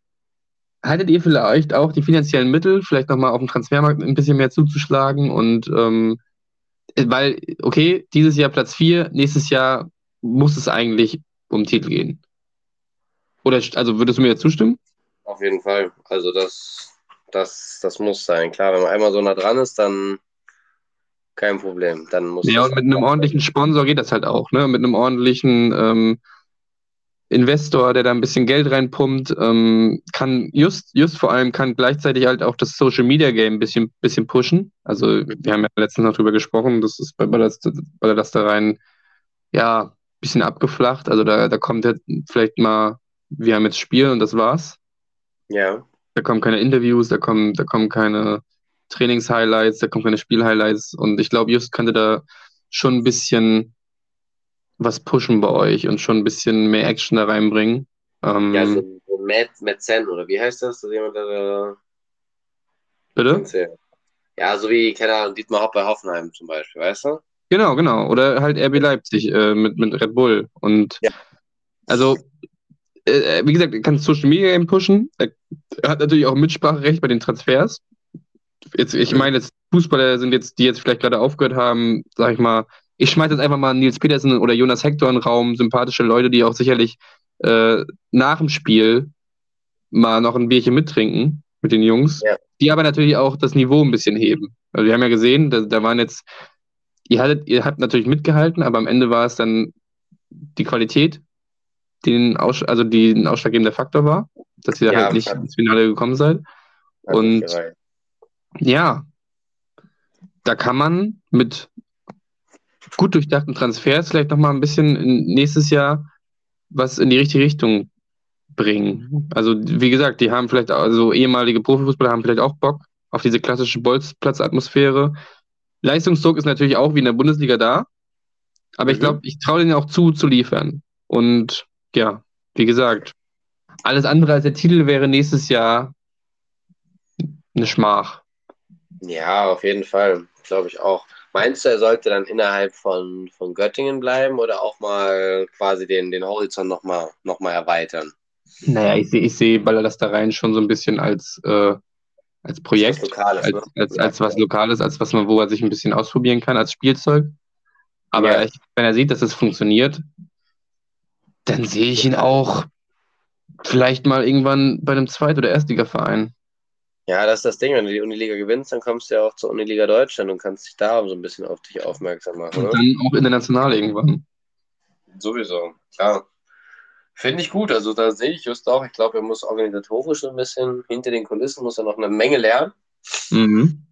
haltet ihr vielleicht auch die finanziellen Mittel, vielleicht nochmal auf dem Transfermarkt ein bisschen mehr zuzuschlagen und ähm, weil, okay, dieses Jahr Platz 4, nächstes Jahr muss es eigentlich um Titel gehen. Oder, also würdest du mir zustimmen? Auf jeden Fall. Also das, das, das muss sein. Klar, wenn man einmal so nah dran ist, dann kein Problem. Dann muss Ja, und mit einem ordentlichen Sponsor geht das halt auch, ne? Mit einem ordentlichen ähm, Investor, der da ein bisschen Geld reinpumpt, ähm, kann just, just vor allem kann gleichzeitig halt auch das Social Media Game ein bisschen, bisschen pushen. Also, wir haben ja letztens noch drüber gesprochen, das ist bei Ballast, Ballast da rein, ja, ein bisschen abgeflacht. Also, da, da kommt jetzt vielleicht mal, wir haben jetzt Spiel und das war's. Ja, Da kommen keine Interviews, da kommen, da kommen keine Trainings-Highlights, da kommen keine Spiel-Highlights. Und ich glaube, Just könnte da schon ein bisschen was pushen bei euch und schon ein bisschen mehr Action da reinbringen. Ähm, ja so, so Matt, Matt Zen, oder wie heißt das? Jemand, der da bitte? Ja, so wie, keine Ahnung, Dietmar Hopp bei Hoffenheim zum Beispiel, weißt du? Genau, genau. Oder halt RB Leipzig äh, mit, mit Red Bull. Und Ja. also, äh, wie gesagt, er kann Social Media Game pushen. Er, er hat natürlich auch Mitspracherecht bei den Transfers. Jetzt, ich Mhm. meine, jetzt Fußballer sind jetzt, die jetzt vielleicht gerade aufgehört haben, sag ich mal, ich schmeiße jetzt einfach mal Nils Petersen oder Jonas Hector in den Raum, sympathische Leute, die auch sicherlich äh, nach dem Spiel mal noch ein Bierchen mittrinken mit den Jungs, Ja. die aber natürlich auch das Niveau ein bisschen heben. Also wir haben ja gesehen, da, da waren jetzt, ihr hattet, ihr habt natürlich mitgehalten, aber am Ende war es dann die Qualität, die ein Aus, also die ein ausschlaggebender Faktor war, dass ihr Ja, halt nicht ins Finale gekommen seid. Und-. Ja, da kann man mit gut durchdachten Transfers vielleicht nochmal ein bisschen nächstes Jahr was in die richtige Richtung bringen. Also, wie gesagt, die haben vielleicht, also ehemalige Profifußballer haben vielleicht auch Bock auf diese klassische Bolzplatzatmosphäre. Leistungsdruck ist natürlich auch wie in der Bundesliga da, aber ich Mhm. glaube, ich traue denen auch zu, zu liefern. Und ja, wie gesagt, alles andere als der Titel wäre nächstes Jahr eine Schmach. Ja, auf jeden Fall, glaube ich auch. Meinst du, er sollte dann innerhalb von, von Göttingen bleiben oder auch mal quasi den, den Horizont nochmal noch mal erweitern? Naja, ich sehe ich seh Balladas da rein schon so ein bisschen als, äh, als Projekt, Was Lokales, als, ne? als, als was Lokales, als was man, wo er sich ein bisschen ausprobieren kann, als Spielzeug. Aber Ja. ich, wenn er sieht, dass es funktioniert, dann sehe ich ihn auch vielleicht mal irgendwann bei einem Zweit- oder Erstligaverein. Ja, das ist das Ding. Wenn du die Uniliga gewinnst, dann kommst du ja auch zur Uniliga Deutschland und kannst dich da so ein bisschen auf dich aufmerksam machen. Und Ne? dann auch international irgendwann. Sowieso, klar. Finde ich gut. Also da sehe ich just auch. Ich glaube, er muss organisatorisch so ein bisschen hinter den Kulissen, muss er noch eine Menge lernen. Mhm.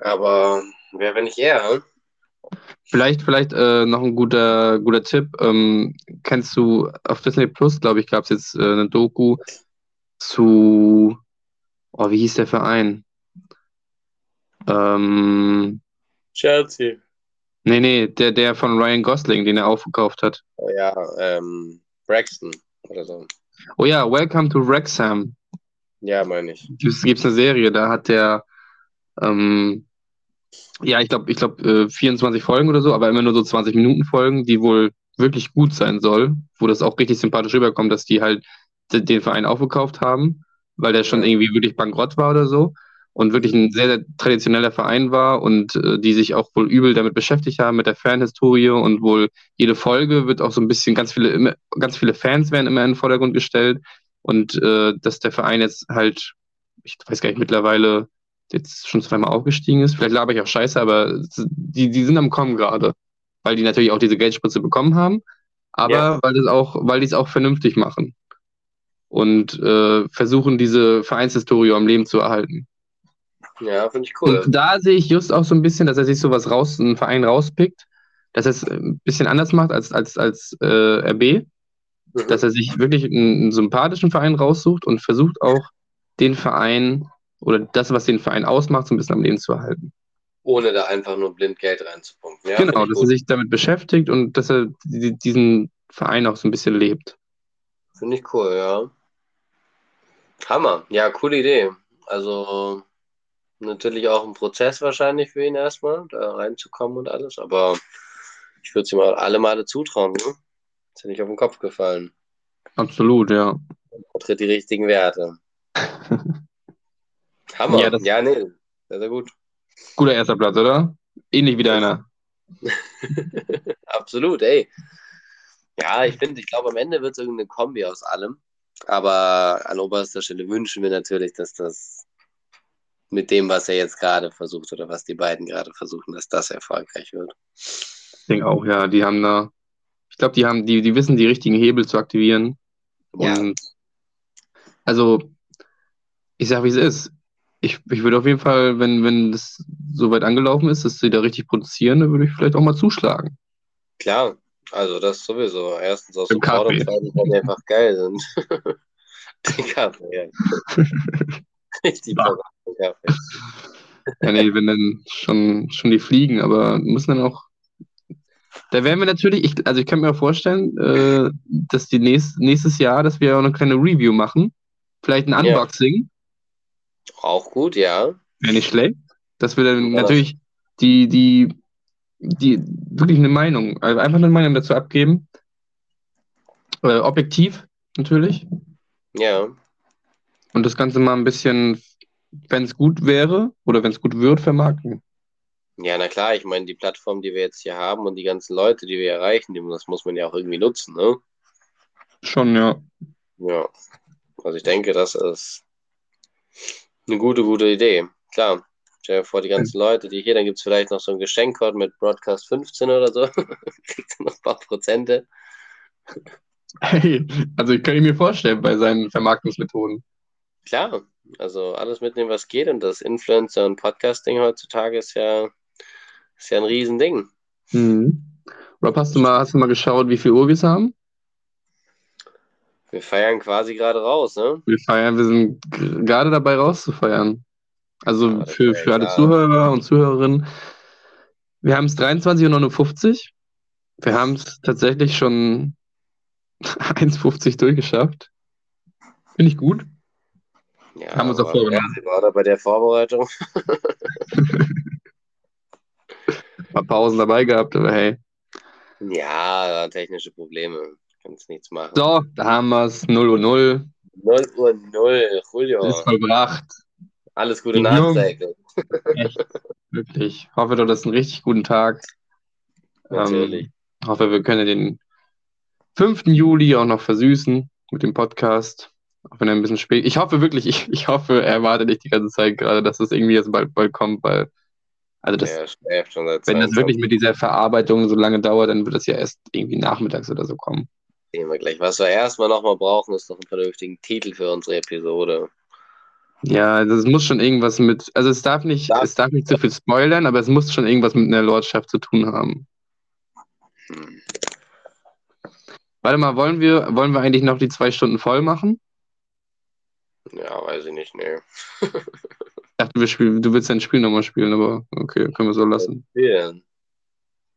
Aber wer, wenn nicht er? ne? Vielleicht, vielleicht äh, noch ein guter, guter Tipp. Ähm, kennst du auf Disney Plus, glaube ich, gab es jetzt äh, eine Doku zu, oh, wie hieß der Verein? Ähm, Chelsea. nee, nee, der, der von Ryan Gosling, den er aufgekauft hat. Oh ja, ähm, Braxton oder so. Oh ja, Welcome to Wrexham. Ja, meine ich. Es gibt eine Serie, da hat der, ähm, ja, ich glaube, ich glaube, äh, 24 Folgen oder so, aber immer nur so 20 Minuten Folgen, die wohl wirklich gut sein soll, wo das auch richtig sympathisch rüberkommt, dass die halt de- den Verein aufgekauft haben, weil der schon irgendwie wirklich bankrott war oder so und wirklich ein sehr, sehr traditioneller Verein war und äh, die sich auch wohl übel damit beschäftigt haben, mit der Fanhistorie und wohl jede Folge wird auch so ein bisschen, ganz viele, immer, ganz viele Fans werden immer in den Vordergrund gestellt und äh, dass der Verein jetzt halt, ich weiß gar nicht, mittlerweile jetzt schon zweimal aufgestiegen ist. Vielleicht laber ich auch scheiße, aber die, die sind am Kommen gerade. Weil die natürlich auch diese Geldspritze bekommen haben, aber Ja. weil das auch, weil die es auch vernünftig machen. Und äh, versuchen, diese Vereinshistorie am Leben zu erhalten. Ja, finde ich cool. Und da sehe ich just auch so ein bisschen, dass er sich sowas raus, einen Verein rauspickt, dass er es ein bisschen anders macht als, als, als äh, RB, Mhm. dass er sich wirklich einen, einen sympathischen Verein raussucht und versucht auch den Verein oder das, was den Verein ausmacht, so ein bisschen am Leben zu erhalten. Ohne da einfach nur blind Geld reinzupumpen. Ja, genau, dass er gut. sich damit beschäftigt und dass er die- diesen Verein auch so ein bisschen lebt. Finde ich cool, ja. Hammer. Ja, coole Idee. Also natürlich auch ein Prozess wahrscheinlich für ihn erstmal, da reinzukommen und alles, aber ich würde es ihm auch alle Male zutrauen. Ne? Ist ja nicht auf den Kopf gefallen. Absolut, ja. Vertritt die richtigen Werte. Hammer. Ja, Ja, das- nee. Sehr, sehr gut. Guter erster Platz, oder? Ähnlich wie deiner. Absolut, ey. Ja, ich finde, ich glaube, am Ende wird es irgendeine Kombi aus allem. Aber an oberster Stelle wünschen wir natürlich, dass das mit dem, was er jetzt gerade versucht oder was die beiden gerade versuchen, dass das erfolgreich wird. Ich denke auch, ja. Die haben da, ich glaube, die haben, die, die wissen, die richtigen Hebel zu aktivieren. Ja. Und also, ich sag, wie es ist. Ich, ich würde auf jeden Fall, wenn, wenn das so weit angelaufen ist, dass sie da richtig produzieren, dann würde ich vielleicht auch mal zuschlagen. Klar, also das sowieso. Erstens aus Im und Kaffee. zweitens, weil die einfach geil sind. Die Kaffee, ja. Richtig Ja. Kaffee. Ja, nee, wenn dann schon, schon die fliegen, aber müssen dann auch. Da werden wir natürlich, ich, also ich kann mir auch vorstellen, äh, dass die nächst, nächstes Jahr, dass wir auch eine kleine Review machen. Vielleicht ein Ja. Unboxing, Auch gut, ja. wäre nicht schlecht. Dass wir dann Ja, natürlich die, die, die, wirklich eine Meinung, also einfach eine Meinung dazu abgeben. Äh, objektiv, natürlich. Ja, Und das Ganze mal ein bisschen, wenn es gut wäre oder wenn es gut wird, vermarkten. ja, na klar, ich meine, die Plattform, die wir jetzt hier haben und die ganzen Leute, die wir erreichen, das muss man ja auch irgendwie nutzen, ne? Schon, ja. Ja. Also ich denke, das ist eine gute, gute Idee. Klar. Stell dir vor, die ganzen Leute, die hier, dann gibt es vielleicht noch so einen Geschenkcode mit Broadcast 15 oder so. Kriegst du noch ein paar Prozente. Hey, also ich kann ich mir vorstellen bei seinen Vermarktungsmethoden. Klar, also alles mitnehmen, was geht. Und das Influencer- und Podcasting heutzutage ist ja, ist ja ein Riesending. Mhm. Rob, hast du mal, hast du mal geschaut, wie viel Uhr wir es haben? Wir feiern quasi gerade raus, ne? Wir feiern, wir sind gerade dabei rauszufeiern. Also Ja, das für, ja für alle. Zuhörer und Zuhörerinnen. Wir haben es 23.59 Uhr. Wir haben es tatsächlich schon 1,50 durchgeschafft. Finde ich gut. Ja, Haben wir uns auch vorgenommen. vorgenommen. War da bei der Vorbereitung. Ein paar Pausen dabei gehabt, aber hey. Ja, technische Probleme. Kannst nichts machen. So, da haben wir es. 0 Uhr 0. 0 Uhr 0, Julio. Ist vollbracht. Alles Gute nachträglich. Echt. Wirklich. Hoffe, du hattest einen richtig guten Tag. Natürlich. Ähm, hoffe, wir können den 5. Juli auch noch versüßen mit dem Podcast. Auch wenn er ein bisschen spät. Ich hoffe wirklich, ich, ich hoffe, er wartet nicht die ganze Zeit gerade, dass das irgendwie jetzt bald, bald kommt, weil, also das, seit wenn das 22 wirklich mit dieser Verarbeitung so lange dauert, dann wird das ja erst irgendwie nachmittags oder so kommen. Sehen wir gleich. Was wir erstmal nochmal brauchen, ist doch einen vernünftigen Titel für unsere Episode. Ja, das muss schon irgendwas mit, also es darf nicht, Darf- es darf nicht zu viel spoilern, aber es muss schon irgendwas mit einer Lordschaft zu tun haben. Hm. Warte mal, wollen wir, wollen wir eigentlich noch die zwei Stunden voll machen? Ja, weiß ich nicht, nee. Ich dachte, wir spielen, du willst dein Spiel nochmal spielen, aber okay, können wir so lassen. Spielen.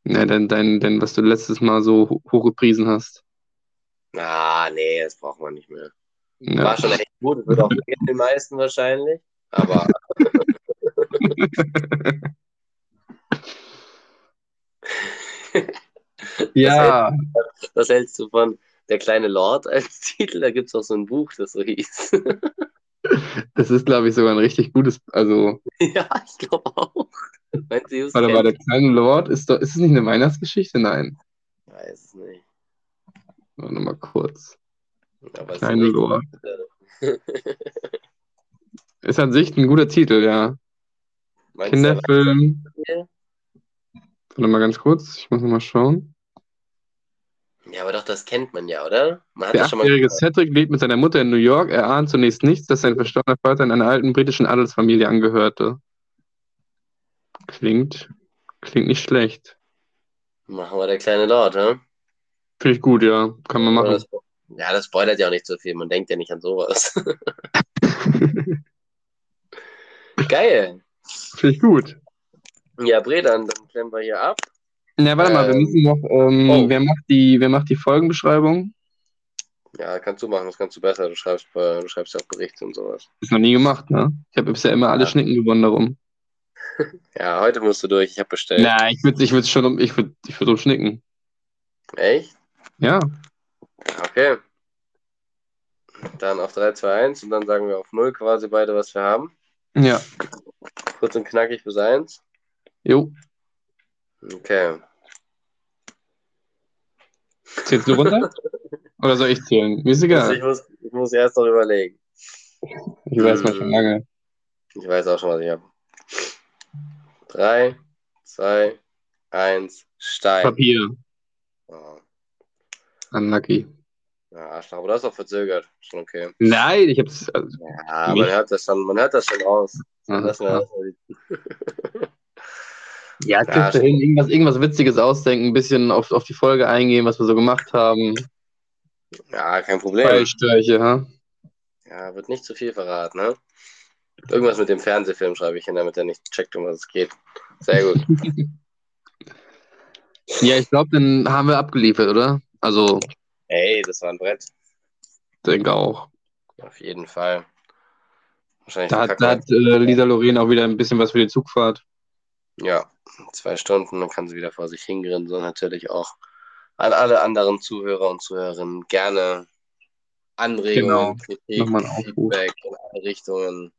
Ja, dein, dein, dein, was du letztes Mal so ho- hochgepriesen hast. Ah, nee, das brauchen wir nicht mehr. Ja. War schon echt gut. Wird auch gehen, den meisten wahrscheinlich. Aber ja, was hältst du von Der kleine Lord als Titel? Da gibt es auch so ein Buch, das so hieß. das ist, glaube ich, sogar ein richtig gutes, also, ja, ich glaube auch. Meinst du, warte mal, der kleine Lord, ist, doch, ist es nicht eine Weihnachtsgeschichte? Nein. Weiß es nicht. Warte mal kurz. Aber Kleine Lord. Ist an sich ein guter Titel, ja. Meinst Kinderfilm. Warte mal ganz kurz, ich muss noch mal schauen. Ja, aber doch, das kennt man ja, oder? Man Der achtjährige Cedric lebt mit seiner Mutter in New York. Er ahnt zunächst nichts, dass sein verstorbener Vater in einer alten britischen Adelsfamilie angehörte. Klingt, klingt nicht schlecht. Machen wir der kleine Lord, hä? Finde ich gut, ja. Kann man machen. Ja, das spoilert ja auch nicht so viel. Man denkt ja nicht an sowas. Geil. Finde ich gut. Ja, Bredan, dann klemmen wir hier ab. Na, warte mal, wir Ähm, müssen noch, ähm, oh. wer macht die, wer macht die Folgenbeschreibung? Ja, kannst du machen, das kannst du besser. Du schreibst, äh, du schreibst ja auch Berichte und sowas. Ist noch nie gemacht, ne? Ich habe bisher immer alle Ja. Schnicken gewonnen darum. Ja, heute musst du durch. Ich habe bestellt. Na, ich würde ich würd schon um, ich würde ich würd umschnicken. Echt? Ja. Okay. Dann auf 3, 2, 1 und dann sagen wir auf 0 quasi beide, was wir haben. Ja. Kurz und knackig bis 1. Jo. Okay. Zählst du runter? Oder soll ich zählen? Mir ist egal. ich, muss, ich muss erst noch überlegen. Ich weiß mal schon lange. Ich weiß auch schon, was ich habe. 3, 2, 1, Stein. Papier. Oh. Unlucky. Ja, Arschloch, aber das ist auch verzögert. Schon okay. Nein, ich hab's. Also, Ja, man hört das schon, man hört das schon mal, ja, Ja, kriegst du hin, irgendwas, irgendwas Witziges ausdenken, ein bisschen auf, auf die Folge eingehen, was wir so gemacht haben. ja, kein Problem. Beistreiche, ha? Ja, wird nicht zu viel verraten, ne? Irgendwas mit dem Fernsehfilm schreibe ich hin, damit er nicht checkt, um was es geht. Sehr gut. Ja, ich glaube, dann haben wir abgeliefert, oder? Also, Ey, das war ein Brett. denke auch. Auf jeden Fall. Wahrscheinlich Da hat, da hat äh, Lisa Loren auch wieder ein bisschen was für die Zugfahrt. Ja, zwei Stunden, dann kann sie wieder vor sich hingrinsen und natürlich auch an alle anderen Zuhörer und Zuhörerinnen gerne Anregungen, Kritik, ein Aufruf. Feedback in alle Richtungen.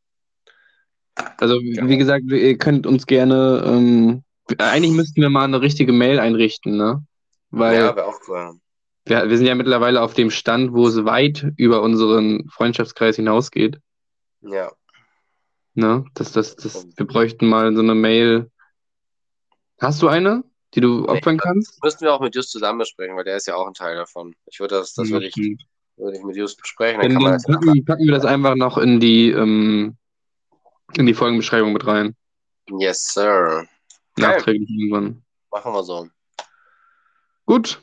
Also, Ja. wie gesagt, ihr könnt uns gerne, ähm, eigentlich müssten wir mal eine richtige Mail einrichten, ne? Weil ja, wäre auch cool. Wir, wir sind ja mittlerweile auf dem Stand, wo es weit über unseren Freundschaftskreis hinausgeht. Ja, Ne? Das, das, das, wir bräuchten mal so eine Mail. Hast du eine, die du opfern kannst? müssten wir auch mit Just zusammen besprechen, weil der ist ja auch ein Teil davon. Ich würde das, das würde ich, Okay. würde ich mit Just besprechen, dann Dann, kann man dann das packen, packen wir das einfach noch in die, ähm, in die Folgenbeschreibung mit rein. Yes, sir. Nachträglich irgendwann. Machen wir so. Gut.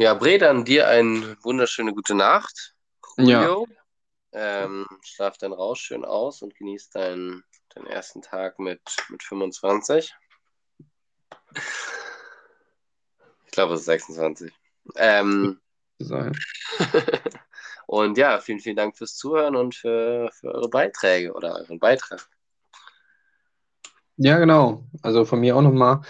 Ja, Bre, dann dir eine wunderschöne gute Nacht. Ja. Julio. Ähm, schlaf dann raus, schön aus und genieß deinen, deinen ersten Tag mit, mit 25. Ich glaube, es ist 26. Ähm, Sein. und ja, vielen, vielen Dank fürs Zuhören und für, für eure Beiträge oder euren Beitrag. Ja, genau. Also von mir auch nochmal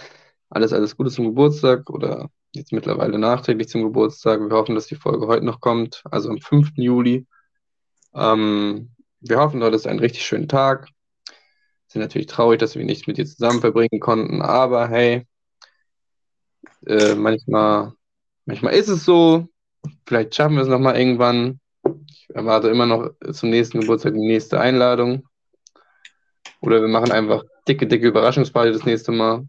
alles, alles Gute zum Geburtstag oder jetzt mittlerweile nachträglich zum Geburtstag. Wir hoffen, dass die Folge heute noch kommt, also am 5. Juli. Ähm, wir hoffen, heute ist ein richtig schöner Tag. Sind natürlich traurig, dass wir nichts mit dir zusammen verbringen konnten, aber hey, äh, manchmal, manchmal ist es so. Vielleicht schaffen wir es nochmal irgendwann. Ich erwarte immer noch zum nächsten Geburtstag die nächste Einladung. Oder wir machen einfach dicke, dicke Überraschungsparty das nächste Mal.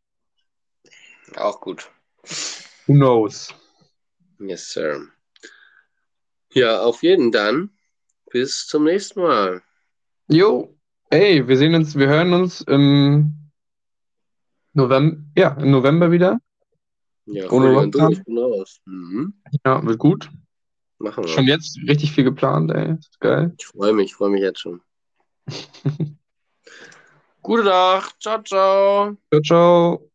Auch gut. Who knows? Yes, sir. Ja, auf jeden dann. Bis zum nächsten Mal. Jo, ey, wir sehen uns, wir hören uns im November, ja, im November wieder. Ja, Ohne Lockdown? bin raus. Mhm. Ja, wird gut. Machen wir. Schon jetzt richtig viel geplant, ey. Geil. Ich freue mich, ich freue mich jetzt schon. Gute Nacht. Ciao, ciao. Ciao, ciao.